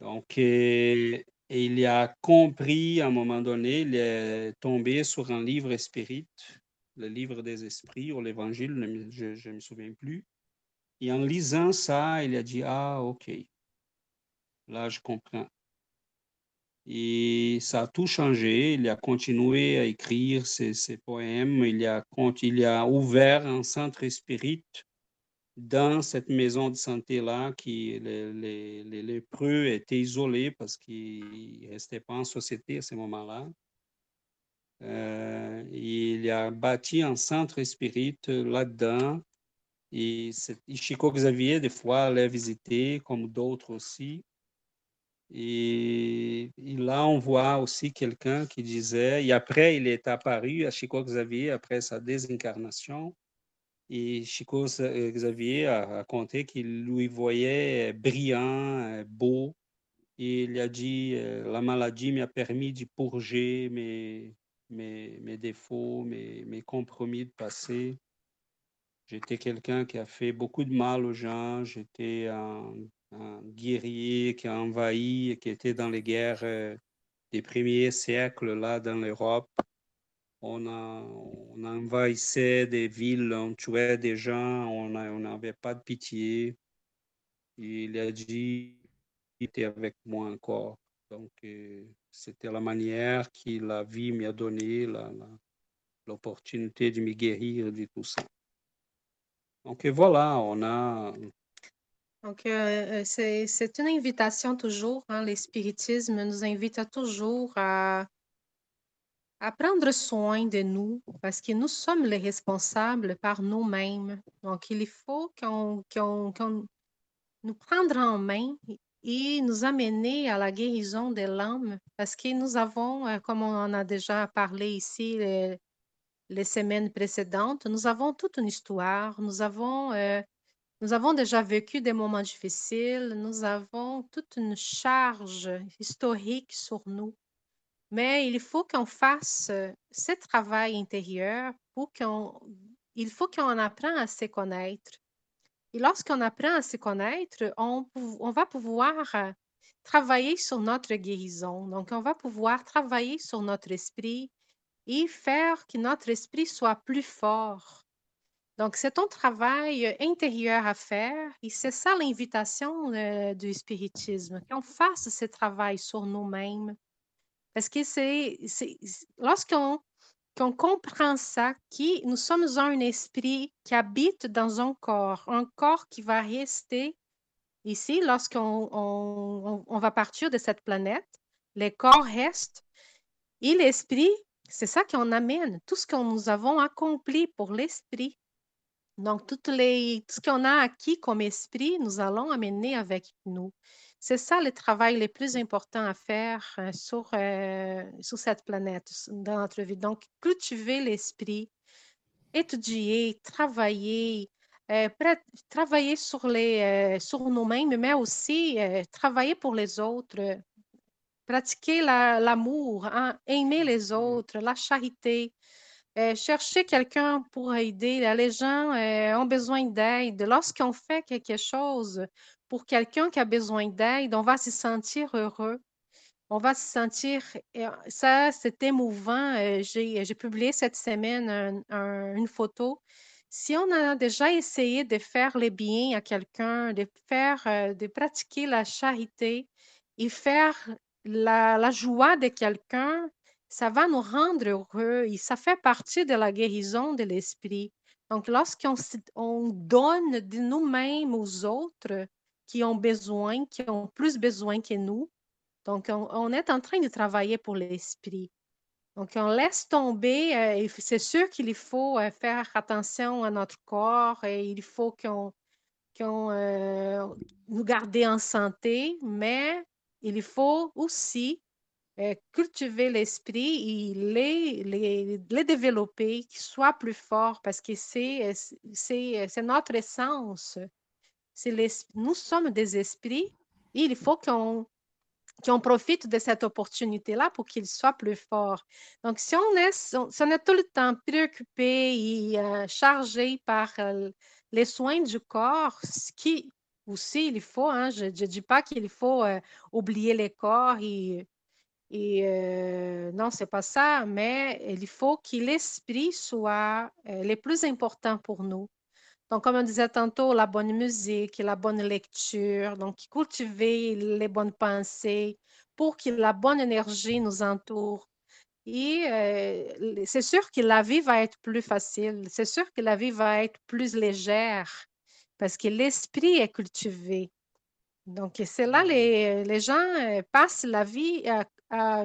Donc, et, il a compris à un moment donné, il est tombé sur un livre spirit, le livre des esprits ou l'évangile, je ne me souviens plus. Et en lisant ça, il a dit, ah, ok, là, je comprends. Et ça a tout changé. Il a continué à écrire ses, poèmes. Il a, il a ouvert un centre spirit dans cette maison de santé-là, qui les, les, les, lépreux étaient isolés parce qu'ils ne restaient pas en société à ce moment-là. Euh, il a bâti un centre spirit là-dedans Et, Chico Xavier, des fois, l'a visité, comme d'autres aussi. Et, là, on voit aussi quelqu'un qui disait, et après, il est apparu à Chico Xavier après sa désincarnation. Et Chico Xavier a raconté qu'il lui voyait brillant, beau. Et il a dit, euh, la maladie m'a permis de purger mes, mes, mes défauts, mes, mes compromis de passé. J'étais quelqu'un qui a fait beaucoup de mal aux gens. J'étais un, guerrier qui a envahi, qui était dans les guerres euh, des premiers siècles là dans l'Europe. On, a, on envahissait des villes, on tuait des gens, on n'avait pas de pitié. il a dit, il était avec moi encore. Donc, euh, c'était la manière que la vie m'a donné, l'opportunité de me guérir de tout ça. Donc voilà, on a. Donc, euh, euh, c'est une invitation toujours. Hein, le spiritisme nous invite toujours à, à prendre soin de nous parce que nous sommes les responsables par nous-mêmes. Donc, il faut qu'on nous prendre en main et nous amener à la guérison de l'âme parce que nous avons, euh, comme on en a déjà parlé ici, les semaines précédentes, nous avons toute une histoire, nous avons, nous avons déjà vécu des moments difficiles, nous avons toute une charge historique sur nous. Mais il faut qu'on fasse euh, ce travail intérieur pour qu'on, il faut qu'on apprenne à se connaître. Et lorsqu'on apprend à se connaître, on, on va pouvoir euh, travailler sur notre guérison. Donc, on va pouvoir travailler sur notre esprit, et faire que notre esprit soit plus fort. Donc, c'est un travail euh, intérieur à faire et c'est ça l'invitation euh, du spiritisme, qu'on fasse ce travail sur nous-mêmes. Parce que c'est lorsqu'on comprend ça, que nous sommes un esprit qui habite dans un corps, un corps qui va rester ici lorsqu'on on, va partir de cette planète, les corps restent et l'esprit c'est ça qu'on amène, tout ce que nous avons accompli pour l'esprit. Donc, toutes les, tout ce qu'on a acquis comme esprit, nous allons amener avec nous. C'est ça le travail le plus important à faire euh, sur, euh, sur cette planète, dans notre vie. Donc, cultiver l'esprit, étudier, travailler, euh, travailler sur, les, sur nous-mêmes, mais aussi travailler pour les autres, pratiquer l'amour, hein, aimer les autres, la charité, euh, chercher quelqu'un pour aider. Les gens euh, ont besoin d'aide. Lorsqu'on fait quelque chose pour quelqu'un qui a besoin d'aide, on va se sentir heureux. On va se sentir, ça c'est émouvant. Euh, j'ai publié cette semaine une photo. Si on a déjà essayé de faire les biens à quelqu'un, de faire, de pratiquer la charité et faire la, joie de quelqu'un, ça va nous rendre heureux et ça fait partie de la guérison de l'esprit. Donc, lorsqu'on on donne de nous-mêmes aux autres qui ont besoin, qui ont plus besoin que nous, donc on, est en train de travailler pour l'esprit. Donc, on laisse tomber, euh, c'est sûr qu'il faut euh, faire attention à notre corps et il faut qu'on euh, nous garder en santé, mais il faut aussi euh, cultiver l'esprit et les, les, les développer, qu'ils soient plus forts parce que c'est, c'est, notre essence. nous sommes des esprits et il faut qu'on, profite de cette opportunité-là pour qu'ils soient plus forts. Donc, si on est, on est tout le temps préoccupé et euh, chargé par euh, les soins du corps, ce qui aussi, il faut, hein, je ne dis pas qu'il faut euh, oublier les corps et, et euh, non, c'est pas ça, mais il faut que l'esprit soit euh, le plus important pour nous. Donc, comme on disait tantôt, la bonne musique, la bonne lecture, donc cultiver les bonnes pensées pour que la bonne énergie nous entoure. Et c'est sûr que la vie va être plus facile, c'est sûr que la vie va être plus légère parce que l'esprit est cultivé. Donc, c'est là, les, les gens euh, passent la vie à,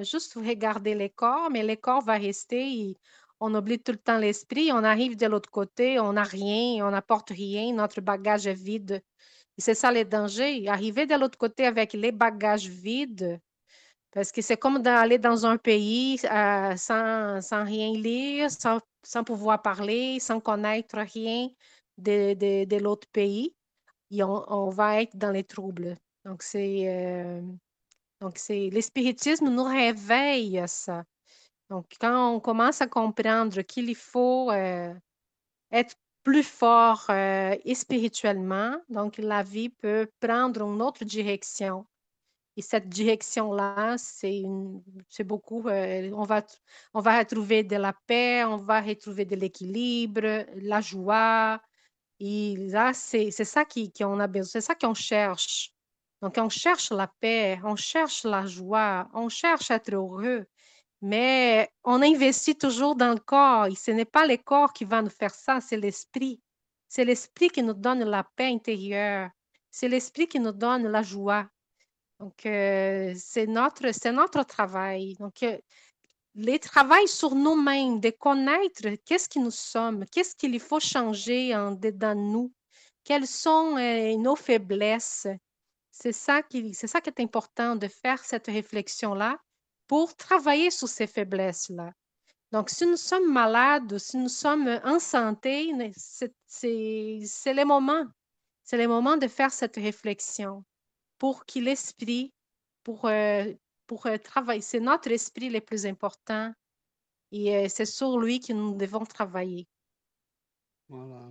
juste regarder les corps, mais les corps vont rester. on oublie tout le temps l'esprit, on arrive de l'autre côté, on n'a rien, on n'apporte rien, notre bagage est vide. Et c'est ça le danger. Arriver de l'autre côté avec les bagages vides, parce que c'est comme d'aller dans un pays euh, sans, sans, rien lire, sans, sans, pouvoir parler, sans connaître rien de, de, de l'autre pays. Et on, on, va être dans les troubles. Donc, c'est euh, donc c'est l'espiritisme nous réveille à ça. Donc, quand on commence à comprendre qu'il faut euh, être plus fort euh, spirituellement, donc la vie peut prendre une autre direction. Et cette direction-là, c'est beaucoup, euh, on, va, on va retrouver de la paix, on va retrouver de l'équilibre, la joie. Et là, c'est ça qu'on a besoin, c'est ça qu'on cherche. Donc, on cherche la paix, on cherche la joie, on cherche à être heureux, mais on investit toujours dans le corps et ce n'est pas le corps qui va nous faire ça, c'est l'esprit. C'est l'esprit qui nous donne la paix intérieure. C'est l'esprit qui nous donne la joie. Donc, euh, c'est notre, travail. Donc, euh, travail sur nous-mêmes, de connaître qu'est-ce que nous sommes, qu'est-ce qu'il faut changer en dedans de nous, quelles sont euh, nos faiblesses, c'est ça qui c'est ça qui est important de faire cette réflexion-là pour travailler sur ces faiblesses-là. Donc, si nous sommes malades, si nous sommes en santé, c'est le moment. C'est le moment de faire cette réflexion pour que l'esprit, pour, euh, pour euh, travailler, c'est notre esprit le plus important et euh, c'est sur lui que nous devons travailler. Voilà.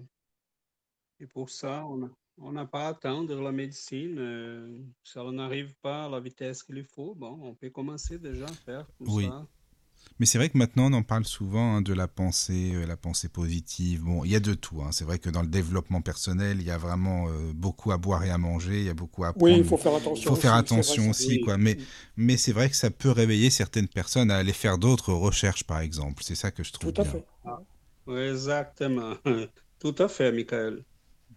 Et pour ça, on a, on n'a pas à attendre la médecine. Euh, si on n'arrive pas à la vitesse qu'il faut, bon, on peut commencer déjà à faire tout oui. ça. Mais c'est vrai que maintenant, on en parle souvent hein, de la pensée, euh, la pensée positive. Bon, il y a de tout. Hein. C'est vrai que dans le développement personnel, il y a vraiment euh, beaucoup à boire et à manger. Il y a beaucoup à apprendre. Oui, il faut faire attention. Il faut aussi, faire attention aussi, quoi. Mais, mais c'est vrai que ça peut réveiller certaines personnes à aller faire d'autres recherches, par exemple. C'est ça que je trouve tout à bien. Fait. Ah. Oui, exactement. <laughs> tout à fait, Michael.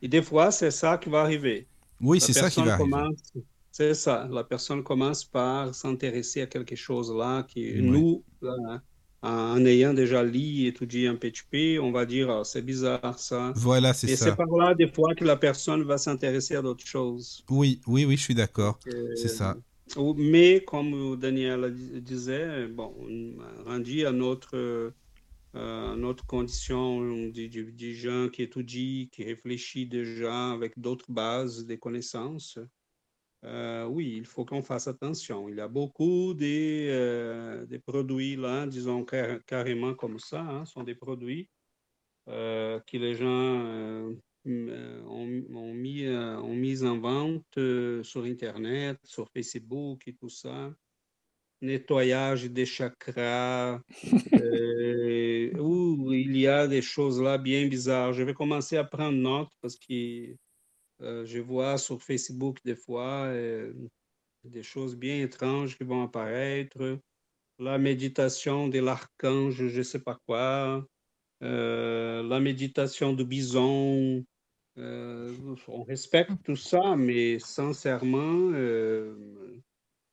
Et des fois, c'est ça qui va arriver. Oui, c'est ça qui va commence, arriver. C'est ça. La personne commence par s'intéresser à quelque chose là qui oui. nous, là, en ayant déjà lu, étudié un PHP, on va dire oh, c'est bizarre ça. Voilà, c'est ça. Et c'est par là des fois que la personne va s'intéresser à d'autres choses. Oui, oui, oui, je suis d'accord. Euh, c'est ça. Mais comme Daniel disait, bon, rendu à notre euh, notre condition des, des, gens qui étudient, qui réfléchissent déjà avec d'autres bases de connaissances, euh, oui, il faut qu'on fasse attention. Il y a beaucoup de, euh, de produits là, disons car, carrément comme ça, hein, sont des produits euh, que les gens ont, mis, ont mis en vente sur Internet, sur Facebook et tout ça nettoyage des chakras, <laughs> euh, où il y a des choses là bien bizarres. Je vais commencer à prendre note parce que euh, je vois sur Facebook des fois euh, des choses bien étranges qui vont apparaître. La méditation de l'archange, je ne sais pas quoi. la méditation du bison. on respecte tout ça, mais sincèrement,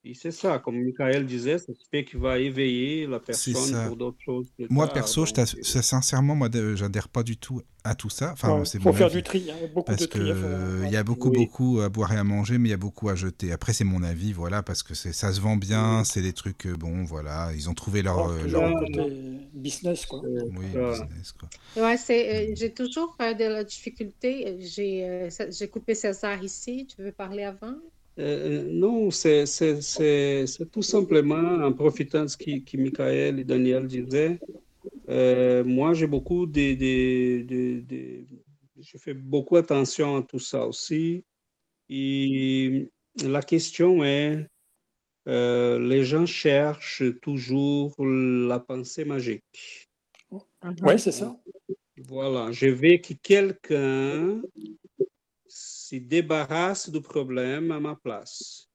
et c'est ça, comme Michael disait, ça se fait qu'il va éveiller la personne pour d'autres choses. Moi, tard, perso, donc... je sincèrement, moi, j'adhère pas du tout à tout ça. Enfin, ouais, c'est faut mon faire avis. du tri, hein, beaucoup parce de tri. que il y a beaucoup, Oui. beaucoup à boire et à manger, mais il y a beaucoup à jeter. Après, c'est mon avis, voilà, parce que ça se vend bien, Oui. c'est des trucs, euh, bon, voilà, ils ont trouvé leur, Alors, euh, leur- business, quoi. Oui, business, quoi. Ouais, c'est, euh, j'ai toujours euh, de la difficulté. J'ai euh, j'ai coupé César ici. Tu veux parler avant? Euh, non, c'est tout simplement en profitant de ce que, que Michael et Daniel disaient. euh, moi, j'ai beaucoup de, de, de- de- Je fais beaucoup attention à tout ça aussi. Et la question est, euh, les gens cherchent toujours la pensée magique. Oui, c'est ça. Voilà, je veux que quelqu'un se débarrasse du problème à ma place.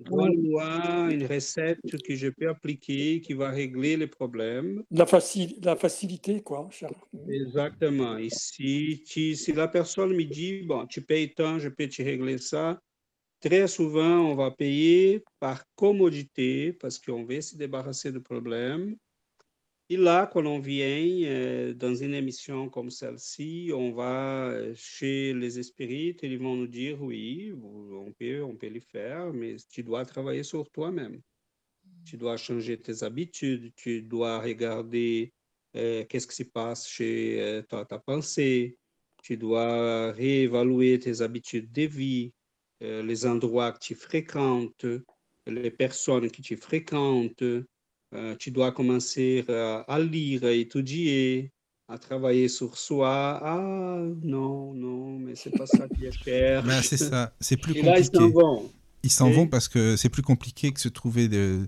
Donne-moi une recette que je peux appliquer qui va régler le problème. La, faci- la facilité, quoi. cher. Exactement. Et si, tu- si la personne me dit, bon, tu payes tant, je peux te régler ça, très souvent, on va payer par commodité parce qu'on veut se débarrasser du problème. Et là, quand on vient euh, dans une émission comme celle-ci, on va euh, chez les spirites et ils vont nous dire oui, on peut, on peut le faire, mais tu dois travailler sur toi-même. Tu dois changer tes habitudes, tu dois regarder euh, qu'est-ce qui se passe chez ta, ta, pensée, tu dois réévaluer tes habitudes de vie, les endroits que tu fréquentes, les personnes que tu fréquentes. Euh, tu dois commencer euh, à lire, à étudier, à travailler sur soi. Ah non, non, mais c'est pas ça qui est faire. <laughs> Ben, c'est ça, c'est plus compliqué. Ils s'en vont parce que c'est plus compliqué que se trouver de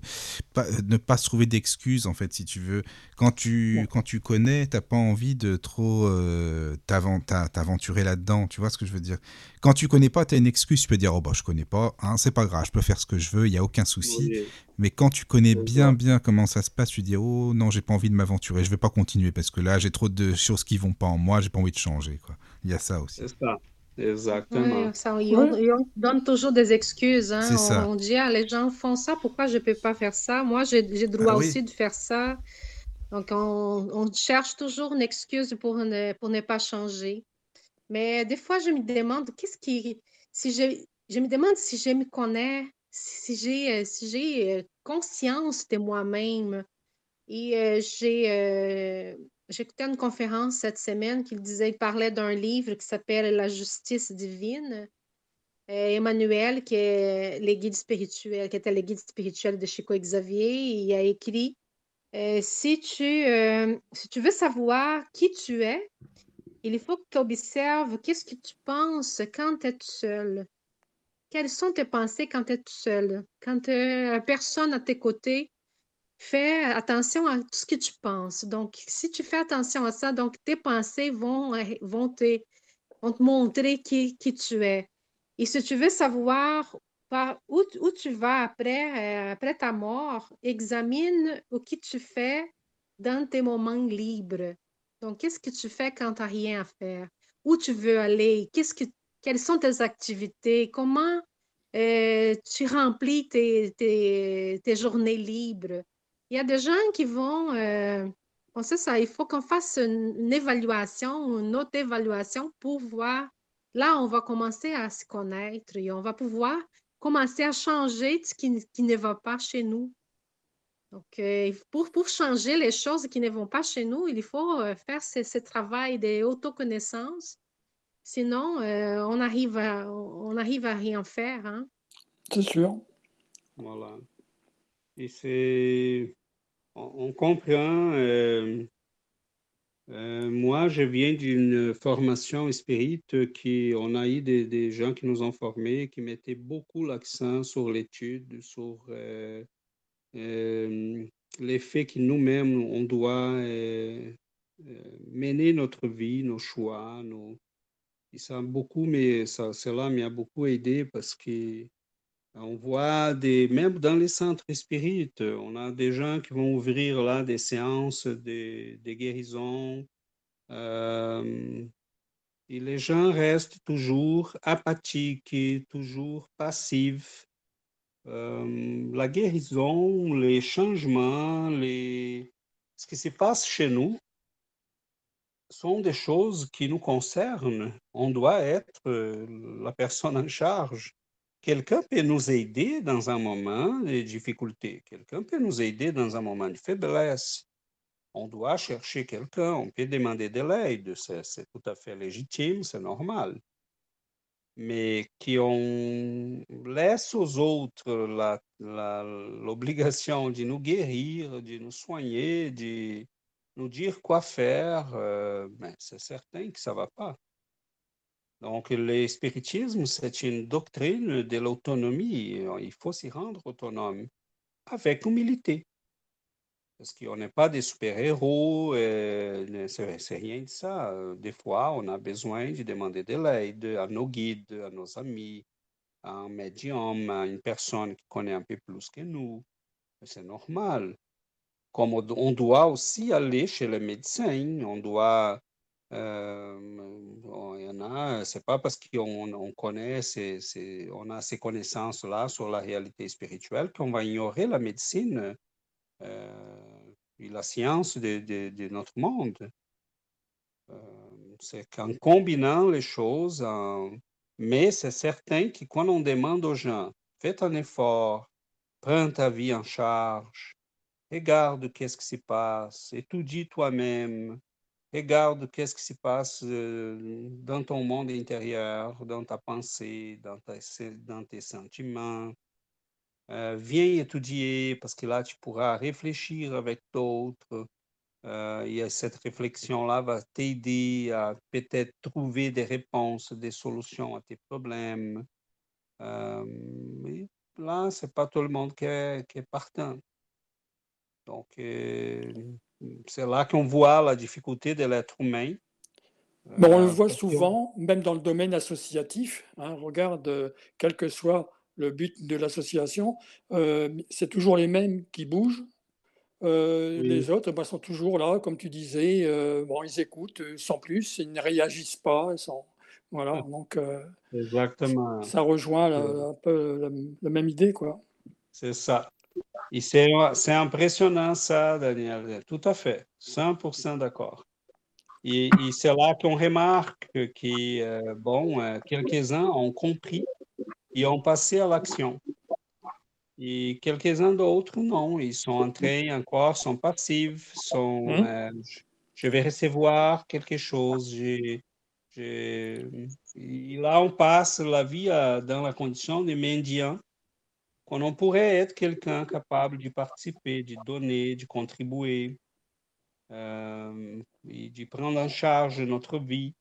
ne pas se trouver d'excuses en fait si tu veux. Quand tu quand tu connais, t'as pas envie de trop euh, t'aventurer là-dedans. Tu vois ce que je veux dire? Quand tu connais pas, tu as une excuse. Tu peux dire oh bah je connais pas, hein, c'est pas grave, je peux faire ce que je veux, il y a aucun souci. Mais quand tu connais bien bien comment ça se passe, tu dis oh non j'ai pas envie de m'aventurer, je vais pas continuer parce que là j'ai trop de choses qui vont pas en moi, j'ai pas envie de changer quoi. Il y a ça aussi. C'est ça. Exactement. on, donne toujours des excuses. Hein. On, dit, ah, les gens font ça, pourquoi je ne peux pas faire ça? Moi, j'ai le droit ah aussi de faire ça. Donc, on, cherche toujours une excuse pour ne, pour ne pas changer. Mais des fois, je me demande, qu'est-ce qui. Si je, je me demande si je me connais, si j'ai si j'ai euh, conscience de moi-même. Et euh, j'ai euh, J'écoutais une conférence cette semaine qui disait, il parlait d'un livre qui s'appelle La justice divine. Euh, Emmanuel, qui est qui était le guide spirituel de Chico Xavier, il a écrit euh, si, tu, euh, si tu veux savoir qui tu es, il faut que tu observes qu'est-ce que tu penses quand tu es seul. Quelles sont tes pensées quand tu es seul? Quand personne à tes côtés, fais attention à tout ce que tu penses. Donc, si tu fais attention à ça, donc tes pensées vont, euh, vont, te, vont te montrer qui, qui, tu es. Et si tu veux savoir où, où tu vas après, euh, après ta mort, examine ce que tu fais dans tes moments libres. Donc, qu'est-ce que tu fais quand tu n'as rien à faire? Où tu veux aller? Qu'est-ce que, quelles sont tes activités? Comment euh, tu remplis tes, tes, tes journées libres? Il y a des gens qui vont, euh, on sait ça, il faut qu'on fasse une, évaluation, une autre évaluation pour voir. Là, on va commencer à se connaître et on va pouvoir commencer à changer ce qui, ne va pas chez nous. Donc, euh, pour, pour changer les choses qui ne vont pas chez nous, il faut euh, faire ce, travail d'autoconnaissance. Sinon, on, arrive à, on arrive à rien faire. Hein. C'est sûr. Voilà. Et c'est on, comprend. Euh, euh, moi, je viens d'une formation spirite qui, on a eu des, gens qui nous ont formés, qui mettaient beaucoup l'accent sur l'étude, sur euh, l'effet que nous-mêmes, on doit mener notre vie, nos choix. Nos... Et ça beaucoup, mais ça, cela m'a beaucoup aidé parce que on voit des, même dans les centres spirites, on a des gens qui vont ouvrir là des séances de, de guérison. Euh, et les gens restent toujours apathiques, toujours passifs. Euh, la guérison, les changements, les... ce qui se passe chez nous sont des choses qui nous concernent. On doit être euh, la personne en charge. Quelqu'un peut nous aider dans un moment de difficulté. Quelqu'un peut nous aider dans un moment de faiblesse. On doit chercher quelqu'un, on peut demander de l'aide, c'est tout à fait légitime, c'est normal. Mais qu'on laisse aux autres l'obligation de nous guérir, de nous soigner, de nous dire quoi faire, euh, ben, c'est certain que ça ne va pas. Donc, le spiritisme, c'est une doctrine de l'autonomie. Il faut s'y rendre autonome avec humilité. Parce qu'on n'est pas des super-héros, euh, c'est rien de ça. Des fois, on a besoin de demander de l'aide à nos guides, à nos amis, à un médium, à une personne qui connaît un peu plus que nous. C'est normal. Comme on doit aussi aller chez le médecin, on doit euh, il y en a, c'est pas parce qu'on on connaît, on a ces connaissances-là sur la réalité spirituelle qu'on va ignorer la médecine. Euh, la science de, notre monde. c'est qu'en combinant les choses, mais c'est certain que quand on demande aux gens, faites un effort, prends ta vie en charge, regarde qu'est-ce qui se passe, étudie toi-même, regarde qu'est-ce qui se passe dans ton monde intérieur, dans ta pensée, dans, tes sentiments. viens étudier parce que là, tu pourras réfléchir avec d'autres. et cette réflexion-là va t'aider à peut-être trouver des réponses, des solutions à tes problèmes. mais là, ce n'est pas tout le monde qui est, qui est partant. Donc, c'est là qu'on voit la difficulté de l'être humain. Bon, on le voit souvent, même dans le domaine associatif. Hein, regarde, euh, quel que soit le but de l'association, euh, c'est toujours les mêmes qui bougent. Euh, les autres bah, sont toujours là, comme tu disais. bon, ils écoutent sans plus, ils ne réagissent pas. Sans... Voilà, donc Exactement. ça rejoint un peu la, la, même idée, quoi. C'est ça. Et c'est impressionnant ça, Daniel. Tout à fait. 100% d'accord. Et, c'est là qu'on remarque que, euh, bon, euh, quelques-uns ont compris et ont passé à l'action. Et quelques-uns d'autres, non. Ils sont entrés encore, sont passifs, sont, mmh. euh, je vais recevoir quelque chose. et là, on passe la vie dans la condition de mendiant on pourrait être quelqu'un capable de participer, de donner, de contribuer, euh, et de prendre en charge notre vie.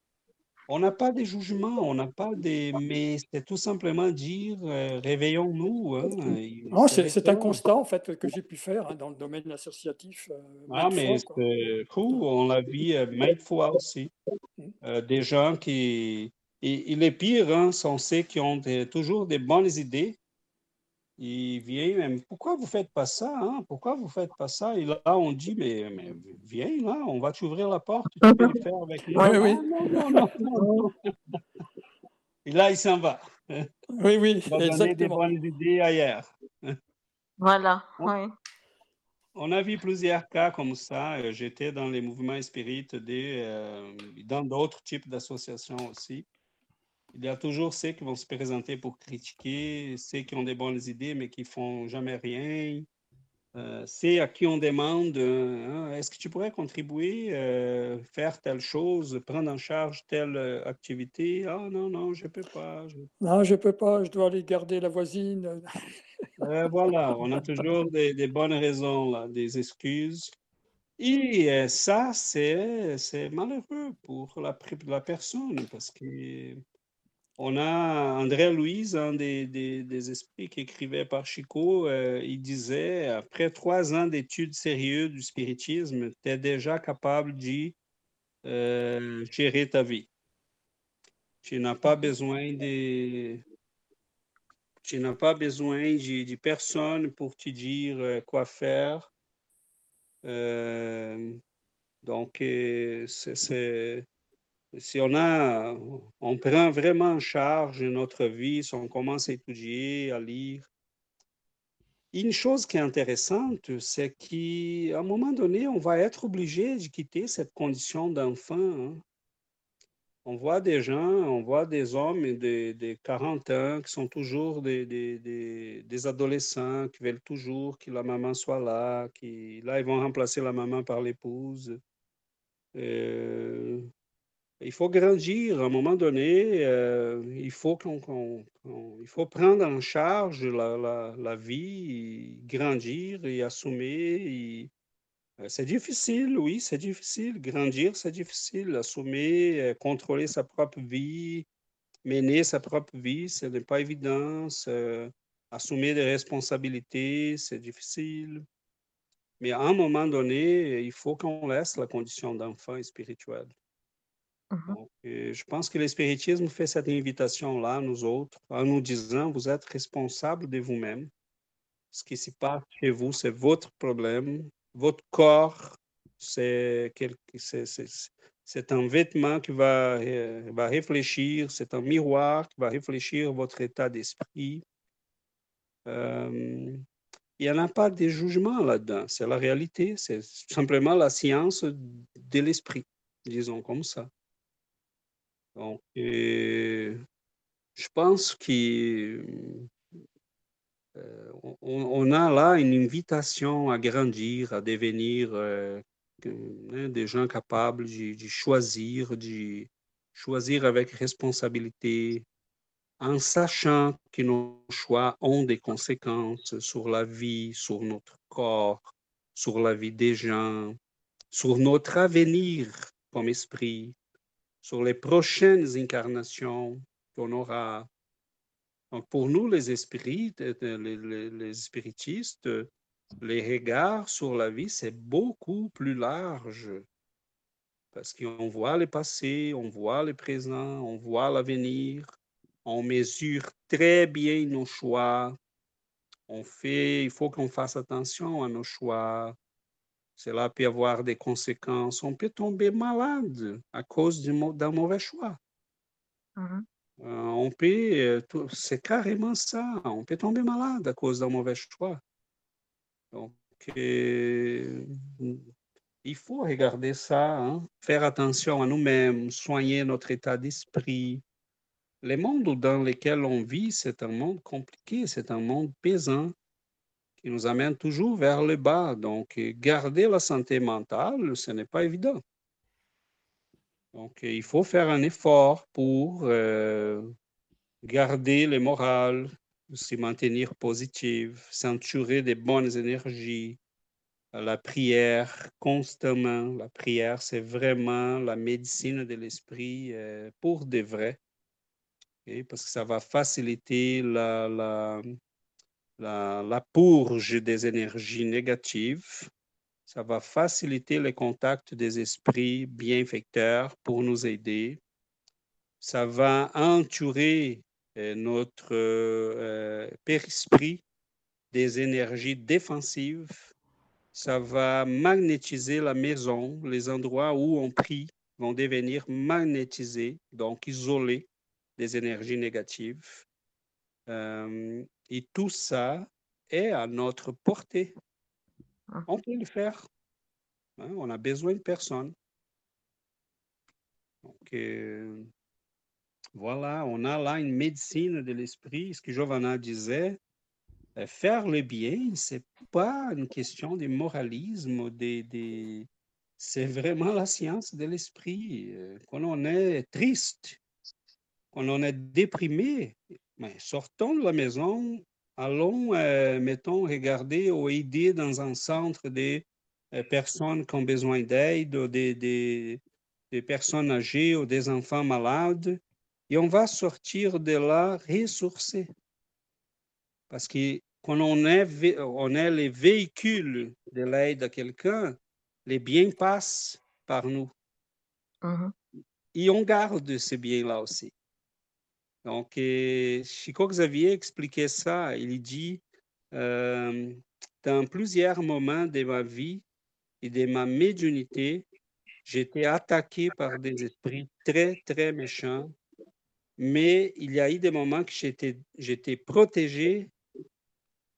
On n'a pas de jugement, on n'a pas de... Mais c'est tout simplement dire, euh, réveillons-nous. Hein, c'est un constat, en fait, que j'ai pu faire hein, dans le domaine associatif. Euh, ah, mais c'est fou, on l'a vu maintes fois aussi. Des gens qui... Et, les pires hein, sont ceux qui ont toujours des bonnes idées, il vient même, pourquoi vous ne faites pas ça? Hein? Pourquoi vous ne faites pas ça? Et là, on dit, mais, mais viens là, on va t'ouvrir la porte, tu peux le <laughs> faire avec nous. Oui, oui. non, non, non, Et là, il s'en va. Oui, oui, il va donner des bonnes idées ailleurs. Voilà, oui. On a vu plusieurs cas comme ça. J'étais dans les mouvements spirites, euh, dans d'autres types d'associations aussi. Il y a toujours ceux qui vont se présenter pour critiquer, ceux qui ont des bonnes idées mais qui font jamais rien. Euh, c'est à qui on demande euh, hein, est-ce que tu pourrais contribuer, euh, faire telle chose, prendre en charge telle activité? Ah non, non, je ne peux pas. Non, je ne peux pas, je dois aller garder la voisine. <laughs> voilà, on a toujours des, bonnes raisons, là, des excuses. Et ça, c'est malheureux pour la, la personne parce que on a André Louise, un des, esprits qui écrivait par Chico, euh, il disait, après trois ans d'études sérieuses du spiritisme, tu es déjà capable de euh, gérer ta vie. Tu n'as pas besoin de... Tu n'as pas besoin de, de, personne pour te dire euh, quoi faire. donc, c'est si on, a, on prend vraiment en charge notre vie, si on commence à étudier, à lire, une chose qui est intéressante, c'est qu'à un moment donné, on va être obligé de quitter cette condition d'enfant. Hein. On voit des gens, on voit des hommes de, de 40 ans qui sont toujours des, adolescents, qui veulent toujours que la maman soit là, qui là, ils vont remplacer la maman par l'épouse. Euh, il faut grandir à un moment donné. Euh, il, faut qu'on, il faut prendre en charge la, la, vie, grandir et assumer. Euh, c'est difficile, oui, c'est difficile. Grandir, c'est difficile. Assumer, euh, contrôler sa propre vie, mener sa propre vie, ce n'est pas évident. assumer des responsabilités, c'est difficile. Mais à un moment donné, il faut qu'on laisse la condition d'enfant spirituel. Mmh je pense que l'espiritisme fait cette invitation-là, nous autres, en nous disant, vous êtes responsable de vous-même. Ce qui se passe chez vous, c'est votre problème. Votre corps, c'est un vêtement qui va, euh, va réfléchir, c'est un miroir qui va réfléchir votre état d'esprit. Euh, il n'y a pas de jugement là-dedans. C'est la réalité. C'est simplement la science de l'esprit, disons comme ça. Donc, je pense qu'on euh, on, a là une invitation à grandir, à devenir euh, hein, des gens capables de, de, choisir, de choisir avec responsabilité, en sachant que nos choix ont des conséquences sur la vie, sur notre corps, sur la vie des gens, sur notre avenir comme esprit, sur les prochaines incarnations qu'on aura. Donc pour nous, les esprits, les, les, spiritistes, les regards sur la vie, c'est beaucoup plus large parce qu'on voit le passé, on voit le présent, on voit l'avenir, on mesure très bien nos choix. On fait, il faut qu'on fasse attention à nos choix. Cela peut avoir des conséquences. On peut tomber malade à cause d'un mauvais choix. Mmh euh, on peut, euh, c'est carrément ça. On peut tomber malade à cause d'un mauvais choix. Donc, euh, il faut regarder ça, hein. faire attention à nous-mêmes, soigner notre état d'esprit, le monde dans lequel on vit, c'est un monde compliqué, c'est un monde pesant qui nous amène toujours vers le bas. Donc, garder la santé mentale, ce n'est pas évident. Donc, il faut faire un effort pour euh, garder le moral, se maintenir positif, s'entourer des bonnes énergies, la prière constamment. La prière, c'est vraiment la médecine de l'esprit euh, pour de vrai parce que ça va faciliter la, la, purge des énergies négatives. Ça va faciliter le contact des esprits bienfaiteurs pour nous aider. Ça va entourer euh, notre euh, périsprit des énergies défensives. Ça va magnétiser la maison. Les endroits où on prie vont devenir magnétisés, donc isolés des énergies négatives. Euh, et tout ça est à notre portée. Ah. On peut le faire. Hein, on a besoin de personne. Donc, euh, voilà, on a là une médecine de l'esprit. Ce que Giovanna disait, euh, faire le bien, c'est pas une question de moralisme, de, c'est vraiment la science de l'esprit. Quand on est triste, quand on est déprimé, mais sortons de la maison, allons, euh, mettons, regarder ou aider dans un centre des euh, personnes qui ont besoin d'aide, des, des, des, personnes âgées ou des enfants malades, et on va sortir de là ressourcés. Parce que quand on est, on est les véhicules de l'aide à quelqu'un, les biens passent par nous. Uh-huh. Et on garde ces biens-là aussi. Donc, Chico Xavier expliquait ça. Il dit, euh, dans plusieurs moments de ma vie et de ma médiumnité, j'étais attaqué par des esprits très, très méchants. Mais il y a eu des moments que j'étais, protégé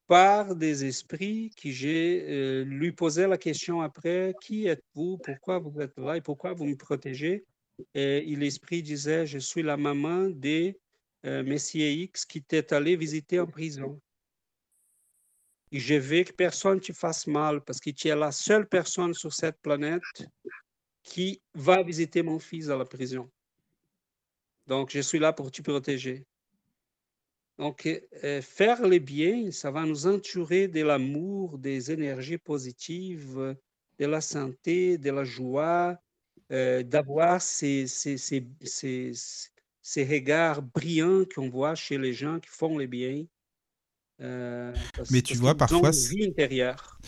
par des esprits qui j'ai euh, lui posé la question après, qui êtes-vous, pourquoi vous êtes là? Et pourquoi vous me protégez? Et l'esprit disait, je suis la maman des Messier X qui t'est allé visiter en prison. Et je veux que personne te fasse mal parce que tu es la seule personne sur cette planète qui va visiter mon fils à la prison. Donc, je suis là pour te protéger. Donc, euh, faire le bien, ça va nous entourer de l'amour, des énergies positives, de la santé, de la joie, euh, d'avoir ces, ces regards brillants qu'on voit chez les gens qui font les biens. Euh, mais tu vois, parfois,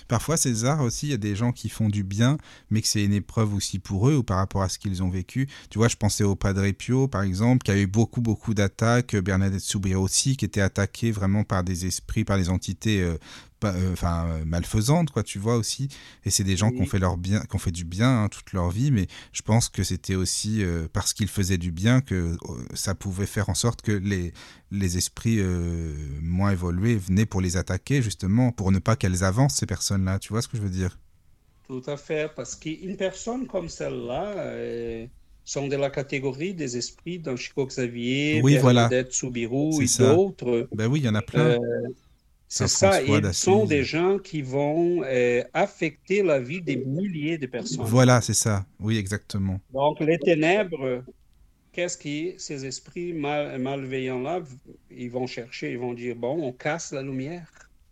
parfois César aussi, il y a des gens qui font du bien, mais que c'est une épreuve aussi pour eux ou par rapport à ce qu'ils ont vécu. Tu vois, je pensais au Padre Pio, par exemple, qui a eu beaucoup, beaucoup d'attaques. Bernadette Soubria aussi, qui était attaquée vraiment par des esprits, par des entités euh, enfin euh, malfaisantes quoi tu vois aussi et c'est des gens qui ont fait leur bien qui ont fait du bien hein, toute leur vie mais je pense que c'était aussi euh, parce qu'ils faisaient du bien que ça pouvait faire en sorte que les les esprits moins évolués venaient pour les attaquer justement pour ne pas qu'elles avancent ces personnes là tu vois ce que je veux dire? Tout à fait parce qu'une personne comme celle-là sont de la catégorie des esprits dans Chico Xavier, oui, voilà. Subiru et d'autres. Ben oui, il y en a plein. C'est ça, ils sont des gens qui vont euh, affecter la vie des milliers de personnes. Voilà, c'est ça, oui, exactement. Donc, les ténèbres, qu'est-ce qui, ces esprits mal, malveillants-là, ils vont chercher, ils vont dire, bon, on casse la lumière.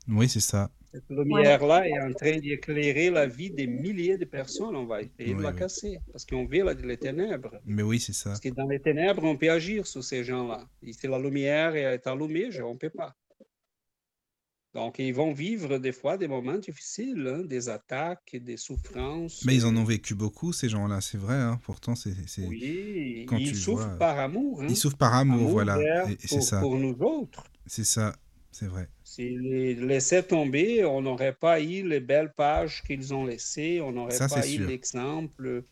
Oui, c'est ça. Cette lumière-là est en train d'éclairer la vie des milliers de personnes. On va essayer de la casser parce qu'on vit les ténèbres. Mais oui, c'est ça. Parce que dans les ténèbres, on peut agir sur ces gens-là. Si la lumière est allumée, on ne peut pas. Donc, ils vont vivre des fois des moments difficiles, hein, des attaques, des souffrances. Mais ils en ont vécu beaucoup, ces gens-là, c'est vrai. Hein. Pourtant, c'est. Oui, ils souffrent par amour. Hein. Ils souffrent par amour, voilà. C'est ça. Pour nous autres. C'est ça, c'est vrai. S'ils les laissaient tomber, on n'aurait pas eu les belles pages qu'ils ont laissées, on n'aurait pas eu l'exemple,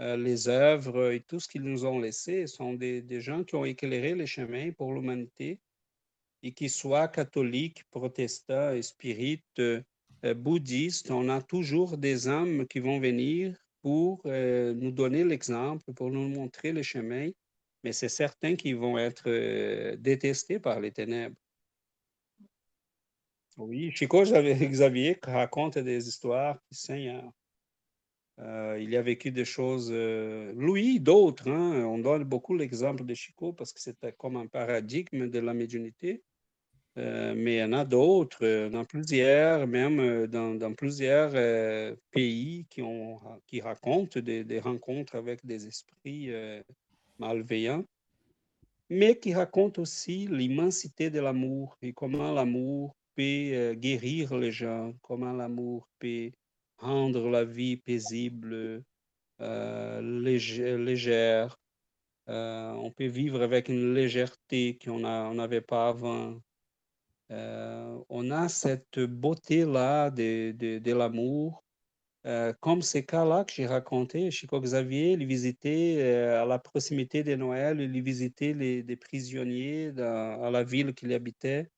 euh, les œuvres et tout ce qu'ils nous ont laissé. Ce sont des, des gens qui ont éclairé les chemins pour l'humanité et qu'ils soient catholiques, protestants, spirites, euh, bouddhistes, on a toujours des âmes qui vont venir pour euh, nous donner l'exemple, pour nous montrer le chemin, mais c'est certain qu'ils vont être euh, détestés par les ténèbres. Oui, Chico <laughs> Xavier raconte des histoires qui Seigneur. il a vécu des choses, Louis, d'autres, hein, on donne beaucoup l'exemple de Chico parce que c'était comme un paradigme de la médiumnité. Euh, mais il y en a d'autres, euh, dans plusieurs, même euh, dans, plusieurs pays qui, ont, qui racontent des rencontres avec des esprits malveillants, mais qui racontent aussi l'immensité de l'amour et comment l'amour peut guérir les gens, comment l'amour peut rendre la vie paisible, légère. on peut vivre avec une légèreté qu'on n'avait pas avant. Euh, on a cette beauté-là de, de, l'amour. Euh, comme ces cas-là que j'ai racontés, Chico Xavier, il visitait euh, à la proximité de Noël, il visitait les, prisonniers dans, à la ville qu'il habitait.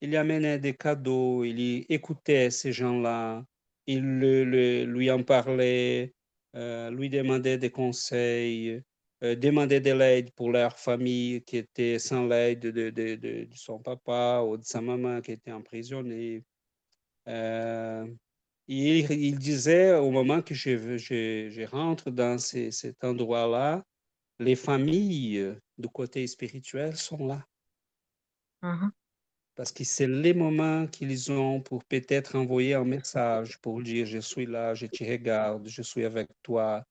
Il y amenait des cadeaux, il écoutait ces gens-là, il lui en parlait, lui demandait des conseils. Euh, demander de l'aide pour leur famille qui était sans l'aide de, de, de, son papa ou de sa maman qui était emprisonnée. Euh, il, il, disait au moment que je, je, je rentre dans cet endroit-là, les familles du côté spirituel sont là. Mmh Parce que c'est les moments qu'ils ont pour peut-être envoyer un message pour dire je suis là, je te regarde, je suis avec toi,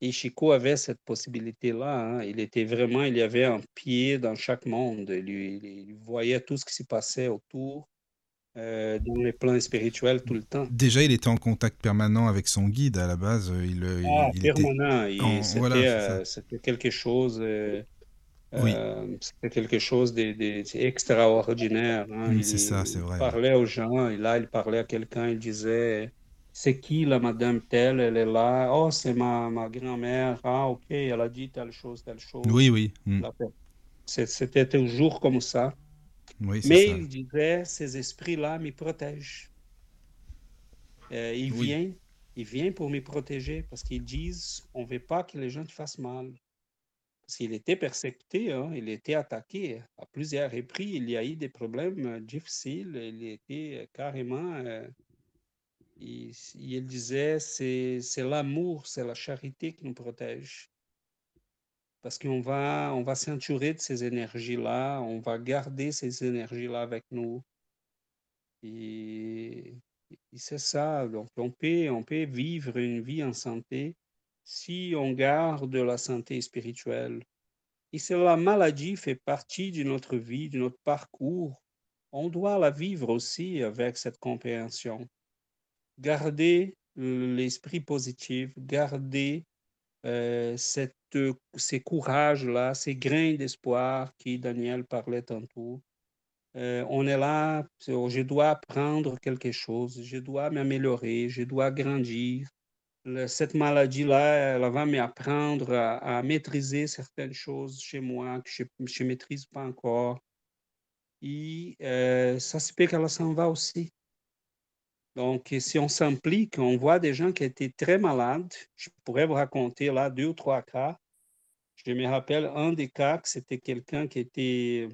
et Chico avait cette possibilité-là. Hein. Il était vraiment, il y avait un pied dans chaque monde. Il, il voyait tout ce qui se passait autour, euh, dans les plans spirituels tout le temps. Déjà, il était en contact permanent avec son guide à la base. Il, ah, permanent. C'était quelque chose. Euh, oui. Euh, c'était quelque chose d'extraordinaire. Hein. c'est ça, c'est vrai. Il parlait aux gens, et là, il parlait à quelqu'un, il disait c'est qui la madame telle, elle est là, oh, c'est ma, ma grand-mère, ah, ok, elle a dit telle chose, telle chose. Oui, oui. Hmm. C'était toujours comme ça. Oui, Mais ça. il disait, ces esprits-là me protègent. Euh, il vient, il vient pour me protéger parce qu'ils disent, on ne veut pas que les gens te fassent mal. Parce qu'il était persécuté, hein, il était attaqué à plusieurs reprises, il y a eu des problèmes difficiles, il était carrément... Euh, et, il disait, c'est l'amour, c'est la charité qui nous protège. Parce qu'on va, on va s'entourer de ces énergies-là, on va garder ces énergies-là avec nous. Et, c'est ça, donc on peut, on peut vivre une vie en santé si on garde la santé spirituelle. Et si la maladie fait partie de notre vie, de notre parcours, on doit la vivre aussi avec cette compréhension garder l'esprit positif, garder euh, cette, ces courages-là, ces grains d'espoir qui Daniel parlait tantôt. euh, on est là, je dois apprendre quelque chose, je dois m'améliorer, je dois grandir. cette maladie-là, elle va m'apprendre à, à, maîtriser certaines choses chez moi que je ne maîtrise pas encore. Et euh, ça se peut qu'elle s'en va aussi. Donc, si on s'implique, on voit des gens qui étaient très malades. Je pourrais vous raconter là deux ou trois cas. Je me rappelle un des cas que c'était quelqu'un qui était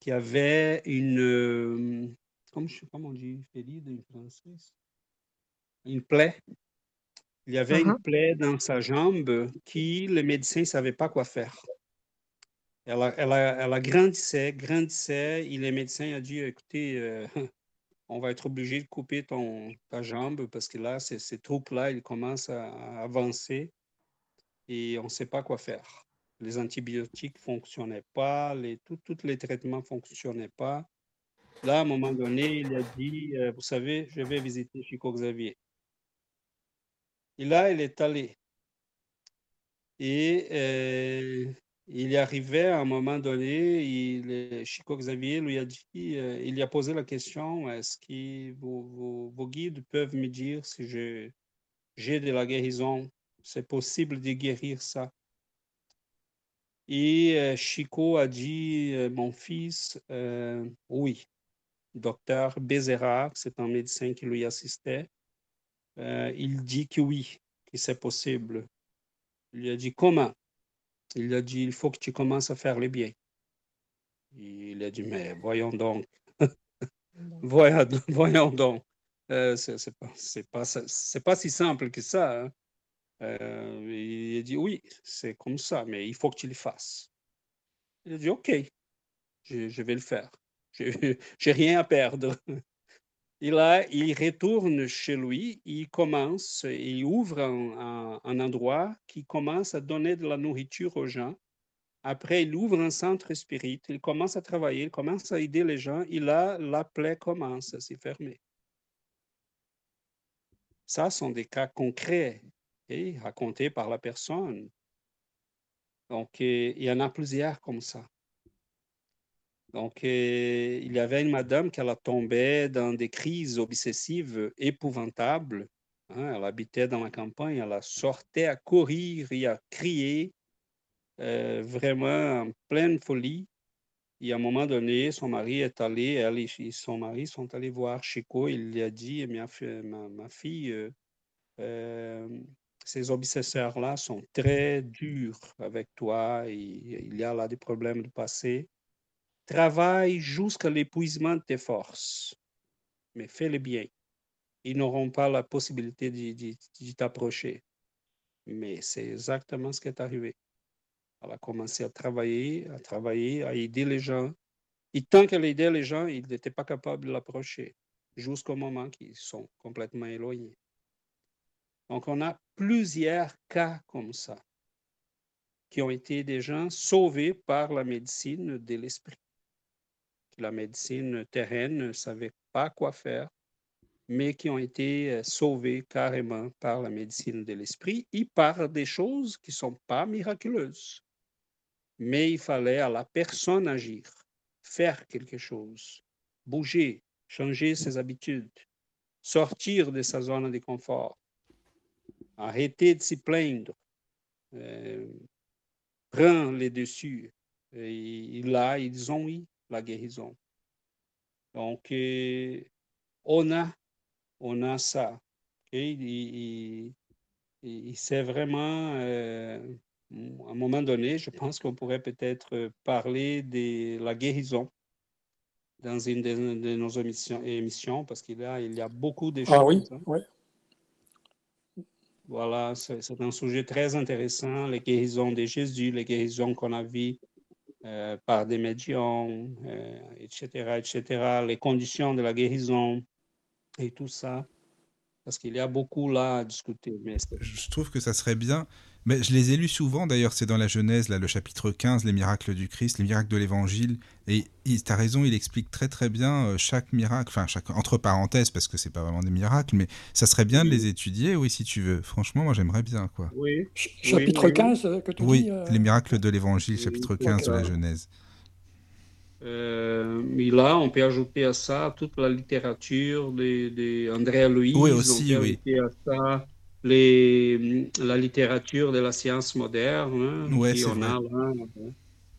qui avait une euh, comment, comment on dit ferida en français une plaie. Il y avait une uh-huh. plaie dans sa jambe qui le médecin ne savait pas quoi faire. Elle, elle, elle grandissait, grandissait, et le médecin a dit, écoutez, euh, on va être obligé de couper ton, ta jambe parce que là, ces, troupes-là, ils commencent à, avancer et on ne sait pas quoi faire. Les antibiotiques ne fonctionnaient pas, les, tous les traitements ne fonctionnaient pas. Là, à un moment donné, il a dit, euh, vous savez, je vais visiter Chico Xavier. Et là, il est allé. Et euh, il y arrivait à un moment donné, il, Chico Xavier lui a dit, euh, il lui a posé la question, est-ce que vos, guides peuvent me dire si j'ai de la guérison, c'est possible de guérir ça? Et euh, Chico a dit, euh, mon fils, oui. Docteur Bézéra, c'est un médecin qui lui assistait, il dit que oui, que c'est possible. Il lui a dit, comment? Il a dit, il faut que tu commences à faire le bien. Il a dit, mais voyons donc. <laughs> voyons, voyons, donc. Euh, c'est pas, pas, pas, si simple que ça. Hein. Euh, il a dit, oui, c'est comme ça, mais il faut que tu le fasses. Il a dit, OK, je, je vais le faire. J'ai <laughs> rien à perdre. Et là, il retourne chez lui, il commence, il ouvre un, endroit qui commence à donner de la nourriture aux gens. Après, il ouvre un centre spirit, il commence à travailler, il commence à aider les gens, et là, la plaie commence à se fermer. Ça sont des cas concrets et racontés par la personne. Donc, il y en a plusieurs comme ça. Donc, euh, il y avait une madame qui a tombé dans des crises obsessives épouvantables. Hein. elle habitait dans la campagne, elle sortait à courir et à crier, euh, vraiment en pleine folie. Et à un moment donné, son mari est allé, elle et son mari sont allés voir Chico. Il lui a dit, ma, ma, fille, euh, ces obsesseurs-là sont très durs avec toi et il y a là des problèmes de passé. Travaille jusqu'à l'épuisement de tes forces, mais fais-le bien. Ils n'auront pas la possibilité d'y t'approcher. Mais c'est exactement ce qui est arrivé. Elle a commencé à travailler, à travailler, à aider les gens. Et tant qu'elle aidait les gens, ils n'étaient pas capables de l'approcher, jusqu'au moment qu'ils sont complètement éloignés. Donc, on a plusieurs cas comme ça, qui ont été des gens sauvés par la médecine de l'esprit la médecine terrestre ne savait pas quoi faire, mais qui ont été euh, sauvés carrément par la médecine de l'esprit et par des choses qui ne sont pas miraculeuses. Mais il fallait à la personne agir, faire quelque chose, bouger, changer ses habitudes, sortir de sa zone de confort, arrêter de s'y plaindre, euh, prendre les dessus. Et là, ils ont eu la guérison. Donc, euh, on a, on a ça. Et, c'est vraiment, euh, à un moment donné, je pense qu'on pourrait peut-être parler de la guérison dans une de, nos émissions, émissions parce qu'il y, a, il y a beaucoup de choses. Ah oui, oui. Voilà, c'est un sujet très intéressant, les guérisons de Jésus, les guérisons qu'on a vues euh, par des médiums, etc., euh, etc., les conditions de la guérison et tout ça. Parce qu'il y a beaucoup là à discuter. Mais je trouve que ça serait bien mais je les ai lus souvent, d'ailleurs, c'est dans la Genèse, là, le chapitre 15, les miracles du Christ, les miracles de l'Évangile. Et tu as raison, il explique très très bien euh, chaque miracle, enfin, chaque, entre parenthèses, parce que c'est pas vraiment des miracles, mais ça serait bien de les étudier, oui, si tu veux. Franchement, moi j'aimerais bien, quoi. Oui. chapitre 15, euh, que tu Oui, euh, les miracles de l'Évangile, chapitre 15 de la Genèse. Euh, et là, on peut ajouter à ça toute la littérature de, de Andrea Louise. Oui, aussi, on peut oui. ajouter à ça les, la littérature de la science moderne. hein, qui c'est a vrai. là.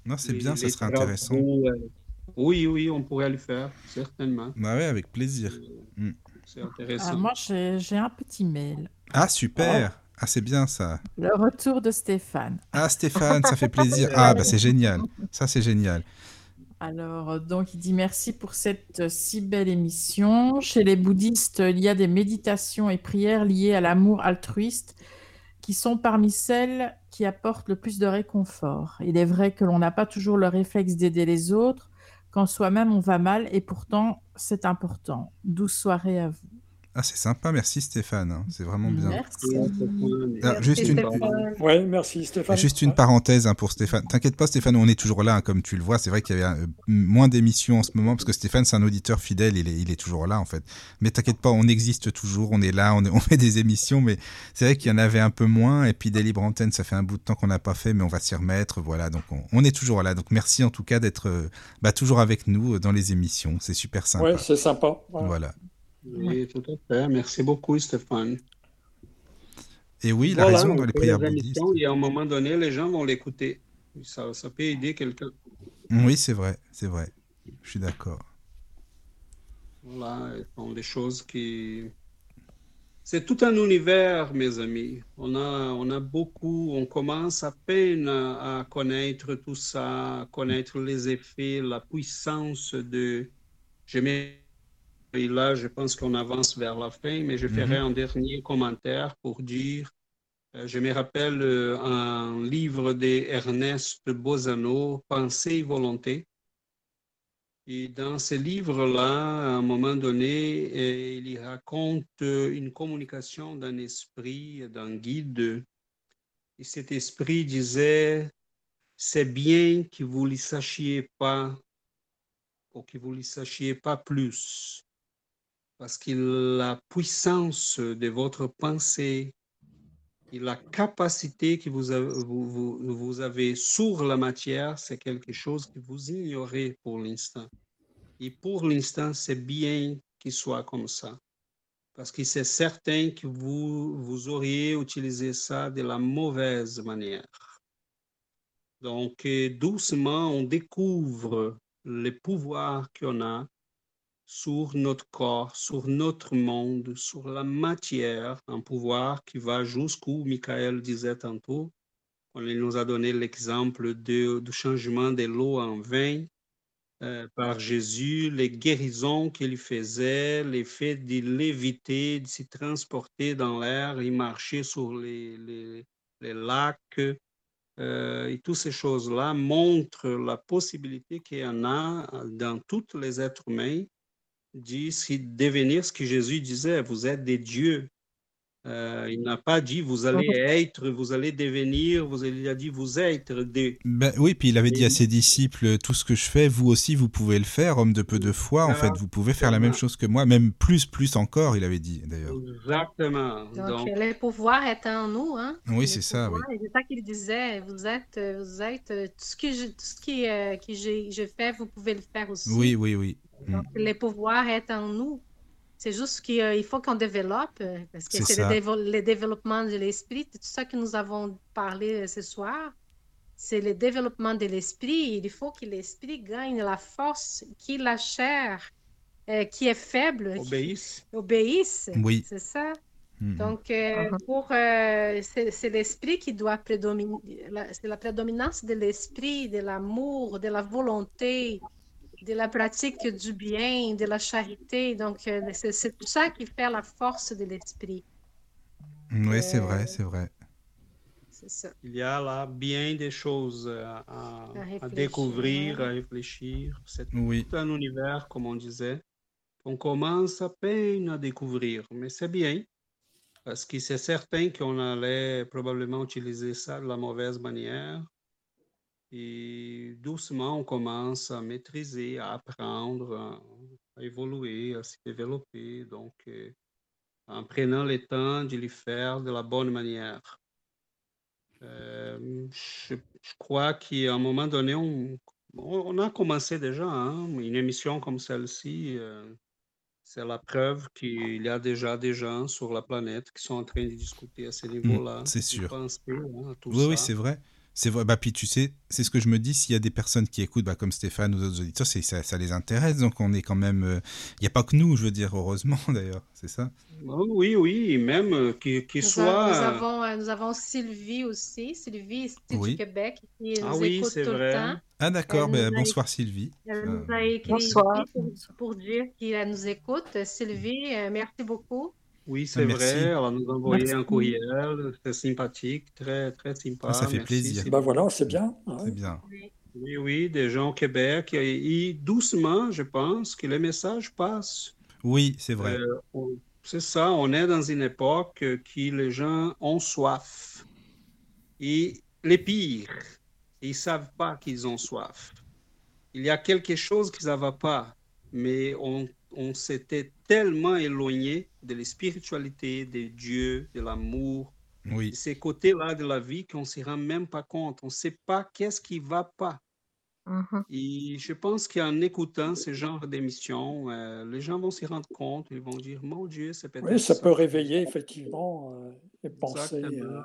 Non, c'est bien, ça serait intéressant. euh, Oui, oui, on pourrait le faire, certainement. Bah ouais, avec plaisir. Mm. C'est Ah, intéressant. moi, j'ai j'ai un petit mail. Ah, super. Ah, c'est bien ça. Le retour de Stéphane. Ah, Stéphane, ça fait plaisir. Ah, bah c'est génial. Ça, c'est génial. Alors, euh, donc, il dit merci pour cette euh, si belle émission. Chez les bouddhistes, il y a des méditations et prières liées à l'amour altruiste qui sont parmi celles qui apportent le plus de réconfort. Il est vrai que l'on n'a pas toujours le réflexe d'aider les autres quand soi-même on va mal et pourtant c'est important. Douce soirée à vous. Ah, c'est sympa. Merci, Stéphane. hein. C'est vraiment bien. Merci. Ah, juste une, Ouais, merci Stéphane. Juste une parenthèse hein, pour Stéphane. T'inquiète pas, Stéphane, on est toujours là, hein, comme tu le vois. C'est vrai qu'il y avait euh, moins d'émissions en ce moment, parce que Stéphane, c'est un auditeur fidèle, il est, il est toujours là, en fait. Mais t'inquiète pas, on existe toujours, on est là, on, est- <laughs> on fait des émissions, mais c'est vrai qu'il y en avait un peu moins. Et puis des libres antennes, ça fait un bout de temps qu'on n'a pas fait, mais on va s'y remettre. Voilà, donc on, on est toujours là. Donc merci en tout cas d'être euh, bah, toujours avec nous euh, dans les émissions. C'est super sympa. Ouais, c'est sympa. Voilà. Voilà. Oui, tout à fait. Merci beaucoup, Stéphane. Et oui, il a Voilà, raison on dans les prières bouddhistes. Et à un moment donné, les gens vont l'écouter. Ça, ça peut aider quelqu'un. Oui, c'est vrai, c'est vrai. Je suis d'accord. Voilà, ce sont des choses qui... C'est tout un univers, mes amis. On a, on a beaucoup, on commence à peine à, à connaître tout ça, à connaître les effets, la puissance de... Je mets- Et là, je pense qu'on avance vers la fin, mais je ferai Mhm. un dernier commentaire pour dire, euh, je me rappelle euh, un livre d'Ernest Bozano, Pensée et volonté. Et dans ce livre-là, à un moment donné, euh, il y raconte une communication d'un esprit, d'un guide. Et cet esprit disait, c'est bien que vous ne le sachiez pas, ou que vous ne le sachiez pas plus, parce que la puissance de votre pensée et la capacité que vous avez, sur la matière, c'est quelque chose que vous ignorez pour l'instant. Et pour l'instant, c'est bien qu'il soit comme ça. Parce que c'est certain que vous, vous auriez utilisé ça de la mauvaise manière. Donc, euh, doucement, on découvre les pouvoirs qu'on a sur notre corps, sur notre monde, sur la matière, un pouvoir qui va jusqu'où Michael disait tantôt, quand il nous a donné l'exemple du changement de l'eau en vin euh, par Jésus, les guérisons qu'il faisait, les faits de léviter, de se transporter dans l'air, il marchait sur les, les- les lacs, euh, et toutes ces choses-là montrent la possibilité qu'il y en a dans tous les êtres humains se devenir ce que Jésus disait, vous êtes des dieux. Euh, il n'a pas dit vous allez être, vous allez devenir, vous allez, il a dit vous êtes des. Ben, oui, puis il avait dit à ses disciples, tout ce que je fais, vous aussi, vous pouvez le faire, homme de peu de foi, en fait, vous pouvez faire la même chose que moi, même plus, plus encore, il avait dit, d'ailleurs. Exactement. Donc, Donc, le pouvoir est en nous. Hein? Oui, c'est ça, oui. C'est ça qu'il disait. Vous êtes, vous êtes tout ce que je, tout ce qui, euh, que j'ai je fais, vous pouvez le faire aussi. Oui, oui, oui. Mm. Donc, le pouvoir est en nous. C'est juste qu'il faut qu'on développe, euh, parce que C'est le, ça. dévo- le développement de l'esprit, tout ça que nous avons parlé euh, ce soir. C'est le développement de l'esprit. Il faut que l'esprit gagne la force, que la chair, euh, qui est faible, obéissent. obéisse. Oui. C'est ça. Mm. Donc, euh, pour, euh, c'est l'esprit qui doit prédominer, c'est la prédominance de l'esprit, de l'amour, de la volonté, de la pratique du bien, de la charité. Donc, euh, c'est c'est tout ça qui fait la force de l'esprit. Oui, c'est Euh, vrai, c'est vrai. C'est ça. Il y a là bien des choses à, à- à réfléchir. découvrir, à réfléchir. C'est Oui. tout un univers, comme on disait. On commence à peine à découvrir, mais c'est bien. Parce que c'est certain qu'on allait probablement utiliser ça de la mauvaise manière. Et doucement, on commence à maîtriser, à apprendre, à, évoluer, à se développer. Donc, euh, en prenant le temps de le faire de la bonne manière. Euh, je, je crois qu'à un moment donné, on, On a commencé déjà, hein, une émission comme celle-ci. Euh, c'est la preuve qu'il y a déjà des gens sur la planète qui sont en train de discuter à ce mmh, niveau-là. c'est sûr. Hein, oui, oui, c'est vrai. C'est vrai. Bah, puis tu sais, c'est ce que je me dis. S'il y a des personnes qui écoutent, bah, comme Stéphane ou d'autres auditeurs, ça, ça les intéresse. Donc on est quand même. Euh, il n'y a pas que nous, je veux dire, heureusement <laughs> d'ailleurs. C'est ça? Oh, oui, oui, même euh, qu'il soit. Nous avons, euh, nous avons Sylvie aussi. Sylvie du Québec qui ah, oui, écoute tout vrai. le temps. Ah d'accord, ben, bonsoir Sylvie. Elle nous a écrit bonsoir. pour dire qu'elle nous écoute. Sylvie, merci beaucoup. Oui, c'est vrai. Elle nous a envoyé un courriel, très sympathique, très, très sympa. Ah, ça fait plaisir. Ben voilà, c'est bien. C'est bien. Oui, oui, des gens au Québec. Et, doucement, je pense que les messages passent. Oui, c'est vrai. Euh, c'est ça, on est dans une époque qui les gens ont soif. Et les pires, ils ne savent pas qu'ils ont soif. Il y a quelque chose qui ne va pas, mais on, on s'était tellement éloigné de la spiritualité, de Dieu, de l'amour, oui. ces côtés-là de la vie qu'on ne se rend même pas compte. On ne sait pas qu'est-ce qui ne va pas. Mm-hmm. Et je pense qu'en écoutant ce genre d'émissions, euh, les gens vont s'y rendre compte, ils vont dire, mon Dieu, c'est peut-être Oui, ça, peut réveiller effectivement euh, et penser. Euh,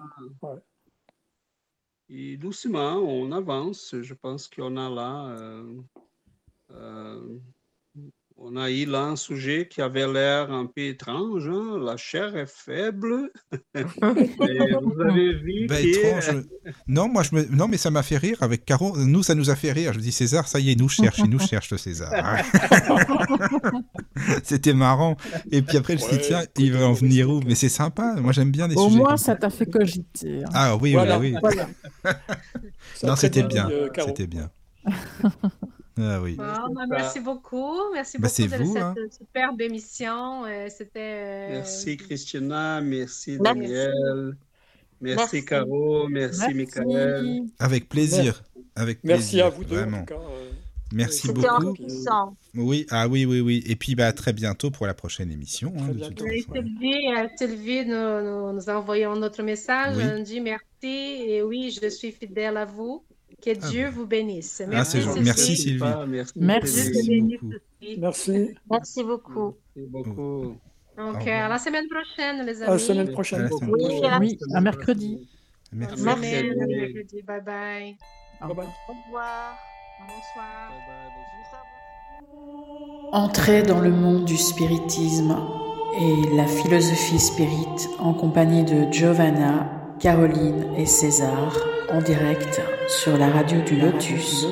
Et doucement, on avance. Je pense qu'on a là on a eu là un sujet qui avait l'air un peu étrange. Hein. La chair est faible. <laughs> vous avez vu ben, étrange. Non, moi, je me... non, mais ça m'a fait rire avec Caro. Nous, ça nous a fait rire. Je dis César, ça y est, nous cherche, il nous <laughs> cherche le César. <laughs> C'était marrant. Et puis après, je me dit, tiens, il va en venir où? Mais c'est sympa. Moi, j'aime bien des Au sujets. Au moins, ça t'a fait cogiter. Hein. Ah oui, oui, oui. non, c'était bien. Euh, c'était bien. Ah oui. Bah, merci beaucoup. Merci bah, beaucoup de vous, cette hein. superbe émission. Euh, c'était. Euh, merci Christina, merci Daniel, merci, Caro, merci, Michael. Avec plaisir. Avec merci à vous deux. Vraiment. Euh, merci beaucoup. Oui, ah oui, oui, oui. Et puis bah, à très bientôt pour la prochaine émission. Hein, Sylvie, Sylvie nous, nous, a envoyé un autre message. On dit merci et oui, je suis fidèle à vous. Que ah Dieu vous bénisse. Ah, merci, ah, merci Sylvie. Merci. Merci. beaucoup. Merci. Merci beaucoup. Merci beaucoup. Donc, à la semaine prochaine, les amis. À la semaine prochaine. Oui, à, mercredi. Merci. Mercredi. Bye bye. Bye bye. Au revoir. Bonsoir. Entrez dans le monde du spiritisme et la philosophie spirit en compagnie de Giovanna, Caroline et César en direct sur la radio du Lotus.